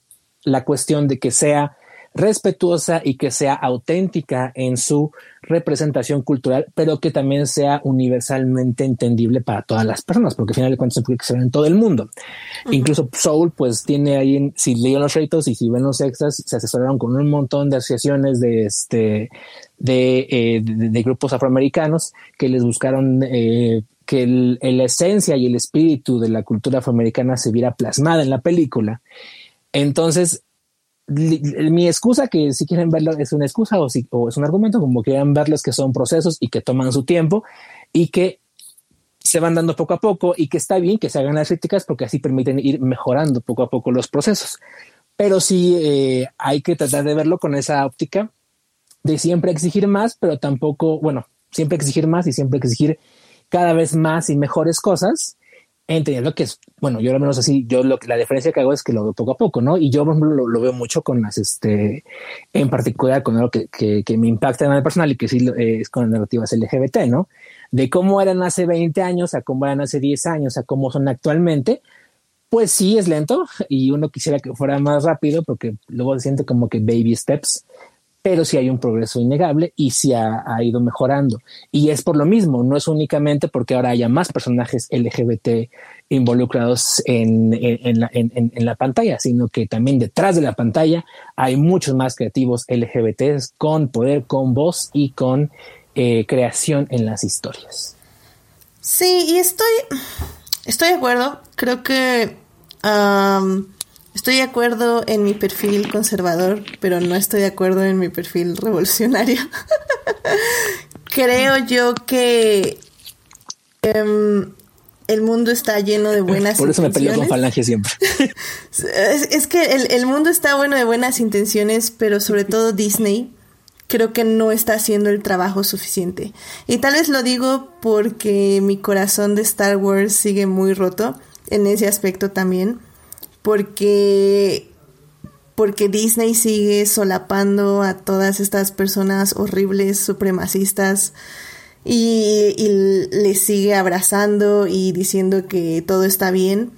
la cuestión de que sea respetuosa y que sea auténtica en su representación cultural, pero que también sea universalmente entendible para todas las personas, porque al final de cuentas se puede que se en todo el mundo. Uh -huh. Incluso Soul, pues tiene ahí, si leyeron los retos y si ven los extras, se asesoraron con un montón de asociaciones de este, de, eh, de, de grupos afroamericanos que les buscaron eh, que el, la esencia y el espíritu de la cultura afroamericana se viera plasmada en la película. Entonces, mi excusa, que si quieren verlo, es una excusa o, si, o es un argumento, como quieran verlos que son procesos y que toman su tiempo y que se van dando poco a poco y que está bien que se hagan las críticas porque así permiten ir mejorando poco a poco los procesos. Pero sí eh, hay que tratar de verlo con esa óptica de siempre exigir más, pero tampoco, bueno, siempre exigir más y siempre exigir cada vez más y mejores cosas entendiendo que es, bueno, yo al menos así, yo lo, la diferencia que hago es que lo veo poco a poco, ¿no? Y yo, lo, lo veo mucho con las, este, en particular con algo que, que, que me impacta en el personal y que sí eh, es con las narrativas LGBT, ¿no? De cómo eran hace 20 años a cómo eran hace 10 años a cómo son actualmente, pues sí es lento y uno quisiera que fuera más rápido porque luego siente como que baby steps, pero sí hay un progreso innegable y sí ha, ha, ido mejorando. Y es por lo mismo, no es únicamente porque ahora haya más personajes LGBT involucrados en, en, la, en, la, pantalla, sino que también detrás de la pantalla hay muchos más creativos LGBT con poder, con voz y con eh, creación en las historias. Sí, y estoy, estoy de acuerdo. Creo que... Estoy de acuerdo en mi perfil conservador, pero no estoy de acuerdo en mi perfil revolucionario. [LAUGHS] Creo yo que um, el mundo está lleno de buenas Por eso intenciones. me peleo con Falange siempre. [LAUGHS] es, es, que el, el mundo está bueno de buenas intenciones, pero sobre todo Disney creo que no está haciendo el trabajo suficiente. Y tal vez lo digo porque mi corazón de Star Wars sigue muy roto en ese aspecto también porque porque Disney sigue solapando a todas estas personas horribles, supremacistas, y, y les sigue abrazando y diciendo que todo está bien,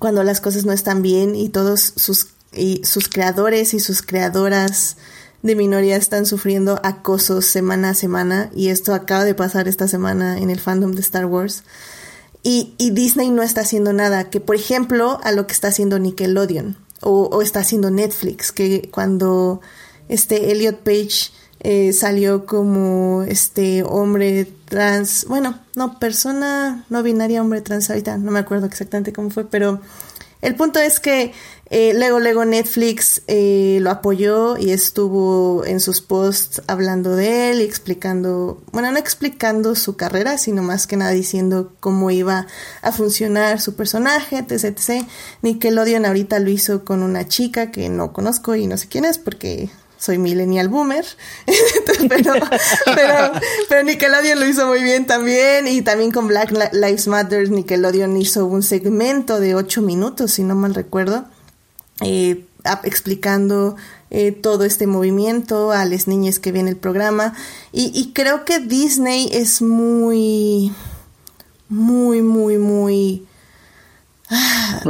cuando las cosas no están bien y todos sus, y sus creadores y sus creadoras de minoría están sufriendo acosos semana a semana, y esto acaba de pasar esta semana en el fandom de Star Wars. Y, y, Disney no está haciendo nada, que por ejemplo a lo que está haciendo Nickelodeon o, o está haciendo Netflix, que cuando este Elliot Page eh, salió como este hombre trans, bueno, no, persona no binaria, hombre trans, ahorita no me acuerdo exactamente cómo fue, pero el punto es que eh, luego, luego Netflix eh, lo apoyó y estuvo en sus posts hablando de él y explicando, bueno, no explicando su carrera, sino más que nada diciendo cómo iba a funcionar su personaje, etc, etc. Nickelodeon ahorita lo hizo con una chica que no conozco y no sé quién es porque soy millennial boomer, [LAUGHS] pero, pero, pero, Nickelodeon lo hizo muy bien también y también con Black Lives Matter Nickelodeon hizo un segmento de ocho minutos, si no mal recuerdo, eh, explicando eh, todo este movimiento a las niñas que viene el programa y, y creo que Disney es muy, muy, muy, muy... Ah.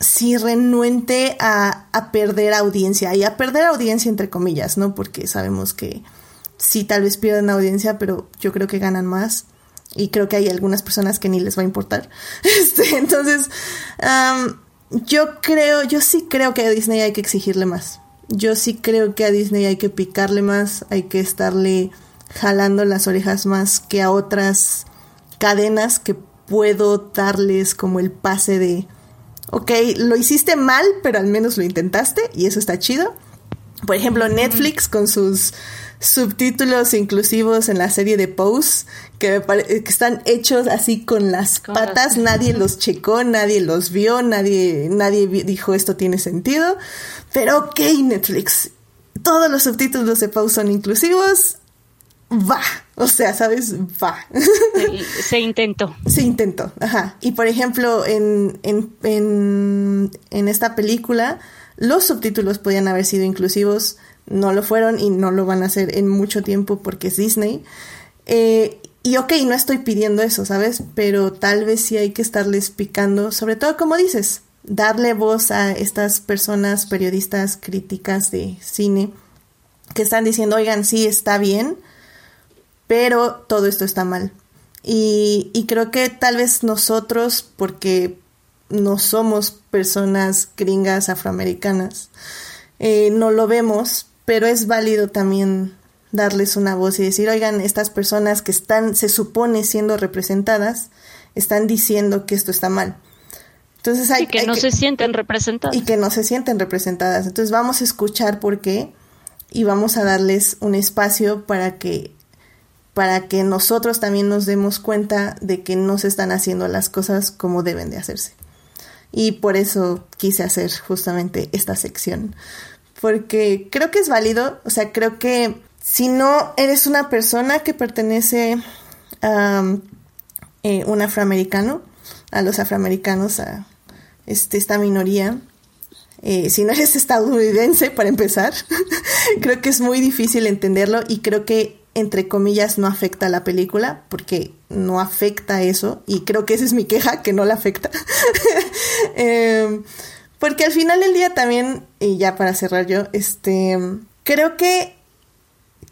Sí, renuente a, a, perder audiencia y a perder audiencia entre comillas, ¿no? Porque sabemos que sí, tal vez pierden audiencia, pero yo creo que ganan más y creo que hay algunas personas que ni les va a importar. [LAUGHS] Este, entonces, yo creo, yo sí creo que a Disney hay que exigirle más. Yo sí creo que a Disney hay que picarle más, hay que estarle jalando las orejas más que a otras cadenas que puedo darles como el pase de, ok, lo hiciste mal, pero al menos lo intentaste y eso está chido. Por ejemplo, Netflix con sus subtítulos inclusivos en la serie de Pose, que, que están hechos así con las patas, nadie los checó, nadie los vio, nadie, nadie dijo esto tiene sentido, pero ok Netflix, todos los subtítulos de Pose son inclusivos, va, o sea, ¿sabes? Va. [LAUGHS] Se, intentó. Se intentó, ajá. Y por ejemplo, en, en, en, en esta película, los subtítulos podían haber sido inclusivos, no lo fueron y no lo van a hacer en mucho tiempo porque es Disney. Eh, y ok, no estoy pidiendo eso, ¿sabes? Pero tal vez sí hay que estarles picando, sobre todo como dices, darle voz a estas personas, periodistas, críticas de cine, que están diciendo, oigan, sí, está bien, pero todo esto está mal. Y, y creo que tal vez nosotros, porque no somos personas gringas afroamericanas, eh, no lo vemos, pero es válido también darles una voz y decir, oigan, estas personas que están, se supone siendo representadas, están diciendo que esto está mal. Entonces hay, y que no se sienten representadas. Y que no se sienten representadas. Entonces vamos a escuchar por qué y vamos a darles un espacio para que para que nosotros también nos demos cuenta de que no se están haciendo las cosas como deben de hacerse. Y por eso quise hacer justamente esta sección porque creo que es válido, o sea, creo que si no eres una persona que pertenece a eh, un afroamericano, a los afroamericanos, a este, esta minoría, eh, si no eres [LAUGHS] estadounidense, para empezar, [LAUGHS] creo que es muy difícil entenderlo y creo que, entre comillas, no afecta a la película, porque no afecta eso, y creo que esa es mi queja, que no la afecta. [LAUGHS] eh, porque al final del día también, y ya para cerrar yo, este, creo que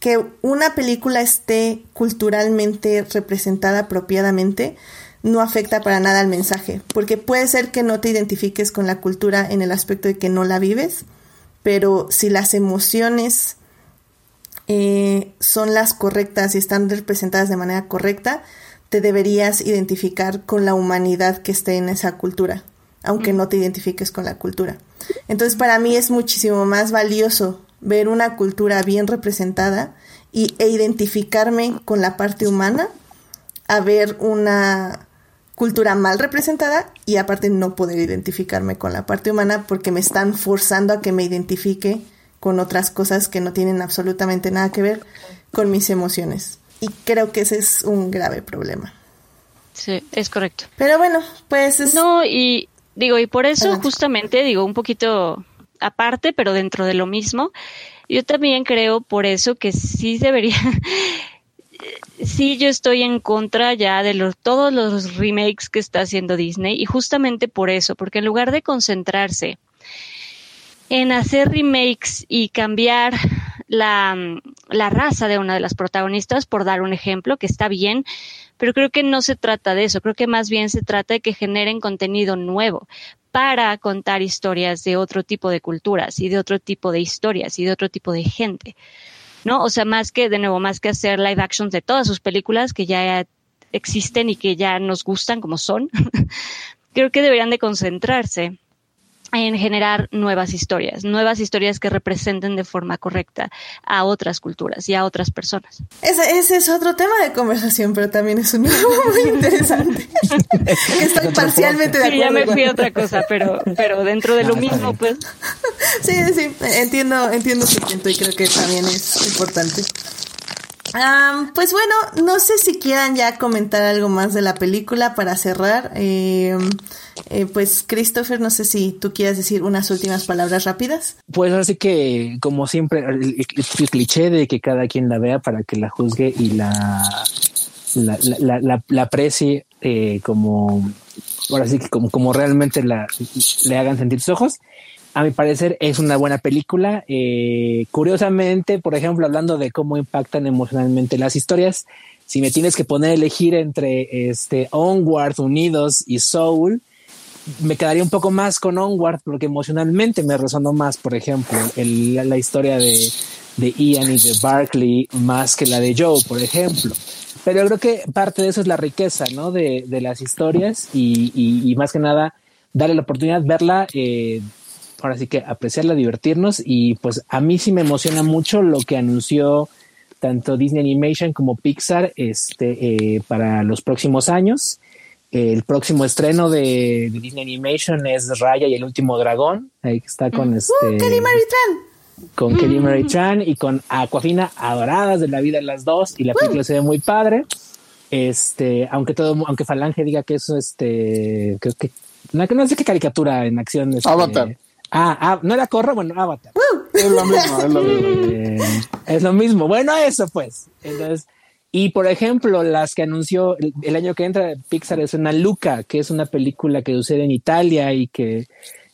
que una película esté culturalmente representada apropiadamente no afecta para nada al mensaje, porque puede ser que no te identifiques con la cultura en el aspecto de que no la vives, pero si las emociones eh, son las correctas y están representadas de manera correcta, te deberías identificar con la humanidad que esté en esa cultura aunque no te identifiques con la cultura. Entonces para mí es muchísimo más valioso ver una cultura bien representada y, e identificarme con la parte humana a ver una cultura mal representada y aparte no poder identificarme con la parte humana porque me están forzando a que me identifique con otras cosas que no tienen absolutamente nada que ver con mis emociones. Y creo que ese es un grave problema. Sí, es correcto. Pero bueno, pues es... No, y Digo, y por eso justamente, digo, un poquito aparte, pero dentro de lo mismo, yo también creo por eso que sí debería, [LAUGHS] sí yo estoy en contra ya de los, todos los remakes que está haciendo Disney y justamente por eso, porque en lugar de concentrarse en hacer remakes y cambiar la, la raza de una de las protagonistas, por dar un ejemplo, que está bien, pero creo que no se trata de eso, creo que más bien se trata de que generen contenido nuevo para contar historias de otro tipo de culturas y de otro tipo de historias y de otro tipo de gente. ¿no? O sea, más que, de nuevo, más que hacer live actions de todas sus películas que ya existen y que ya nos gustan como son, [LAUGHS] creo que deberían de concentrarse en generar nuevas historias, nuevas historias que representen de forma correcta a otras culturas y a otras personas. Ese, ese es otro tema de conversación, pero también es un [LAUGHS] muy interesante. [LAUGHS] Estoy parcialmente de acuerdo. Sí, ya me fui a otra cosa, pero, pero dentro de lo mismo, pues. Sí, sí, entiendo, entiendo su punto y creo que también es importante pues bueno, no sé si quieran ya comentar algo más de la película para cerrar. Em, eh, pues Christopher, no sé si tú quieras decir unas últimas palabras rápidas. Pues así que, como siempre, el, cliché de que cada quien la vea para que la juzgue y la, la, la, aprecie eh, como, ahora sí que como, como realmente la, le hagan sentir sus ojos a mi parecer es una buena película. Eh, curiosamente, por ejemplo, hablando de cómo impactan emocionalmente las historias, si me tienes que poner a elegir entre este Onward, Unidos y Soul, me quedaría un poco más con Onward porque emocionalmente me resonó más, por ejemplo, la, historia de, Ian y de Barkley más que la de Joe, por ejemplo. Pero creo que parte de eso es la riqueza, ¿no? De, las historias y, más que nada darle la oportunidad, verla eh, ahora sí que apreciarla, divertirnos y pues a mí sí me emociona mucho lo que anunció tanto Disney Animation como Pixar este, eh, para los próximos años. El próximo estreno de, Disney Animation es Raya y el último dragón. Ahí está con mm. este. Uh, Kelly Mary Tran. Con Kelly Mary mm. Tran y con Aquafina adoradas de la vida las dos. Y la película se ve muy padre. Este, aunque todo, aunque Falange diga que eso, este, creo que no, no sé qué caricatura en acción. Este, Avatar. Ah, ah, no era Corra, bueno, Avatar. Es lo mismo, es lo mismo. Eh, es lo mismo. Bueno, eso pues. Entonces, y por ejemplo, las que anunció el, año que entra Pixar es una Luca, que es una película que sucede en Italia y que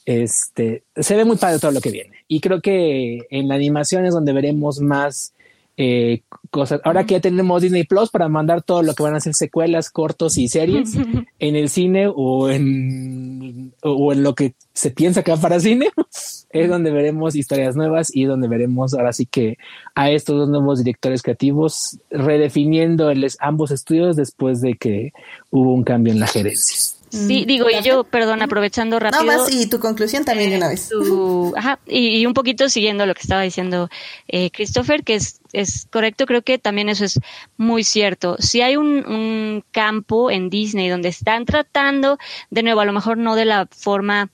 este se ve muy padre todo lo que viene. Y creo que en la animación es donde veremos más eh, cosas. Ahora que ya tenemos Disney Plus para mandar todo lo que van a ser secuelas, cortos y series [LAUGHS] en el cine o en, o en lo que se piensa que va para cine, [LAUGHS] es donde veremos historias nuevas y donde veremos ahora sí que a estos dos nuevos directores creativos redefiniendo ambos estudios después de que hubo un cambio en la gerencia. Sí, mm. digo, y yo, perdón, aprovechando rápido. No más, y tu conclusión también de una vez. [LAUGHS] ajá, y, un poquito siguiendo lo que estaba diciendo eh, Christopher, que es, es correcto, creo que también eso es muy cierto. Si hay un, un campo en Disney donde están tratando, de nuevo, a lo mejor no de la forma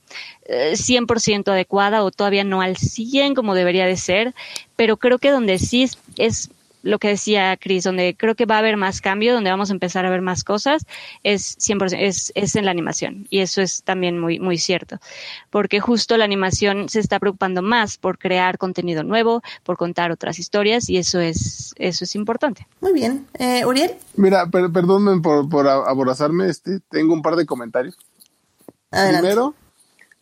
100% eh, adecuada o todavía no al 100 como debería de ser, pero creo que donde sí es, es lo que decía Chris, donde creo que va a haber más cambio, donde vamos a empezar a ver más cosas, es 100%, es, es en la animación. Y eso es también muy, muy cierto. Porque justo la animación se está preocupando más por crear contenido nuevo, por contar otras historias, y eso es, eso es importante. Muy bien. Eh, Uriel. Mira, per perdónenme por, por aborazarme, este, tengo un par de comentarios. Primero,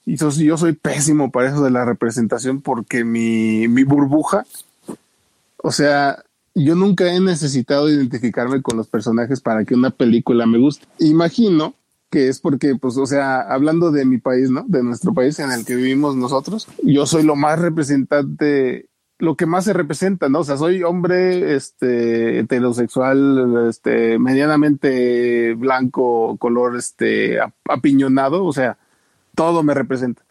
y yo soy pésimo para eso de la representación porque mi, mi burbuja, o sea, yo nunca he necesitado identificarme con los personajes para que una película me guste. Imagino que es porque, pues, o sea, hablando de mi país, ¿no? De nuestro país en el que vivimos nosotros, yo soy lo más representante, lo que más se representa, ¿no? O sea, soy hombre, este, heterosexual, este, medianamente blanco, color, este, apiñonado, o sea, todo me representa.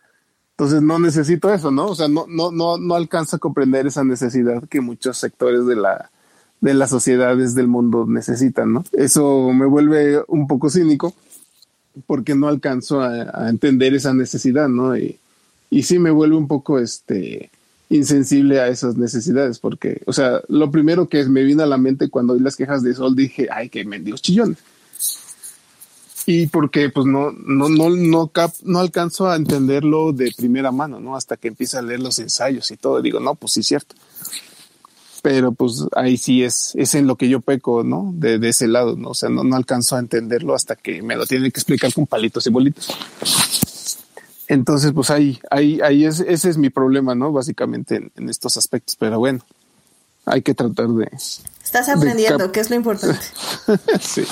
Entonces no necesito eso, ¿no? O sea, no, no, no, no alcanza a comprender esa necesidad que muchos sectores de la, de las sociedades del mundo necesitan, ¿no? Eso me vuelve un poco cínico porque no alcanzo a, entender esa necesidad, ¿no? Y, sí me vuelve un poco este insensible a esas necesidades porque, o sea, lo primero que me vino a la mente cuando oí las quejas de Sol dije, ay, qué mendigos chillones. Y porque pues no, no, no, no, cap, no alcanzo a entenderlo de primera mano, ¿no? Hasta que empieza a leer los ensayos y todo. Digo, no, pues sí, cierto pero pues ahí sí es, es en lo que yo peco, ¿no? De, de ese lado, ¿no? O sea, no, no alcanzo a entenderlo hasta que me lo tienen que explicar con palitos y bolitos. Entonces, pues ahí, ahí, ahí es, ese es mi problema, ¿no? Básicamente en, estos aspectos, pero bueno. hay que tratar de... Estás aprendiendo, que es lo importante. [LAUGHS] sí.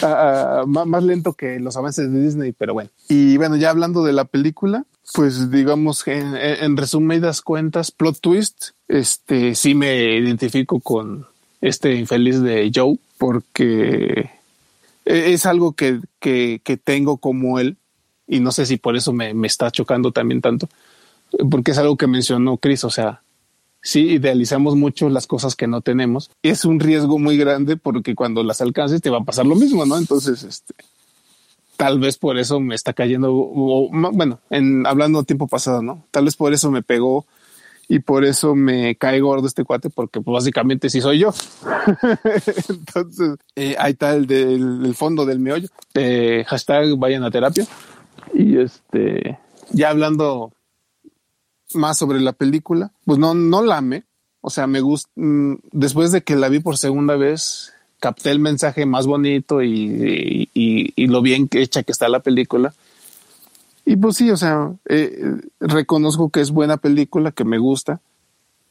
Ah, ah, más lento que los avances de Disney, pero bueno. Y bueno, ya hablando de la película, pues digamos que en, resumidas cuentas, plot twist, este sí me identifico con este infeliz de Joe, porque e, es algo que, que, que tengo como él, y no sé si por eso me, me está chocando también tanto, porque es algo que mencionó Chris, o sea, sí idealizamos mucho las cosas que no tenemos. Es un riesgo muy grande porque cuando las alcances te va a pasar lo mismo, ¿no? Entonces, este, tal vez por eso me está cayendo, bueno, en hablando tiempo pasado, ¿no? Tal vez por eso me pegó y por eso me cae gordo este cuate, porque pues, básicamente sí soy yo. [LAUGHS] Entonces, eh, ahí está el del fondo del meollo. Eh, hashtag vayan a terapia. Y este, ya hablando más sobre la película, pues no, no la amé. O sea, me gusta, mm, después de que la vi por segunda vez, capté el mensaje más bonito y, y, lo bien hecha que está la película. Y pues sí, o sea, eh, reconozco que es buena película, que me gusta.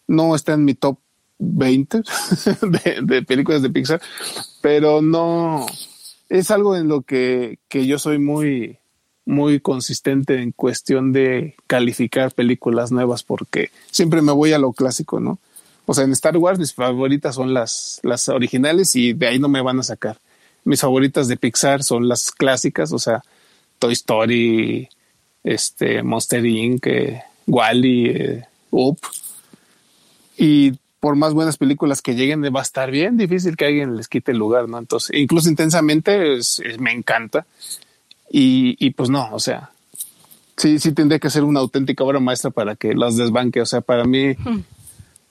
No está en mi top 20 [LAUGHS] de, de, películas de Pixar, pero no es algo en lo que, que yo soy muy, muy consistente en cuestión de calificar películas nuevas porque siempre me voy a lo clásico, ¿no? O sea, en Star Wars mis favoritas son las, las originales y de ahí no me van a sacar. Mis favoritas de Pixar son las clásicas, o sea, Toy Story, este, Monster Inc., eh, Wally, eh, Up. Y por más buenas películas que lleguen, va a estar bien difícil que alguien les quite el lugar, ¿no? Entonces, incluso intensamente me encanta. Y, y pues no, o sea, sí, sí tendría que ser una auténtica obra maestra para que las desbanque. O sea, para mí,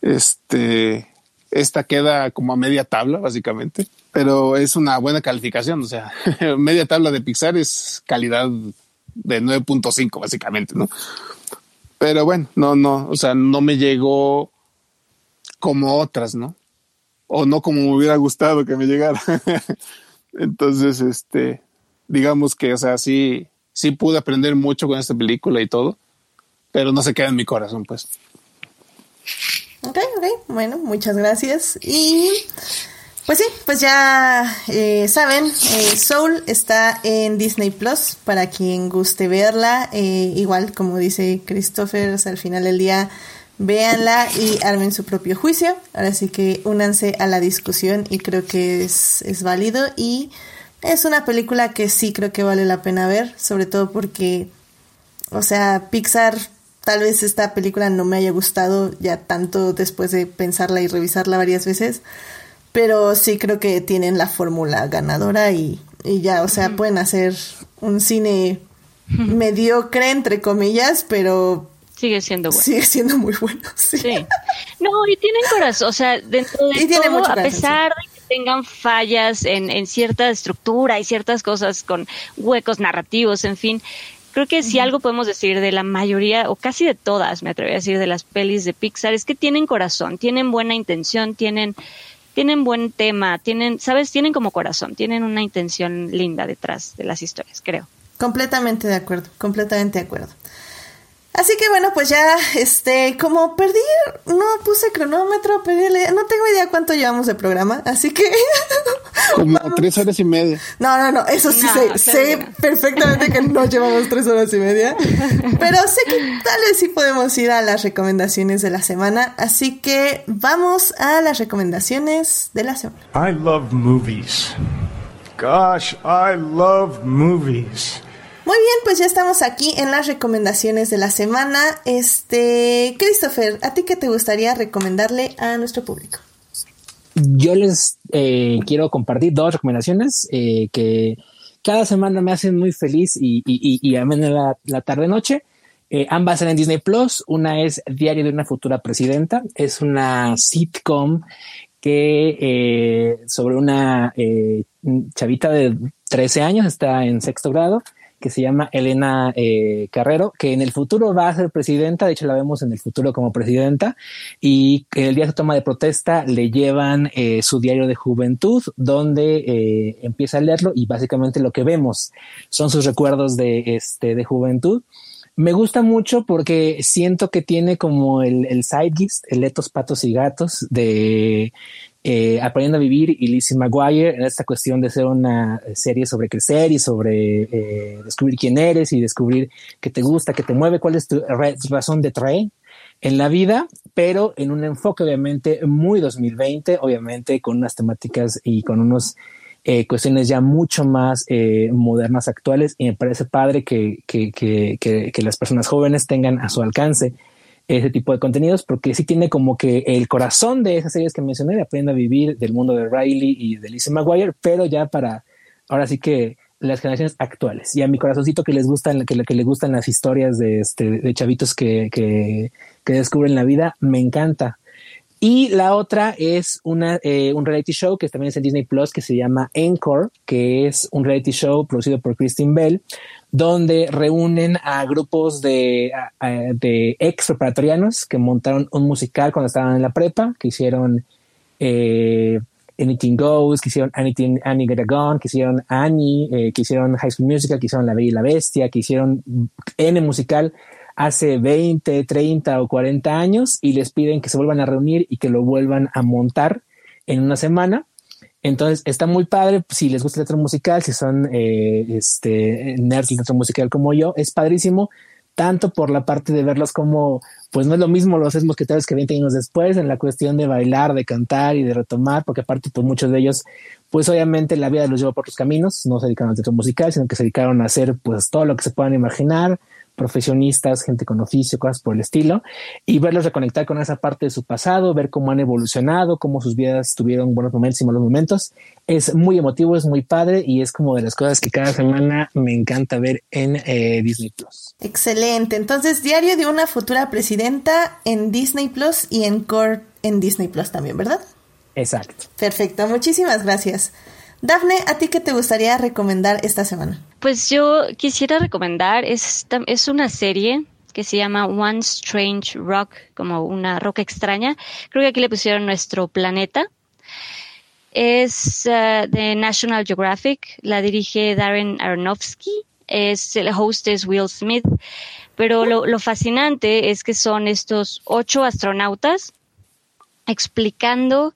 este, esta queda como a media tabla, básicamente, pero es una buena calificación. O sea, [LAUGHS] media tabla de Pixar es calidad de 9.5, básicamente, ¿no? Pero bueno, no, no, o sea, no me llegó como otras, ¿no? O no como me hubiera gustado que me llegara. [LAUGHS] Entonces, este, digamos que, o sea, sí, sí pude aprender mucho con esta película y todo, pero no se queda en mi corazón, pues. Ok, ok, bueno, muchas gracias. Y pues sí, pues ya eh, saben, eh, Soul está en Disney Plus para quien guste verla. Eh, igual, como dice Christopher, al final del día, véanla y armen su propio juicio. Ahora sí que únanse a la discusión y creo que es, es válido. Y es una película que sí creo que vale la pena ver, sobre todo porque, o sea, Pixar, tal vez esta película no me haya gustado ya tanto después de pensarla y revisarla varias veces, pero sí creo que tienen la fórmula ganadora y, y ya, o sea, pueden hacer un cine mediocre, entre comillas, pero Sigue siendo bueno. Sigue siendo muy bueno, [LAUGHS] sí. No, y tienen corazón, o sea, dentro de todo, a pesar de tengan fallas en, en cierta estructura y ciertas cosas con huecos narrativos, en fin. Creo que si algo podemos decir de la mayoría, o casi de todas, me atrevo a decir, de las pelis de Pixar, es que tienen corazón, tienen buena intención, tienen, tienen buen tema, tienen, sabes, tienen como corazón, tienen una intención linda detrás de las historias, creo. Completamente de acuerdo, completamente de acuerdo. Así que bueno, pues ya, este, como perdí, no puse cronómetro, perdí, no tengo idea cuánto llevamos de programa, así que... [LAUGHS] Como tres horas y media. No, no, no, eso sí sé, sé perfectamente que no llevamos tres horas y media, [LAUGHS] pero sé que tal vez sí podemos ir a las recomendaciones de la semana, así que vamos a las recomendaciones de la semana. I love movies. Gosh, I love movies. Muy bien, pues ya estamos aquí en las recomendaciones de la semana. Este, Christopher, ¿a ti qué te gustaría recomendarle a nuestro público? Yo les eh, quiero compartir dos recomendaciones eh, que cada semana me hacen muy feliz y, y, y, la, tarde-noche. Eh, ambas en Disney Plus. Una es Diario de una futura presidenta. Es una sitcom que sobre una chavita de 13 años, está en sexto grado, que se llama Elena eh, Carrero, que en el futuro va a ser presidenta, de hecho la vemos en el futuro como presidenta, y el día de toma de protesta le llevan eh, su diario de juventud, donde eh, empieza a leerlo y básicamente lo que vemos son sus recuerdos de, este, de juventud. Me gusta mucho porque siento que tiene como el, el sidegist, el Letos, Patos y Gatos de eh, Aprendiendo a Vivir y Lizzie McGuire en esta cuestión de ser una serie sobre crecer y sobre eh, descubrir quién eres y descubrir qué te gusta, qué te mueve, cuál es tu razón de traer en la vida, pero en un enfoque obviamente muy 2020, obviamente con unas temáticas y con unos eh, cuestiones ya mucho más eh, modernas, actuales, y me parece padre que, que, que, que, las personas jóvenes tengan a su alcance ese tipo de contenidos, porque sí tiene como que el corazón de esas series que mencioné, de Aprenda a Vivir, del mundo de Riley y de Lizzie McGuire, pero ya para, ahora sí que las generaciones actuales. Y a mi corazoncito que les gustan que, que le gustan las historias de este de chavitos que, que, que descubren la vida me encanta. Y la otra es una, eh, un reality show que también es en Disney Plus que se llama Encore, que es un reality show producido por Christine Bell, donde reúnen a grupos de, de ex preparatorianos que montaron un musical cuando estaban en la prepa, que hicieron eh, Anything Goes, que hicieron Anything, Annie Get a Gun, que hicieron Annie, eh, que hicieron High School Musical, que hicieron La Bella y la Bestia, que hicieron N musical hace 20, 30 o 40 años y les piden que se vuelvan a reunir y que lo vuelvan a montar en una semana. Entonces está muy padre si les gusta el teatro musical, si son eh, este, nerds del teatro musical como yo, es padrísimo, tanto por la parte de verlos como, pues no es lo mismo los que mosqueteros que 20 años después, en la cuestión de bailar, de cantar y de retomar, porque aparte, pues muchos de ellos, pues obviamente la vida los llevó por otros caminos, no se dedicaron al teatro musical, sino que se dedicaron a hacer pues todo lo que se puedan imaginar, profesionistas, gente con oficio, cosas por el estilo, y verlos reconectar con esa parte de su pasado, ver cómo han evolucionado, cómo sus vidas tuvieron buenos momentos y malos momentos. Es muy emotivo, es muy padre y es como de las cosas que cada semana me encanta ver en eh, Disney Plus. Excelente. Entonces, diario de una futura presidenta en Disney Plus y en Core en Disney Plus también, ¿verdad? Exacto. Perfecto, muchísimas gracias. Dafne, ¿a ti qué te gustaría recomendar esta semana? Pues yo quisiera recomendar, es, una serie que se llama One Strange Rock, como una roca extraña. Creo que aquí le pusieron nuestro planeta. Es uh, de National Geographic, la dirige Darren Aronofsky, es, el host es Will Smith, pero lo, lo fascinante es que son estos ocho astronautas explicando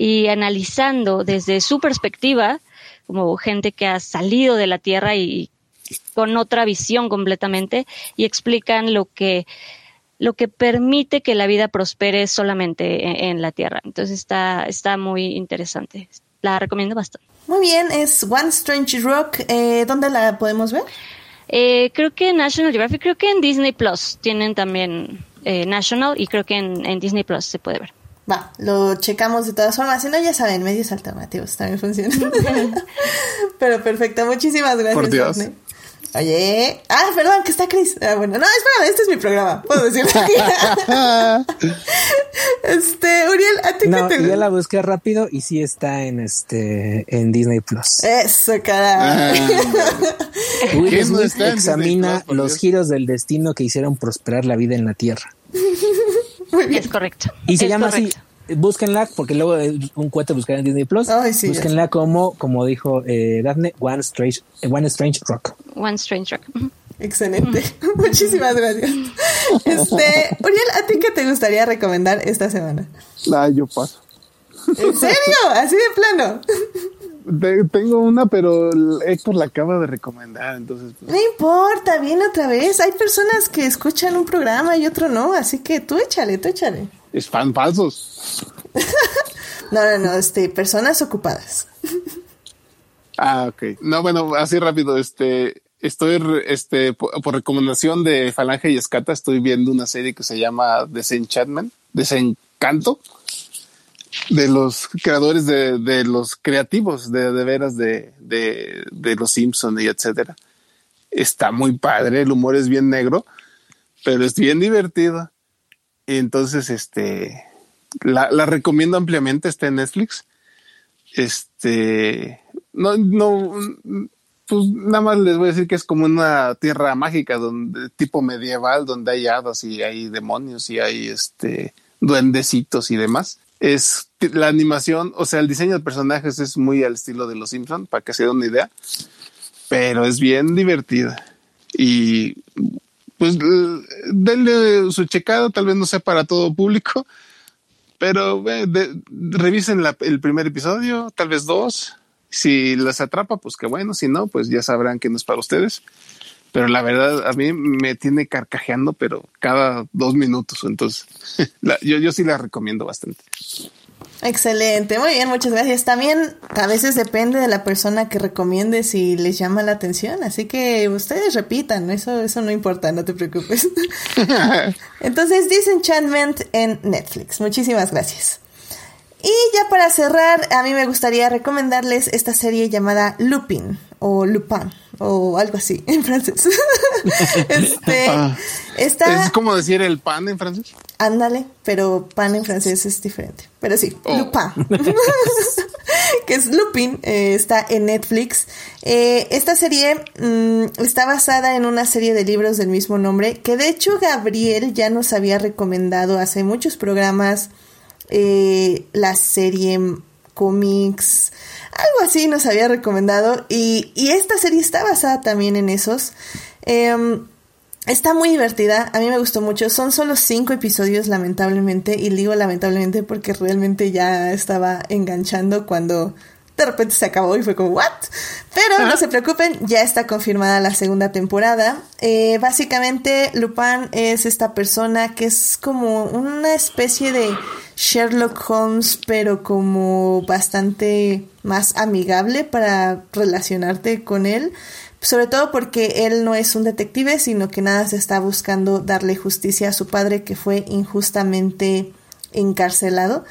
y analizando desde su perspectiva, como gente que ha salido de la Tierra y con otra visión completamente, y explican lo que lo que permite que la vida prospere solamente en, la Tierra. Entonces está, está muy interesante. La recomiendo bastante. Muy bien, es One Strange Rock. Eh, ¿Dónde la podemos ver? Eh, creo que en National Geographic, creo que en Disney Plus tienen también eh, National y creo que en Disney Plus se puede ver. Va, lo checamos de todas formas. Si no, ya saben, medios alternativos también funcionan. [LAUGHS] Pero perfecto, muchísimas gracias. Por Dios. Oye, ah, perdón, que está Chris. Ah, bueno, no, espérame, este es mi programa, puedo decir. [LAUGHS] este, Uriel, ¿a ti no, qué te Ya la busqué rápido y sí está en este, en Disney Plus. Eso, caray. Ah, [LAUGHS] Will Smith examina los giros del destino que hicieron prosperar la vida en la Tierra. Es correcto. Y se llama así. Búsquenla, porque luego un cuento buscar en Disney Plus. búsquenla como, como dijo eh, Daphne, One Strange, One Strange Rock. One Strange Rock. Excelente. [LAUGHS] Muchísimas gracias. Este, Uriel, ¿a ti qué te gustaría recomendar esta semana? La yo paso. ¿En serio? Así de plano. [LAUGHS] Tengo una, pero Héctor la acaba de recomendar, entonces. Pues. No importa, viene otra vez. Hay personas que escuchan un programa y otro no, así que tú échale, tú échale. Es fan falsos. [LAUGHS] no, no, no, este, personas ocupadas. [LAUGHS] ah, ok. No, bueno, así rápido, este, estoy, este, por, recomendación de Falange y Escata, estoy viendo una serie que se llama Desenchantment, Desencanto de los creadores de, de los creativos de, de veras de, de, de los Simpson y etcétera. Está muy padre, el humor es bien negro, pero es bien divertido. Y entonces, este, la, la recomiendo ampliamente, está en Netflix. Este, no, no, pues nada más les voy a decir que es como una tierra mágica, donde, tipo medieval, donde hay hadas y hay demonios y hay este duendecitos y demás es la animación, o sea, el diseño de personajes es muy al estilo de los Simpsons, para que se den una idea, pero es bien divertida. Y pues denle su checado, tal vez no sea para todo público, pero revisen el primer episodio, tal vez dos. Si les atrapa, pues qué bueno. Si no, pues ya sabrán que no es para ustedes. Pero la verdad, a mí me tiene carcajeando, pero cada dos minutos. Entonces, [LAUGHS] yo, yo sí la recomiendo bastante. Excelente, muy bien, muchas gracias. También a veces depende de la persona que recomiende si les llama la atención, así que ustedes repitan, eso, eso no importa, no te preocupes. [LAUGHS] Entonces, Disenchantment en Netflix. Muchísimas gracias. Y ya para cerrar, a mí me gustaría recomendarles esta serie llamada Lupin o Lupin o algo así [LAUGHS] en francés. [LAUGHS] este, ah. ¿Es como decir el pan en francés? Ándale, pero pan en francés es diferente. Pero sí, oh. Lupin. [LAUGHS] que es Lupin, eh, está en Netflix. Eh, esta serie mm, está basada en una serie de libros del mismo nombre, que de hecho Gabriel ya nos había recomendado hace muchos programas eh, la serie cómics, algo así nos había recomendado y, esta serie está basada también en esos. Em, está muy divertida, a mí me gustó mucho, son solo cinco episodios lamentablemente y digo lamentablemente porque realmente ya estaba enganchando cuando de repente se acabó y fue como, ¿what? Pero no se preocupen, ya está confirmada la segunda temporada. Eh, básicamente, Lupin es esta persona que es como una especie de Sherlock Holmes, pero como bastante más amigable para relacionarte con él. Sobre todo porque él no es un detective, sino que nada se está buscando darle justicia a su padre que fue injustamente encarcelado.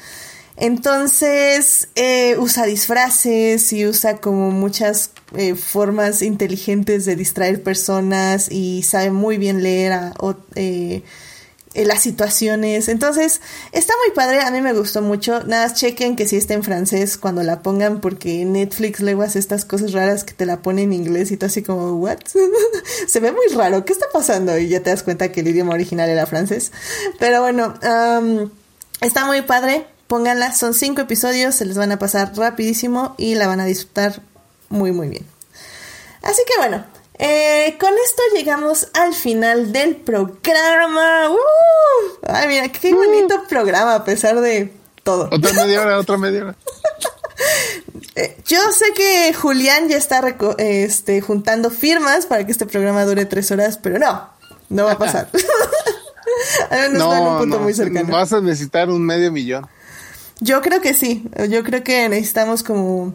Entonces eh, usa disfraces y usa como muchas eh, formas inteligentes de distraer personas y sabe muy bien leer eh, las situaciones. Entonces está muy padre, a mí me gustó mucho. Nada, chequen que si está en francés cuando la pongan porque Netflix luego hace estas cosas raras que te la pone en inglés y tú así como, ¿what? [LAUGHS] Se ve muy raro, ¿qué está pasando? Y ya te das cuenta que el idioma original era francés. Pero bueno, está muy padre Pónganla, son cinco episodios, se les van a pasar rapidísimo y la van a disfrutar muy muy bien. Así que bueno, eh, con esto llegamos al final del programa. ¡Uh! Ay, mira, qué bonito programa a pesar de todo. Otra media hora, otra media hora. [LAUGHS] Eh, yo sé que Julián ya está este, juntando firmas para que este programa dure tres horas, pero no, no va a pasar. [LAUGHS] [LAUGHS] no, no, Vas a necesitar un medio millón. Yo creo que sí, yo creo que necesitamos como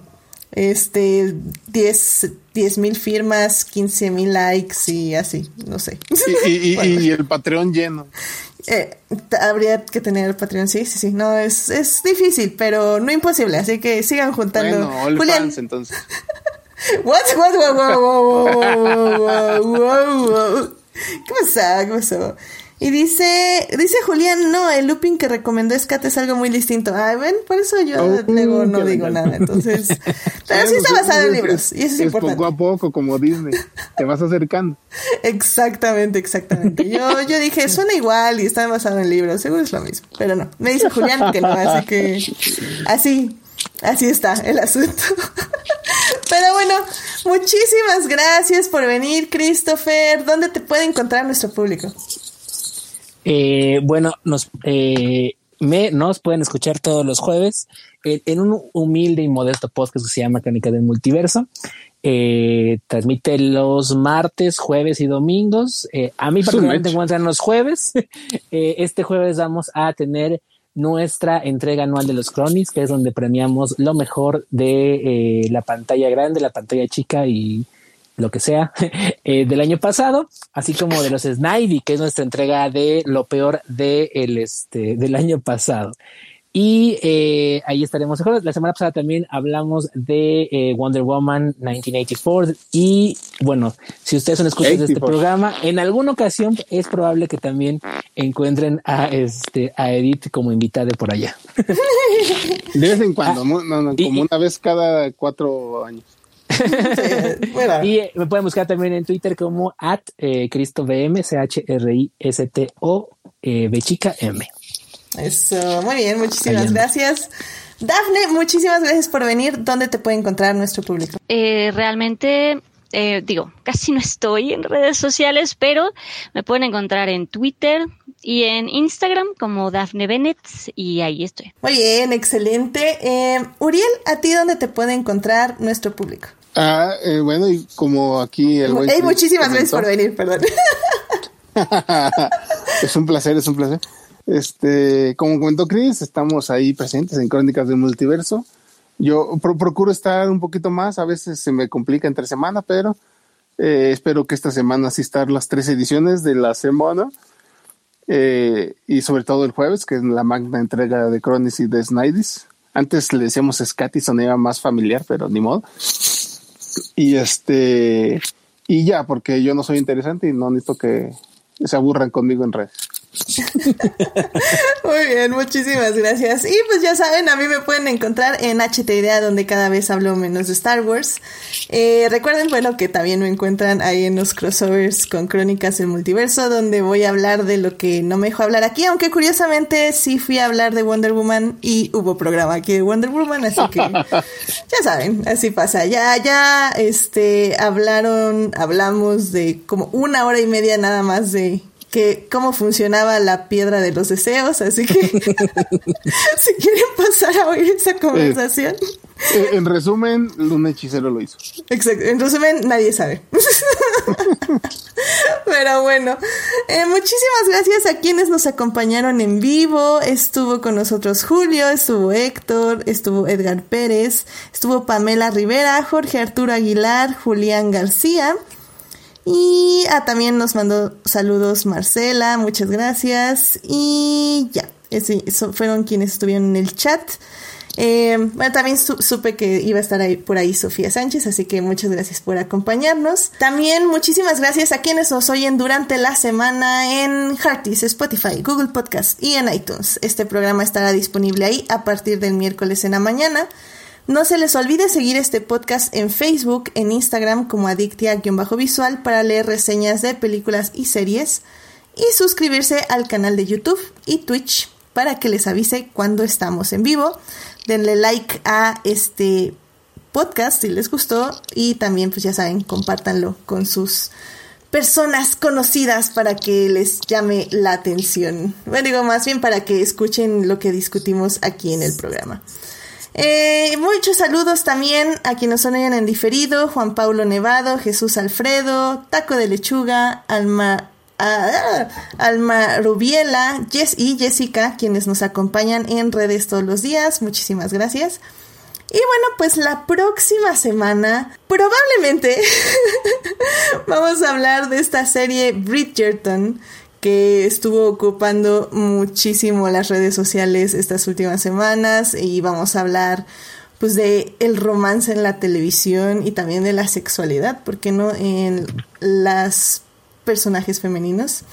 este 10 mil firmas, 15 mil likes y así, no sé. Y, y, [LAUGHS] el Patreon lleno. Eh, habría que tener el Patreon, sí, sí, sí. No, es, es difícil, pero no imposible. Así que sigan juntando. Bueno, Julián. Fans, entonces. [LAUGHS] what, what, wow, wow, wow, wow, wow, wow, wow. ¿Qué pasó? ¿Qué pasó? Y dice, dice Julián, no, el looping que recomendó Scat es algo muy distinto. Ay, ven, por eso yo oh, luego no digo nada. Entonces, [LAUGHS] pero sí está basado en libros. y eso es, importante. Poco a poco, como Disney, te vas acercando. exactamente, exactamente. Yo, yo dije, suena igual y está basado en libros, seguro es lo mismo. Pero no, me dice Julián que no, así que así, así está el asunto. [LAUGHS] Pero bueno, muchísimas gracias por venir, Christopher. ¿Dónde te puede encontrar nuestro público? Eh, bueno, nos, eh, me, nos pueden escuchar todos los jueves en, un humilde y modesto podcast que se llama Crónica del Multiverso. Eh, transmite los martes, jueves y domingos. a mí particularmente encuentran los jueves. [LAUGHS] este jueves vamos a tener nuestra entrega anual de los Cronies, que es donde premiamos lo mejor de la pantalla grande, la pantalla chica y lo que sea, [LAUGHS] eh, del año pasado, así como de los Snivy, que es nuestra entrega de lo peor de el, este, del año pasado. Y eh, ahí estaremos La semana pasada también hablamos de eh, Wonder Woman 1984. Y bueno, si ustedes son escuchas de este programa, en alguna ocasión es probable que también encuentren a este a Edith como invitada por allá. De vez en cuando, ah, como una vez cada cuatro años. Y eh, me pueden buscar también en Twitter como at eh, CristoVM, C-H-R-I-S-T-O, eh, M. Eso, muy bien, muchísimas gracias. Dafne, muchísimas gracias por venir. ¿Dónde te puede encontrar nuestro público? realmente eh, digo, casi no estoy en redes sociales, pero me pueden encontrar en Twitter y en Instagram como Daphne Bennett y ahí estoy. Muy bien, excelente. Eh, Uriel, ¿a ti dónde te puede encontrar nuestro público? Ah, eh, bueno, y como aquí el Hey, muchísimas gracias por venir, perdón. [LAUGHS] es un placer, es un placer. Este, como comentó Chris, estamos ahí presentes en Crónicas del Multiverso. Yo procuro estar un poquito más, a veces se me complica entre semana, pero eh, espero que esta semana sí estar las tres ediciones de la semana. Eh, y sobre todo el jueves, que es la magna entrega de Cronis y de Snidis. Antes le decíamos Scati, sonaba más familiar, pero ni modo. Y este, y ya, porque yo no soy interesante y no necesito que se aburran conmigo en redes. Muy bien, muchísimas gracias. Y pues ya saben, a mí me pueden encontrar en HT Idea, donde cada vez hablo menos de Star Wars. Eh, recuerden, bueno, que también me encuentran ahí en los crossovers con Crónicas del Multiverso, donde voy a hablar de lo que no me dejó hablar aquí, aunque curiosamente sí fui a hablar de Wonder Woman y hubo programa aquí de Wonder Woman, así que [LAUGHS] ya saben, así pasa. Ya, ya, este, hablaron, hablamos de como una hora y media nada más de que cómo funcionaba la piedra de los deseos, así que [LAUGHS] si quieren pasar a oír esa conversación. Eh, en resumen, un hechicero lo hizo. Exacto, en resumen, nadie sabe. [LAUGHS] Pero bueno, eh, muchísimas gracias a quienes nos acompañaron en vivo. Estuvo con nosotros Julio, estuvo Héctor, estuvo Edgar Pérez, estuvo Pamela Rivera, Jorge Arturo Aguilar, Julián García. Y ah, también nos mandó saludos Marcela, muchas gracias. Y ya, ese, fueron quienes estuvieron en el chat. Eh, bueno, también supe que iba a estar ahí por ahí Sofía Sánchez, así que muchas gracias por acompañarnos. También muchísimas gracias a quienes nos oyen durante la semana en Hearties, Spotify, Google Podcast y en iTunes. Este programa estará disponible ahí a partir del miércoles en la mañana. No se les olvide seguir este podcast en Facebook, en Instagram como Adictia-visual para leer reseñas de películas y series y suscribirse al canal de YouTube y Twitch para que les avise cuando estamos en vivo. Denle like a este podcast si les gustó y también pues ya saben, compártanlo con sus personas conocidas para que les llame la atención. Bueno, digo más bien para que escuchen lo que discutimos aquí en el programa. Eh, muchos saludos también a quienes oyen en diferido, Juan Paulo Nevado, Jesús Alfredo, Taco de Lechuga, Alma, ah, Alma Rubiela, Jess y Jessica, quienes nos acompañan en redes todos los días. Muchísimas gracias. Y bueno, pues la próxima semana probablemente [LAUGHS] vamos a hablar de esta serie Bridgerton que estuvo ocupando muchísimo las redes sociales estas últimas semanas y vamos a hablar pues de el romance en la televisión y también de la sexualidad, porque no en las personajes femeninos.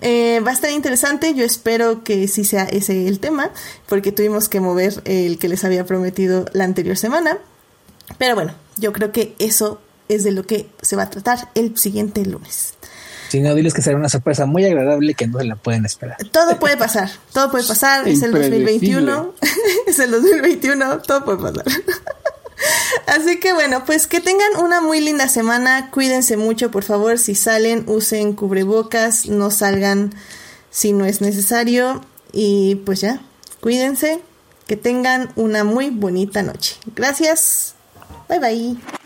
Eh, va a estar interesante, yo espero que sí sea ese el tema, porque tuvimos que mover el que les había prometido la anterior semana. Pero bueno, yo creo que eso es de lo que se va a tratar el siguiente lunes. Si no, diles que será una sorpresa muy agradable que no se la pueden esperar. Todo puede pasar, todo puede pasar. Es el 2021, [LAUGHS] es el 2021, todo puede pasar. [LAUGHS] Así que bueno, pues que tengan una muy linda semana. Cuídense mucho, por favor. Si salen, usen cubrebocas, no salgan si no es necesario. Y pues ya, cuídense. Que tengan una muy bonita noche. Gracias. Bye bye.